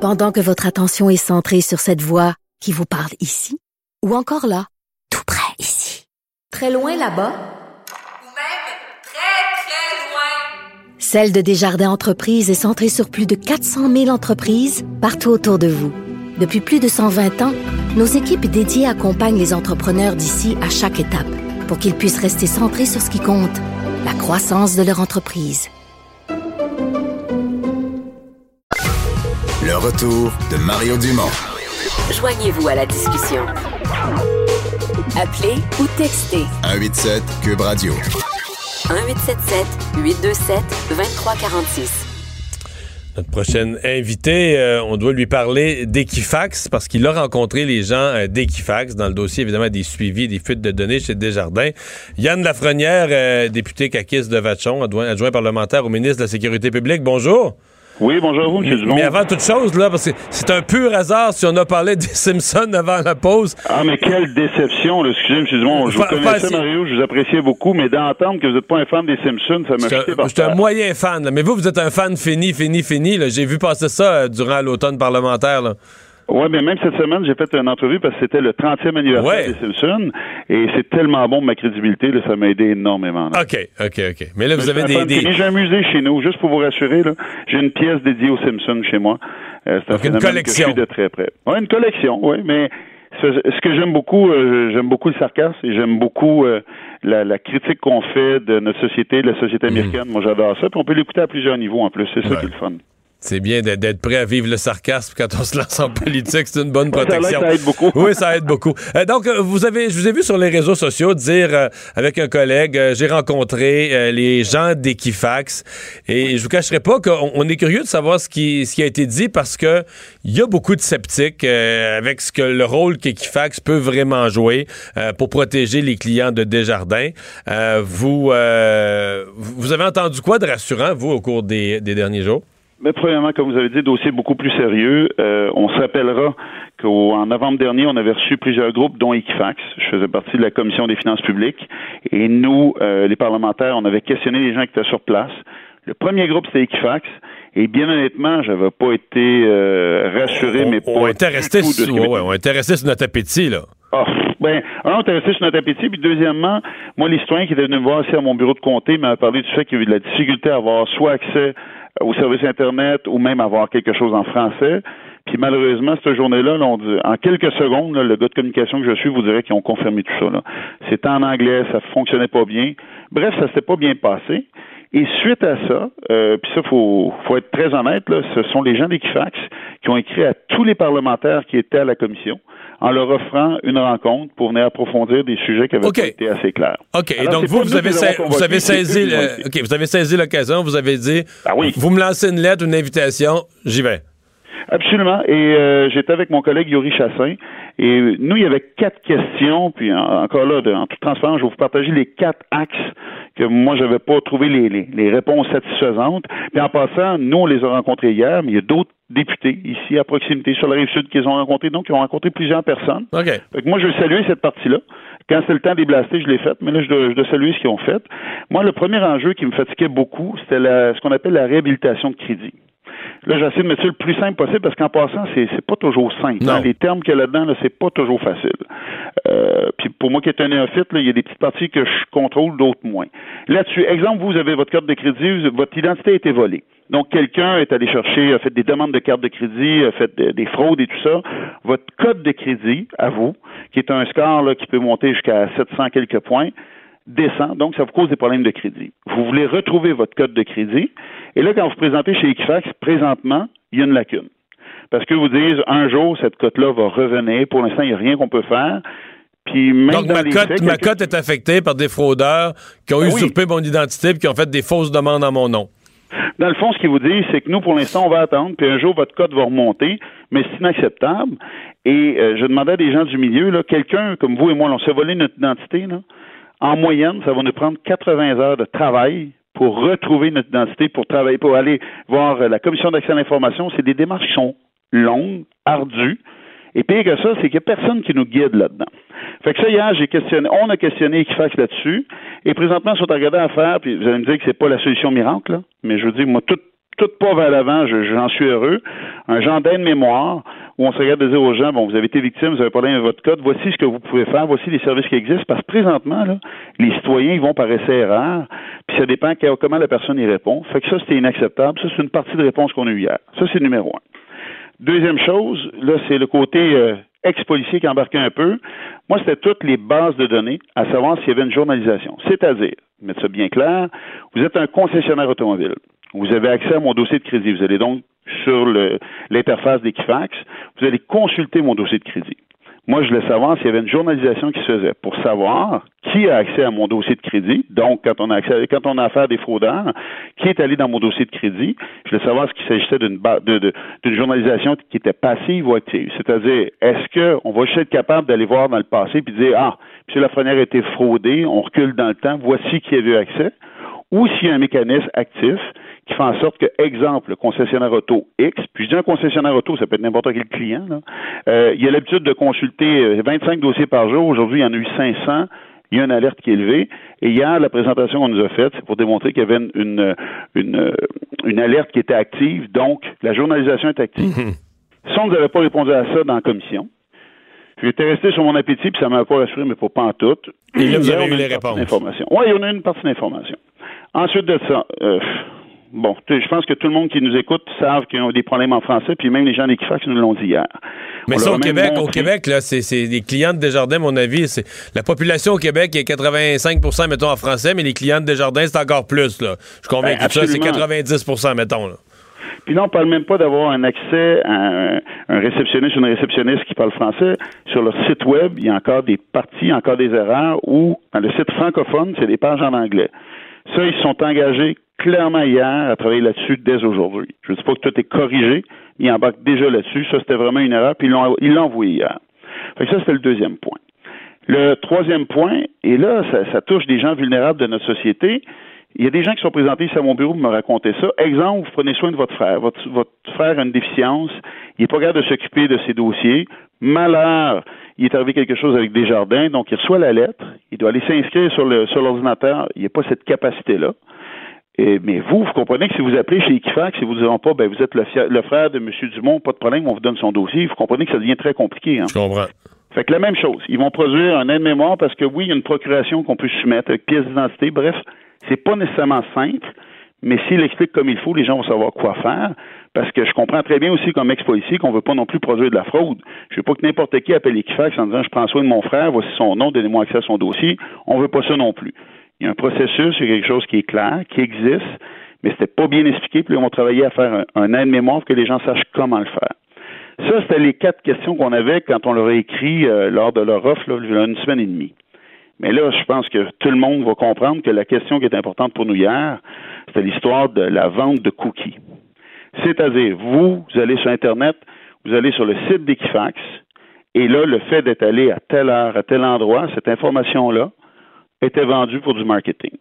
Pendant que votre attention est centrée sur cette voix qui vous parle ici, ou encore là, tout près ici, très loin là-bas, Ou même très, très loin. Celle de Desjardins Entreprises est centrée sur plus de 400 000 entreprises partout autour de vous. Depuis plus de 120 ans, nos équipes dédiées accompagnent les entrepreneurs d'ici à chaque étape pour qu'ils puissent rester centrés sur ce qui compte, la croissance de leur entreprise. Le retour de Mario Dumont. Joignez-vous à la discussion. Appelez ou textez 187 Cube Radio. 1877 827 2346. Notre prochaine invité, euh, on doit lui parler d'Equifax parce qu'il a rencontré les gens euh, d'Equifax dans le dossier évidemment des suivis, des fuites de données chez Desjardins. Yann Lafrenière, euh, député caquiste de Vachon, adjoint parlementaire au ministre de la Sécurité publique. Bonjour. Oui, bonjour à vous, M. Dumont. Mais avant toute chose, là, parce que c'est un pur hasard si on a parlé des Simpsons avant la pause. Ah, mais quelle déception, là. Excusez, M. Dumont. Je vous connaissais, Mario, je vous appréciais beaucoup, mais d'entendre que vous n'êtes pas un fan des Simpsons, ça m'a jeté un- par j'étais un terre. moyen fan, là. mais vous, vous êtes un fan fini, fini, fini. là. J'ai vu passer ça euh, durant l'automne parlementaire. Là. Oui, mais même cette semaine, j'ai fait une entrevue parce que c'était le 30e anniversaire Ouais. des Simpsons, et c'est tellement bon ma crédibilité, là, ça m'a aidé énormément. là. OK, OK, OK. Mais là, vous Mais avez des... des-. J'ai un musée chez nous, juste pour vous rassurer. J'ai une pièce dédiée aux Simpsons chez moi. Euh, c'est une collection. Que je suis de très près. Oui, une collection, oui, mais ce, que j'aime beaucoup, euh, j'aime beaucoup le sarcasme et j'aime beaucoup euh, la, la critique qu'on fait de notre société, de la société Mhm. américaine. Moi, j'adore ça. Puis on peut l'écouter à plusieurs niveaux en plus. C'est ça qui est le fun. C'est bien d'être- prêt à vivre le sarcasme quand on se lance en politique. C'est une bonne protection. ça aide beaucoup. Oui, ça aide beaucoup. Euh, donc, euh, vous avez, je vous ai vu sur les réseaux sociaux dire euh, avec un collègue, euh, j'ai rencontré les gens d'Equifax et je vous cacherai pas qu'on on est curieux de savoir ce qui, ce qui a été dit parce que il y a beaucoup de sceptiques avec ce que le rôle qu'Equifax peut vraiment jouer pour protéger les clients de Desjardins. Vous, vous avez entendu quoi de rassurant, vous, au cours des, des derniers jours? Mais premièrement, comme vous avez dit, dossier beaucoup plus sérieux. Euh, on se rappellera qu'en novembre dernier, on avait reçu plusieurs groupes, dont Equifax. Je faisais partie de la commission des finances publiques. Et nous, euh, les parlementaires, on avait questionné les gens qui étaient sur place. Le premier groupe, c'était Equifax. Et bien honnêtement, j'avais pas été euh, rassuré, mais on pas était du resté sur, ouais, on était resté sur notre appétit, là. ah, ben, un, on était resté sur notre appétit, puis deuxièmement, moi, les citoyens qui étaient venus me voir ici à mon bureau de comté m'avaient parlé du fait qu'il y avait de la difficulté à avoir soit accès au service Internet ou même avoir quelque chose en français. Puis malheureusement, cette journée-là, là, en quelques secondes, le gars de communication que je suis vous dirait qu'ils ont confirmé tout ça. C'était en anglais, ça fonctionnait pas bien. Bref, ça s'était pas bien passé. Et suite à ça, euh, puis ça, faut, faut être très honnête, là, ce sont les gens d'Equifax qui ont écrit à tous les parlementaires qui étaient à la commission en leur offrant une rencontre pour venir approfondir des sujets qui avaient été assez clairs. OK. Alors, donc, vous, vous avez, sa- vous avez saisi, le- écrit. OK, vous avez saisi l'occasion, vous avez dit, Ah vous me lancez une lettre, une invitation, j'y vais. Absolument. Et euh, j'étais avec mon collègue Yuri Chassin. Et nous, il y avait quatre questions. Puis en- encore là, de- en toute transparence, je vais vous partager les quatre axes que moi, je n'avais pas trouvé les, les, les réponses satisfaisantes. Puis en passant, nous, on les a rencontrés hier, mais il y a d'autres députés ici à proximité sur la rive sud qu'ils ont rencontrés. Donc, ils ont rencontré plusieurs personnes. OK. Fait que moi, je veux saluer cette partie-là. Quand c'était le temps des blastés, je l'ai faite, mais là, je dois, je dois saluer ce qu'ils ont fait. Moi, le premier enjeu qui me fatiguait beaucoup, c'était ce qu'on appelle la réhabilitation de crédit. Là, j'essaie de mettre ça le plus simple possible parce qu'en passant, c'est, c'est pas toujours simple. hein. Les termes qu'il y a là-dedans, là, c'est pas toujours facile. Euh, puis pour moi qui est un néophyte, là, il y a des petites parties que je contrôle, d'autres moins. Là-dessus, exemple, vous avez votre carte de crédit, votre identité a été volée. Donc, quelqu'un est allé chercher, a fait des demandes de carte de crédit, a fait de- des fraudes et tout ça. Votre code de crédit, à vous, qui est un score là, qui peut monter jusqu'à 700 quelques points, descend, donc ça vous cause des problèmes de crédit. Vous voulez retrouver votre code de crédit, et là, quand vous vous présentez chez Equifax, présentement, il y a une lacune. Parce que vous disent, un jour, cette cote-là va revenir. Pour l'instant, il n'y a rien qu'on peut faire. Puis même Donc, dans ma les cote, faits, ma quelqu'un- cote est affectée par des fraudeurs qui ont oui. usurpé mon identité et qui ont fait des fausses demandes en mon nom. Dans le fond, ce qu'ils vous disent, c'est que nous, pour l'instant, on va attendre, puis un jour, votre code va remonter, mais c'est inacceptable. Et euh, je demandais à des gens du milieu, là, quelqu'un comme vous et moi, là, on s'est volé notre identité, là, en moyenne, ça va nous prendre 80 heures de travail pour retrouver notre identité, pour travailler, pour aller voir euh, la commission d'accès à l'information. C'est des démarches qui sont longues, ardues. Et pire que ça, c'est qu'il n'y a personne qui nous guide là-dedans. Fait que ça, hier, j'ai questionné, on a questionné Equifax là-dessus, et présentement, ils sont regardés à faire, puis vous allez me dire que c'est pas la solution miracle, là, mais je veux dire, moi, tout, tout pas vers l'avant, je- j'en suis heureux. Un genre d'aide-mémoire, où on se regarde de dire aux gens, bon, vous avez été victime, vous avez pas avec votre code, voici ce que vous pouvez faire, voici les services qui existent, parce que présentement, là, les citoyens, ils vont par essai erreur, puis ça dépend comment la personne y répond. Fait que ça, c'était inacceptable. Ça, c'est une partie de réponse qu'on a eue hier. Ça, c'est numéro un. Deuxième chose, là, c'est le côté euh, ex-policiers qui embarquaient un peu. Moi, c'était toutes les bases de données, à savoir s'il y avait une journalisation. C'est-à-dire, mettre ça bien clair, vous êtes un concessionnaire automobile. Vous avez accès à mon dossier de crédit. Vous allez donc sur l'interface d'Equifax, vous allez consulter mon dossier de crédit. Moi, je voulais savoir s'il y avait une journalisation qui se faisait pour savoir qui a accès à mon dossier de crédit. Donc, quand on a accès, quand on a affaire à des fraudeurs, qui est allé dans mon dossier de crédit? Je voulais savoir s'il s'agissait d'une d'une journalisation qui était passive ou active. C'est-à-dire, est-ce qu'on va juste être capable d'aller voir dans le passé puis dire, ah, M. Lafrenière a été fraudé, on recule dans le temps, voici qui a eu accès? Ou s'il y a un mécanisme actif qui fait en sorte que, exemple, le concessionnaire auto X, puis je dis un concessionnaire auto, ça peut être n'importe quel client, là, euh, il a l'habitude de consulter euh, 25 dossiers par jour. Aujourd'hui, il y en a eu 500. Il y a une alerte qui est élevée. Et hier, la présentation qu'on nous a faite, c'est pour démontrer qu'il y avait une, une, une, une alerte qui était active. Donc, la journalisation est active. Ça, on ne nous avait pas répondu à ça dans la commission. J'étais resté sur mon appétit, puis ça m'a pas rassuré, mais pas en tout. Et là, vous avez on eu a les une partie réponses. Oui, il y en a une partie d'information. Ensuite de ça, euh, bon, je pense que tout le monde qui nous écoute savent qu'ils ont des problèmes en français, puis même les gens d'Equifax nous l'ont dit hier. Mais On ça, au Québec, au Québec, là, c'est, des clients de Desjardins, à mon avis. C'est, la population au Québec est 85% mettons, en français, mais les clients de Desjardins, c'est encore plus, là. Je suis convaincu Ben, de ça, c'est absolument. 90% mettons, là. Puis là, on parle même pas d'avoir un accès à un, un réceptionniste ou une réceptionniste qui parle français. Sur leur site web, il y a encore des parties, encore des erreurs, ou dans le site francophone, c'est des pages en anglais. Ça, ils se sont engagés clairement hier à travailler là-dessus dès aujourd'hui. Je ne dis pas que tout est corrigé, ils embarquent déjà là-dessus. Ça, c'était vraiment une erreur, puis ils l'ont, envoyé hier. Fait que ça, c'était le deuxième point. Le troisième point, et là, ça, ça touche des gens vulnérables de notre société. Il y a des gens qui sont présentés ici à mon bureau pour me raconter ça. Exemple, vous prenez soin de votre frère. Votre, votre frère a une déficience. Il n'est pas capable de s'occuper de ses dossiers. Malheur, il est arrivé quelque chose avec Desjardins, donc il reçoit la lettre. Il doit aller s'inscrire sur le sur l'ordinateur. Il n'y a pas cette capacité-là. Mais vous, vous comprenez que si vous appelez chez Equifax et vous ne diront pas, ben, vous êtes le, le frère de M. Dumont, pas de problème, on vous donne son dossier, vous comprenez que ça devient très compliqué. Hein? Je comprends. Fait que la même chose. Ils vont produire un aide-mémoire parce que oui, il y a une procuration qu'on peut soumettre avec pièce d'identité. Bref, c'est pas nécessairement simple, mais s'il explique comme il faut, les gens vont savoir quoi faire. Parce que je comprends très bien aussi comme ex-policier qu'on veut pas non plus produire de la fraude. Je veux pas que n'importe qui appelle Equifax en disant je prends soin de mon frère, voici son nom, donnez-moi accès à son dossier. On veut pas ça non plus. Il y a un processus, il y a quelque chose qui est clair, qui existe, mais c'était pas bien expliqué, puis on va travailler à faire un, un aide-mémoire pour que les gens sachent comment le faire. Ça, c'était les quatre questions qu'on avait quand on leur a écrit euh, lors de leur offre, là, une semaine et demie. Mais là, je pense que tout le monde va comprendre que la question qui est importante pour nous hier, c'était l'histoire de la vente de cookies. C'est-à-dire, vous, vous allez sur Internet, vous allez sur le site d'Equifax, et là, le fait d'être allé à telle heure, à tel endroit, cette information-là était vendue pour du marketing.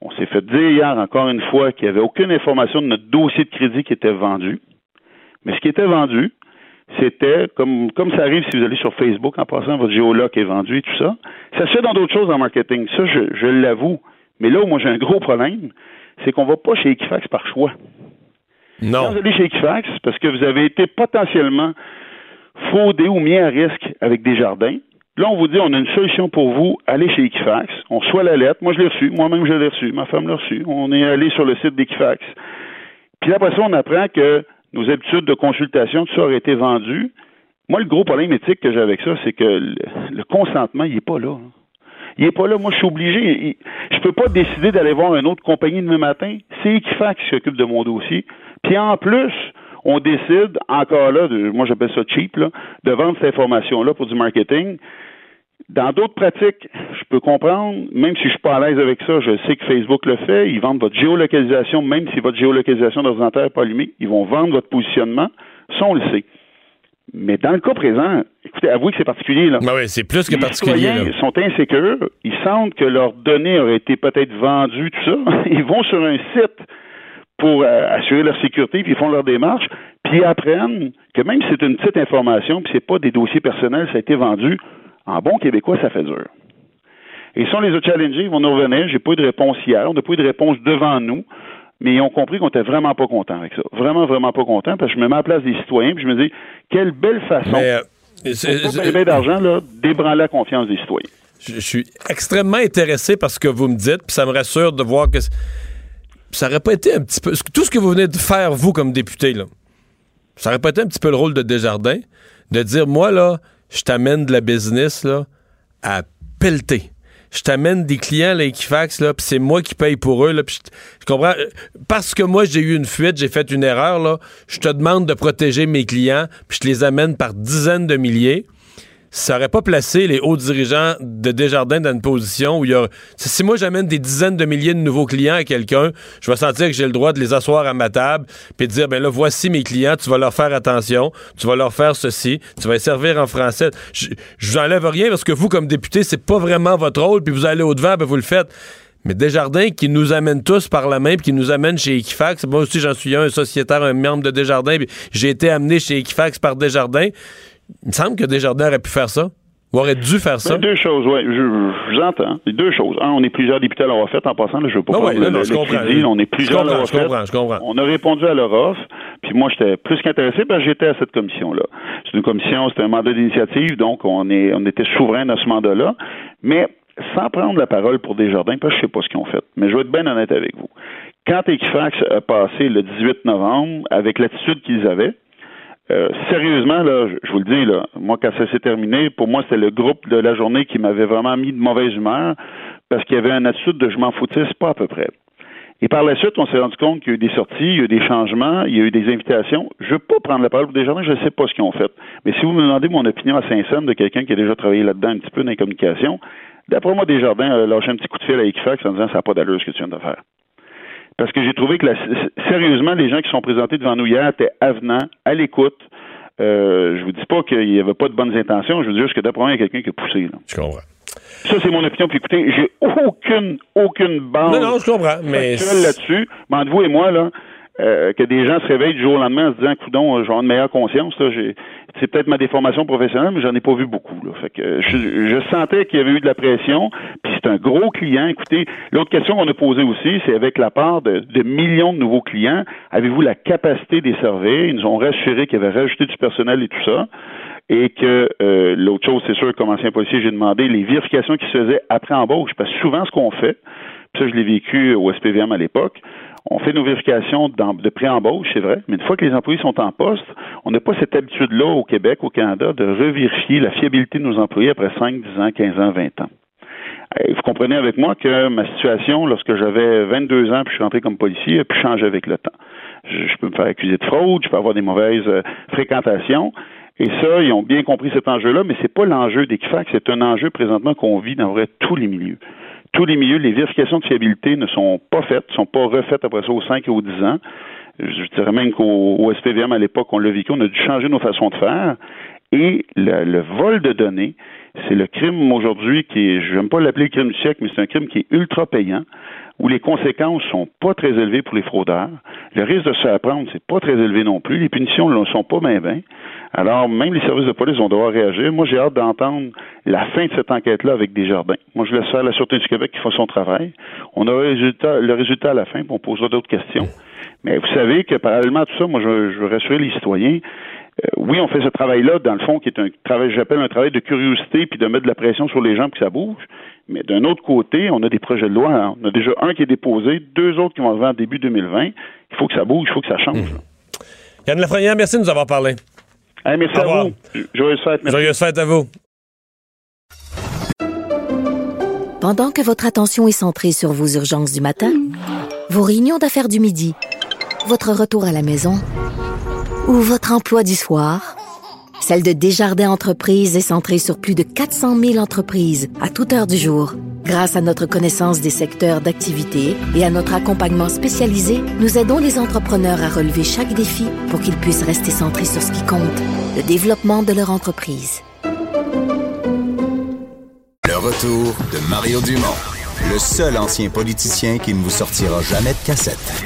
On s'est fait dire hier, encore une fois, qu'il n'y avait aucune information de notre dossier de crédit qui était vendu. Mais ce qui était vendu, c'était, comme, comme ça arrive si vous allez sur Facebook en passant, votre géologue est vendu et tout ça. Ça se fait dans d'autres choses en marketing. Ça, je, je l'avoue. Mais là où moi j'ai un gros problème, c'est qu'on va pas chez Equifax par choix. Non. Quand vous allez chez Equifax, parce que vous avez été potentiellement fraudé ou mis à risque avec des jardins. Là, on vous dit, on a une solution pour vous, allez chez Equifax. On reçoit la lettre. Moi, je l'ai reçue. Moi-même, je l'ai reçue. Ma femme l'a reçue. On est allé sur le site d'Equifax. Puis après ça, on apprend que nos habitudes de consultation, tout ça aurait été vendu. Moi, le gros problème éthique que j'ai avec ça, c'est que le, consentement, il n'est pas là. hein. Il n'est pas là. Moi, je suis obligé. Je peux pas décider d'aller voir une autre compagnie demain matin. C'est Equifax qui s'occupe de mon dossier. Puis en plus, on décide, encore là, moi j'appelle ça cheap, là, de vendre cette information-là pour du marketing. Dans d'autres pratiques, je peux comprendre, même si je suis pas à l'aise avec ça, je sais que Facebook le fait, ils vendent votre géolocalisation, même si votre géolocalisation d'ordinateur n'est pas allumée, ils vont vendre votre positionnement, ça on le sait. Mais dans le cas présent, écoutez, avouez que c'est particulier. Là. Ben oui, c'est plus que Les particulier. citoyens là. sont insécures, ils sentent que leurs données auraient été peut-être vendues, tout ça. Ils vont sur un site pour euh, assurer leur sécurité, puis ils font leur démarche, puis ils apprennent que même si c'est une petite information, puis c'est pas des dossiers personnels, ça a été vendu, en bon québécois, ça fait dur. Et si on les a challengés, ils vont nous revenir. J'ai pas eu de réponse hier, on n'a pas eu de réponse devant nous, mais ils ont compris qu'on était vraiment pas content avec ça. Vraiment, vraiment pas content, parce que je me mets à la place des citoyens, puis je me dis, quelle belle façon, Mais, euh, pas d'argent, là, d'ébranler la confiance des citoyens. Je je suis extrêmement intéressé par ce que vous me dites, puis ça me rassure de voir que ça aurait pas été un petit peu tout ce que vous venez de faire vous comme député là. Ça aurait pas été un petit peu le rôle de Desjardins de dire moi là, je t'amène de la business là, à pelleter. Je t'amène des clients à Equifax, là, puis c'est moi qui paye pour eux. Là, je comprends. euh, Parce que moi, j'ai eu une fuite, j'ai fait une erreur, là, je te demande de protéger mes clients, puis je te les amène par dizaines de milliers ça aurait pas placé les hauts dirigeants de Desjardins dans une position où il y a. Si moi j'amène des dizaines de milliers de nouveaux clients à quelqu'un, je vais sentir que j'ai le droit de les asseoir à ma table puis de dire ben là voici mes clients, tu vas leur faire attention, tu vas leur faire ceci, tu vas les servir en français. Je, vous enlève rien parce que vous comme député c'est pas vraiment votre rôle puis vous allez au devant ben vous le faites. Mais Desjardins qui nous amène tous par la main puis qui nous amène chez Equifax, moi aussi j'en suis un, un sociétaire, un membre de Desjardins, puis j'ai été amené chez Equifax par Desjardins. Il me semble que Desjardins aurait pu faire ça. Ou aurait dû faire ça. Ben, deux choses, oui. Je, je vous entends. Deux choses. Un, on est plusieurs députés à l'avoir fait. En passant, là, je veux pas ouais, le, non, non, le je crédit. On est Je plusieurs à je comprends, je comprends. On a répondu à leur offre. Puis moi, j'étais plus qu'intéressé parce que j'étais à cette commission-là. C'est une commission, c'est un mandat d'initiative, donc on est, on était souverain dans ce mandat-là. Mais sans prendre la parole pour Desjardins, parce que je sais pas ce qu'ils ont fait. Mais je vais être bien honnête avec vous. Quand Equifax a passé le 18 novembre, avec l'attitude qu'ils avaient, euh, sérieusement, là, je, vous le dis, là, moi, quand ça s'est terminé, pour moi, c'était le groupe de la journée qui m'avait vraiment mis de mauvaise humeur parce qu'il y avait une attitude de je m'en foutisse pas à peu près. Et par la suite, on s'est rendu compte qu'il y a eu des sorties, il y a eu des changements, il y a eu des invitations. Je ne veux pas prendre la parole pour des gens, je ne sais pas ce qu'ils ont fait. Mais si vous me demandez mon opinion à Saint-Saëns de quelqu'un qui a déjà travaillé là-dedans un petit peu dans les communications, d'après moi, Desjardins a lâché un petit coup de fil à Equifax en disant ça n'a pas d'allure ce que tu viens de faire. Parce que j'ai trouvé que, la- sérieusement, les gens qui sont présentés devant nous hier étaient avenants, à l'écoute. Euh, je vous dis pas qu'il n'y avait pas de bonnes intentions, je veux dire juste que d'après moi, il y a quelqu'un qui a poussé. Là. Je comprends. Ça, c'est mon opinion. Puis écoutez, j'ai aucune, aucune base Non, non, je comprends, mais là-dessus. Mais entre vous et moi, là, euh, que des gens se réveillent du jour au lendemain en se disant, coudon, euh, je vais avoir une meilleure conscience, c'est peut-être ma déformation professionnelle, mais j'en ai pas vu beaucoup, là. Fait que, euh, je, je sentais qu'il y avait eu de la pression, c'est un gros client. Écoutez, l'autre question qu'on a posée aussi, c'est avec la part de, millions de nouveaux clients, avez-vous la capacité des servir? Ils nous ont rassuré qu'il y avait rajouté du personnel et tout ça et que euh, l'autre chose, c'est sûr, comme ancien policier, j'ai demandé les vérifications qui se faisaient après embauche, parce que souvent ce qu'on fait, puis ça je l'ai vécu au SPVM à l'époque, on fait nos vérifications de pré-embauche, c'est vrai, mais une fois que les employés sont en poste, on n'a pas cette habitude-là au Québec, au Canada, de revérifier la fiabilité de nos employés après 5, 10 ans, 15 ans, 20 ans. Vous comprenez avec moi que ma situation, lorsque j'avais 22 ans puis je suis rentré comme policier, a pu changer avec le temps. Je, peux me faire accuser de fraude, je peux avoir des mauvaises euh, fréquentations. Et ça, ils ont bien compris cet enjeu-là, mais c'est pas l'enjeu d'Equifax, c'est un enjeu présentement qu'on vit dans vrai tous les milieux. Tous les milieux, les vérifications de fiabilité ne sont pas faites, ne sont pas refaites après ça aux 5 et aux 10 ans. Je dirais même qu'au au SPVM à l'époque, on l'a vécu, on a dû changer nos façons de faire. Et le vol de données, c'est le crime aujourd'hui qui est, je n'aime pas l'appeler le crime du siècle, mais c'est un crime qui est ultra payant, où les conséquences sont pas très élevées pour les fraudeurs. Le risque de se faire prendre, c'est pas très élevé non plus. Les punitions ne sont pas bien. Alors, même les services de police vont devoir réagir. Moi, j'ai hâte d'entendre la fin de cette enquête-là avec Desjardins. Moi, je laisse faire la Sûreté du Québec qui fait son travail. On aura le résultat, le résultat à la fin, puis on posera d'autres questions. Mais vous savez que parallèlement à tout ça, moi, je, je veux rassurer les citoyens. Euh, oui, on fait ce travail-là, dans le fond, qui est un travail, j'appelle un travail de curiosité, puis de mettre de la pression sur les gens pour que ça bouge. Mais d'un autre côté, on a des projets de loi. hein. On a déjà un qui est déposé, deux autres qui vont arriver en début 2020. Il faut que ça bouge, il faut que ça change. Yann Lafrenière, merci de nous avoir parlé. Hey, merci Au à revoir. vous. Joyeuse fête. merci. Joyeuse fête à vous. Pendant que votre attention est centrée sur vos urgences du matin, vos réunions d'affaires du midi, votre retour à la maison ou votre emploi du soir, celle de Desjardins Entreprises est centrée sur plus de 400 000 entreprises à toute heure du jour. Grâce à notre connaissance des secteurs d'activité et à notre accompagnement spécialisé, nous aidons les entrepreneurs à relever chaque défi pour qu'ils puissent rester centrés sur ce qui compte, le développement de leur entreprise. Le retour de Mario Dumont, le seul ancien politicien qui ne vous sortira jamais de cassette.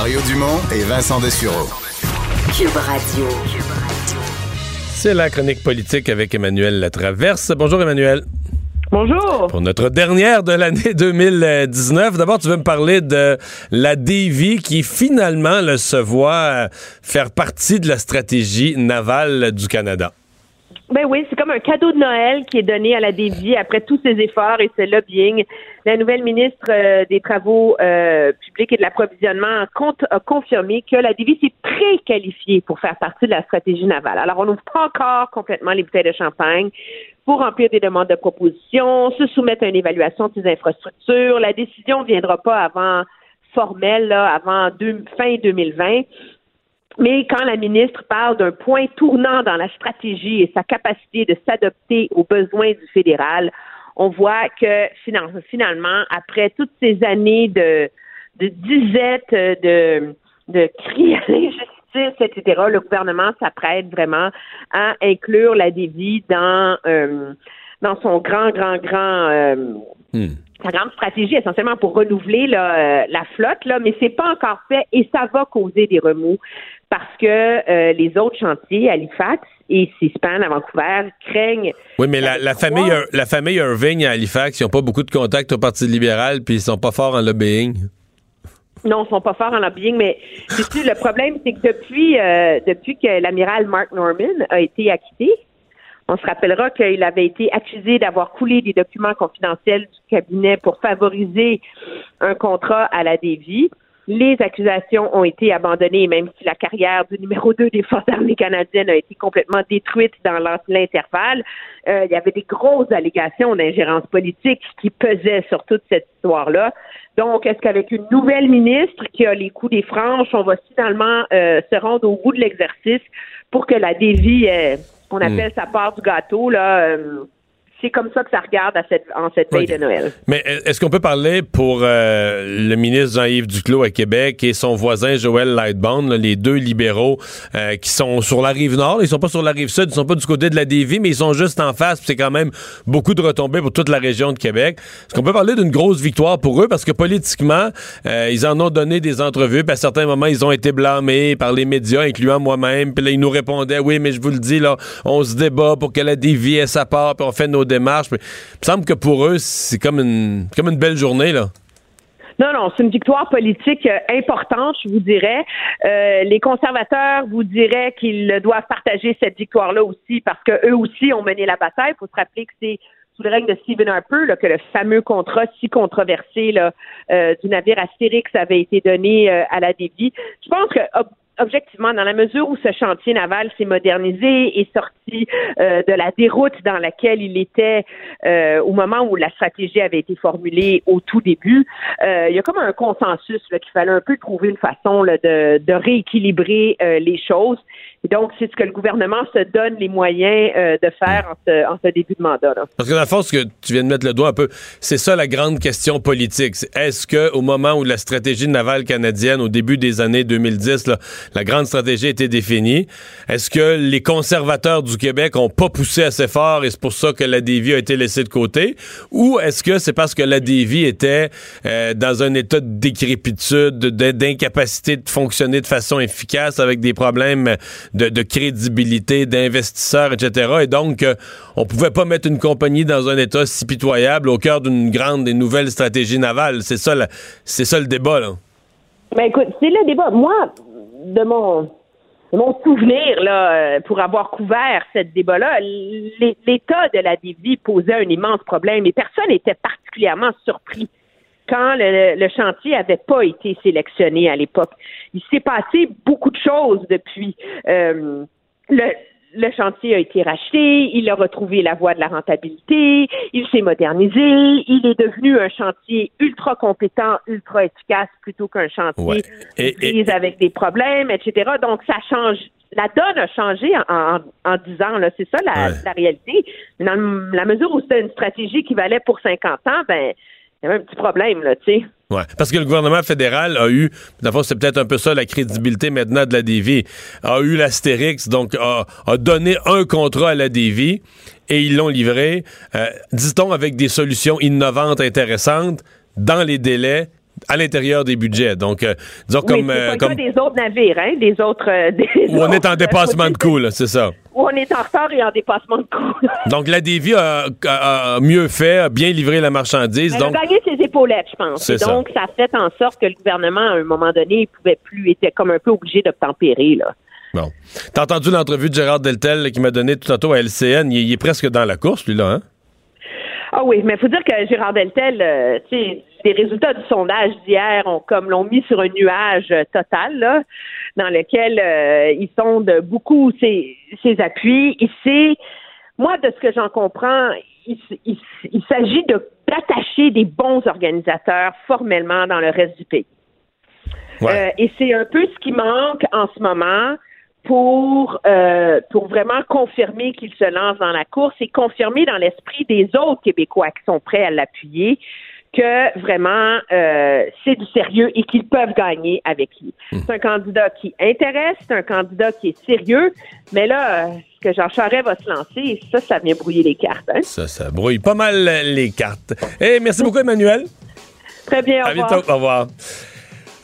Mario Dumont et Vincent Dessureau. Cube Radio. C'est la chronique politique avec Emmanuel Latraverse. Bonjour Emmanuel. Bonjour. Pour notre dernière de l'année 2019, d'abord tu veux me parler de la Davy qui finalement là, se voit euh, faire partie de la stratégie navale du Canada. Ben oui, c'est comme un cadeau de Noël qui est donné à la Dévie après tous ses efforts et ce lobbying. La nouvelle ministre euh, des Travaux euh, publics et de l'approvisionnement a, confirmé que la Dévie s'est préqualifiée pour faire partie de la stratégie navale. Alors, on n'ouvre pas encore complètement les bouteilles de champagne pour remplir des demandes de propositions, se soumettre à une évaluation de ces infrastructures. La décision ne viendra pas avant formelle, là, avant deux- fin 2020. Mais quand la ministre parle d'un point tournant dans la stratégie et sa capacité de s'adapter aux besoins du fédéral, on voit que finalement, après toutes ces années de, de disette, de, de cris à l'injustice, etc., le gouvernement s'apprête vraiment à inclure la dévie dans, euh, dans son grand, grand, grand euh, sa grande stratégie essentiellement pour renouveler là, euh, la flotte, là, mais c'est pas encore fait et ça va causer des remous parce que euh, les autres chantiers, Halifax et Seaspan à Vancouver, craignent Oui, mais la, la famille, la famille Irving à Halifax, ils n'ont pas beaucoup de contacts au Parti libéral, puis ils sont pas forts en lobbying. Non, ils sont pas forts en lobbying, mais le problème, c'est que depuis, euh, depuis que l'amiral Mark Norman a été acquitté, on se rappellera qu'il avait été accusé d'avoir coulé des documents confidentiels du cabinet pour favoriser un contrat à la Davy. Les accusations ont été abandonnées, même si la carrière du numéro 2 des Forces armées canadiennes a été complètement détruite dans l'in- l'intervalle. Euh, il y avait des grosses allégations d'ingérence politique qui pesaient sur toute cette histoire-là. Donc, est-ce qu'avec une nouvelle ministre qui a les coups des franges, on va finalement euh, se rendre au bout de l'exercice pour que la dévie, euh, qu'on appelle sa part du gâteau, là, euh, c'est comme ça que ça regarde à cette, en cette veille de Noël. Mais est-ce qu'on peut parler pour euh, le ministre Jean-Yves Duclos à Québec et son voisin Joël Lightbound, là, les deux libéraux euh, qui sont sur la rive nord, ils sont pas sur la rive sud, ils sont pas du côté de la Dévie, mais ils sont juste en face, c'est quand même beaucoup de retombées pour toute la région de Québec. Est-ce qu'on peut parler d'une grosse victoire pour eux? Parce que politiquement, euh, ils en ont donné des entrevues, puis à certains moments ils ont été blâmés par les médias, incluant moi-même, puis là ils nous répondaient oui, mais je vous le dis là, on se débat pour que la Dévie ait sa part, puis on fait nos démarches. Puis, il me semble que pour eux c'est comme une comme une belle journée là. Non, non, c'est une victoire politique euh, importante, je vous dirais. Euh, les conservateurs vous diraient qu'ils doivent partager cette victoire-là aussi parce que eux aussi ont mené la bataille. Il faut se rappeler que c'est sous le règne de Stephen Harper que le fameux contrat si controversé euh, du navire Astérix avait été donné à la Dévie. Je pense que objectivement, dans la mesure où ce chantier naval s'est modernisé et sorti euh, de la déroute dans laquelle il était euh, au moment où la stratégie avait été formulée au tout début, euh, il y a comme un consensus qu'il fallait un peu trouver une façon là, de, de rééquilibrer euh, les choses. Et donc, c'est ce que le gouvernement se donne les moyens euh, de faire en ce, en ce début de mandat. Là. Parce que dans le fond, ce que tu viens de mettre le doigt un peu, c'est ça la grande question politique. Est-ce que au moment où la stratégie navale canadienne, au début des années 2010, là, la grande stratégie a été définie, est-ce que les conservateurs du Québec ont pas poussé assez fort et c'est pour ça que la Dévie a été laissée de côté? Ou est-ce que c'est parce que la Dévie était euh, dans un état de décrépitude, de- d'incapacité de fonctionner de façon efficace avec des problèmes de, crédibilité, d'investisseurs, etc. Et donc, euh, on pouvait pas mettre une compagnie dans un état si pitoyable au cœur d'une grande et nouvelle stratégie navale? C'est ça, c'est ça le débat, là. Ben écoute, c'est le débat. Moi, de mon, de mon souvenir, là, euh, pour avoir couvert ce débat-là, l'é- l'état de la dévie posait un immense problème et personne n'était particulièrement surpris quand le, le chantier avait pas été sélectionné à l'époque. Il s'est passé beaucoup de choses depuis. Euh, le, le chantier a été racheté, il a retrouvé la voie de la rentabilité, il s'est modernisé, il est devenu un chantier ultra compétent, ultra efficace plutôt qu'un chantier Ouais. Et- et- avec des problèmes, etc. Donc, ça change. La donne a changé en, en, en 10 ans. là. C'est ça la, Ouais. la réalité. Dans la mesure où c'était une stratégie qui valait pour 50 ans, ben, il y avait un petit problème, là, tu sais. Ouais. Parce que le gouvernement fédéral a eu, fond, c'est peut-être un peu ça la crédibilité maintenant de la DV, a eu l'Astérix, donc a, a donné un contrat à la DV et ils l'ont livré, euh, dit-on, avec des solutions innovantes, intéressantes, dans les délais, à l'intérieur des budgets. Donc, euh, disons Oui, comme... euh, comme des autres navires, hein, des autres... euh, des où on est en autres, dépassement de coûts, là, c'est ça. Où on est en retard et en dépassement de coûts. Donc, la DV a, a- a mieux fait, a bien livré la marchandise. Elle donc, a gagné ses épaulettes, je pense. Et donc, ça. a fait en sorte que le gouvernement, à un moment donné, il pouvait plus, était comme un peu obligé d'obtempérer, là. Bon. T'as entendu l'entrevue de Gérard Deltel qui m'a donné tout tantôt à LCN. Il, il est presque dans la course, lui, là, hein? Ah oui, mais il faut dire que Gérard Deltel, euh, tu sais, les résultats du sondage d'hier ont comme l'ont mis sur un nuage euh, total, là, dans lequel euh, ils sondent beaucoup ses, ses appuis. Et c'est, moi, de ce que j'en comprends, il, il- il s'agit de d'attacher des bons organisateurs formellement dans le reste du pays. Euh, et c'est un peu ce qui manque en ce moment pour euh, pour vraiment confirmer qu'il se lance dans la course et confirmer dans l'esprit des autres Québécois qui sont prêts à l'appuyer que vraiment euh, c'est du sérieux et qu'ils peuvent gagner avec lui. C'est un candidat qui intéresse, c'est un candidat qui est sérieux, mais là, euh, que Jean Charest va se lancer, ça, ça vient brouiller les cartes. hein. Ça, ça brouille pas mal les cartes. Et merci beaucoup, Emmanuel. Très bien, au À revoir. bientôt. Au revoir.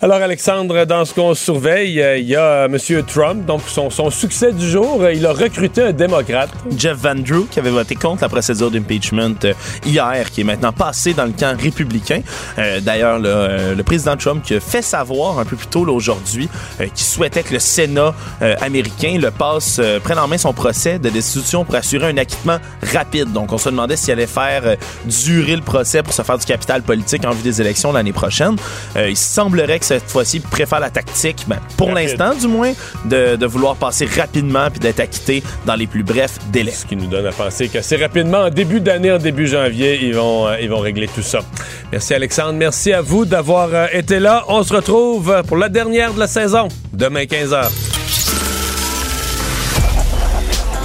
Alors, Alexandre, dans ce qu'on surveille, euh, il y a M. Trump, donc son, son succès du jour, euh, il a recruté un démocrate. Jeff Van Drew, qui avait voté contre la procédure d'impeachment euh, hier, qui est maintenant passé dans le camp républicain. Euh, D'ailleurs, le, euh, président Trump qui a fait savoir un peu plus tôt aujourd'hui euh, qu'il souhaitait que le Sénat euh, américain le passe, euh, prenne en main son procès de destitution pour assurer un acquittement rapide. Donc, on se demandait s'il allait faire euh, durer le procès pour se faire du capital politique en vue des élections l'année prochaine. Euh, il semblerait que cette fois-ci, préfère la tactique, ben, pour l'instant du moins, de, de vouloir passer rapidement puis d'être acquitté dans les plus brefs délais. Ce qui nous donne à penser qu'assez rapidement, en début d'année, en début janvier, ils vont, euh, ils vont régler tout ça. Merci Alexandre, merci à vous d'avoir euh, été là. On se retrouve pour la dernière de la saison, demain 15h.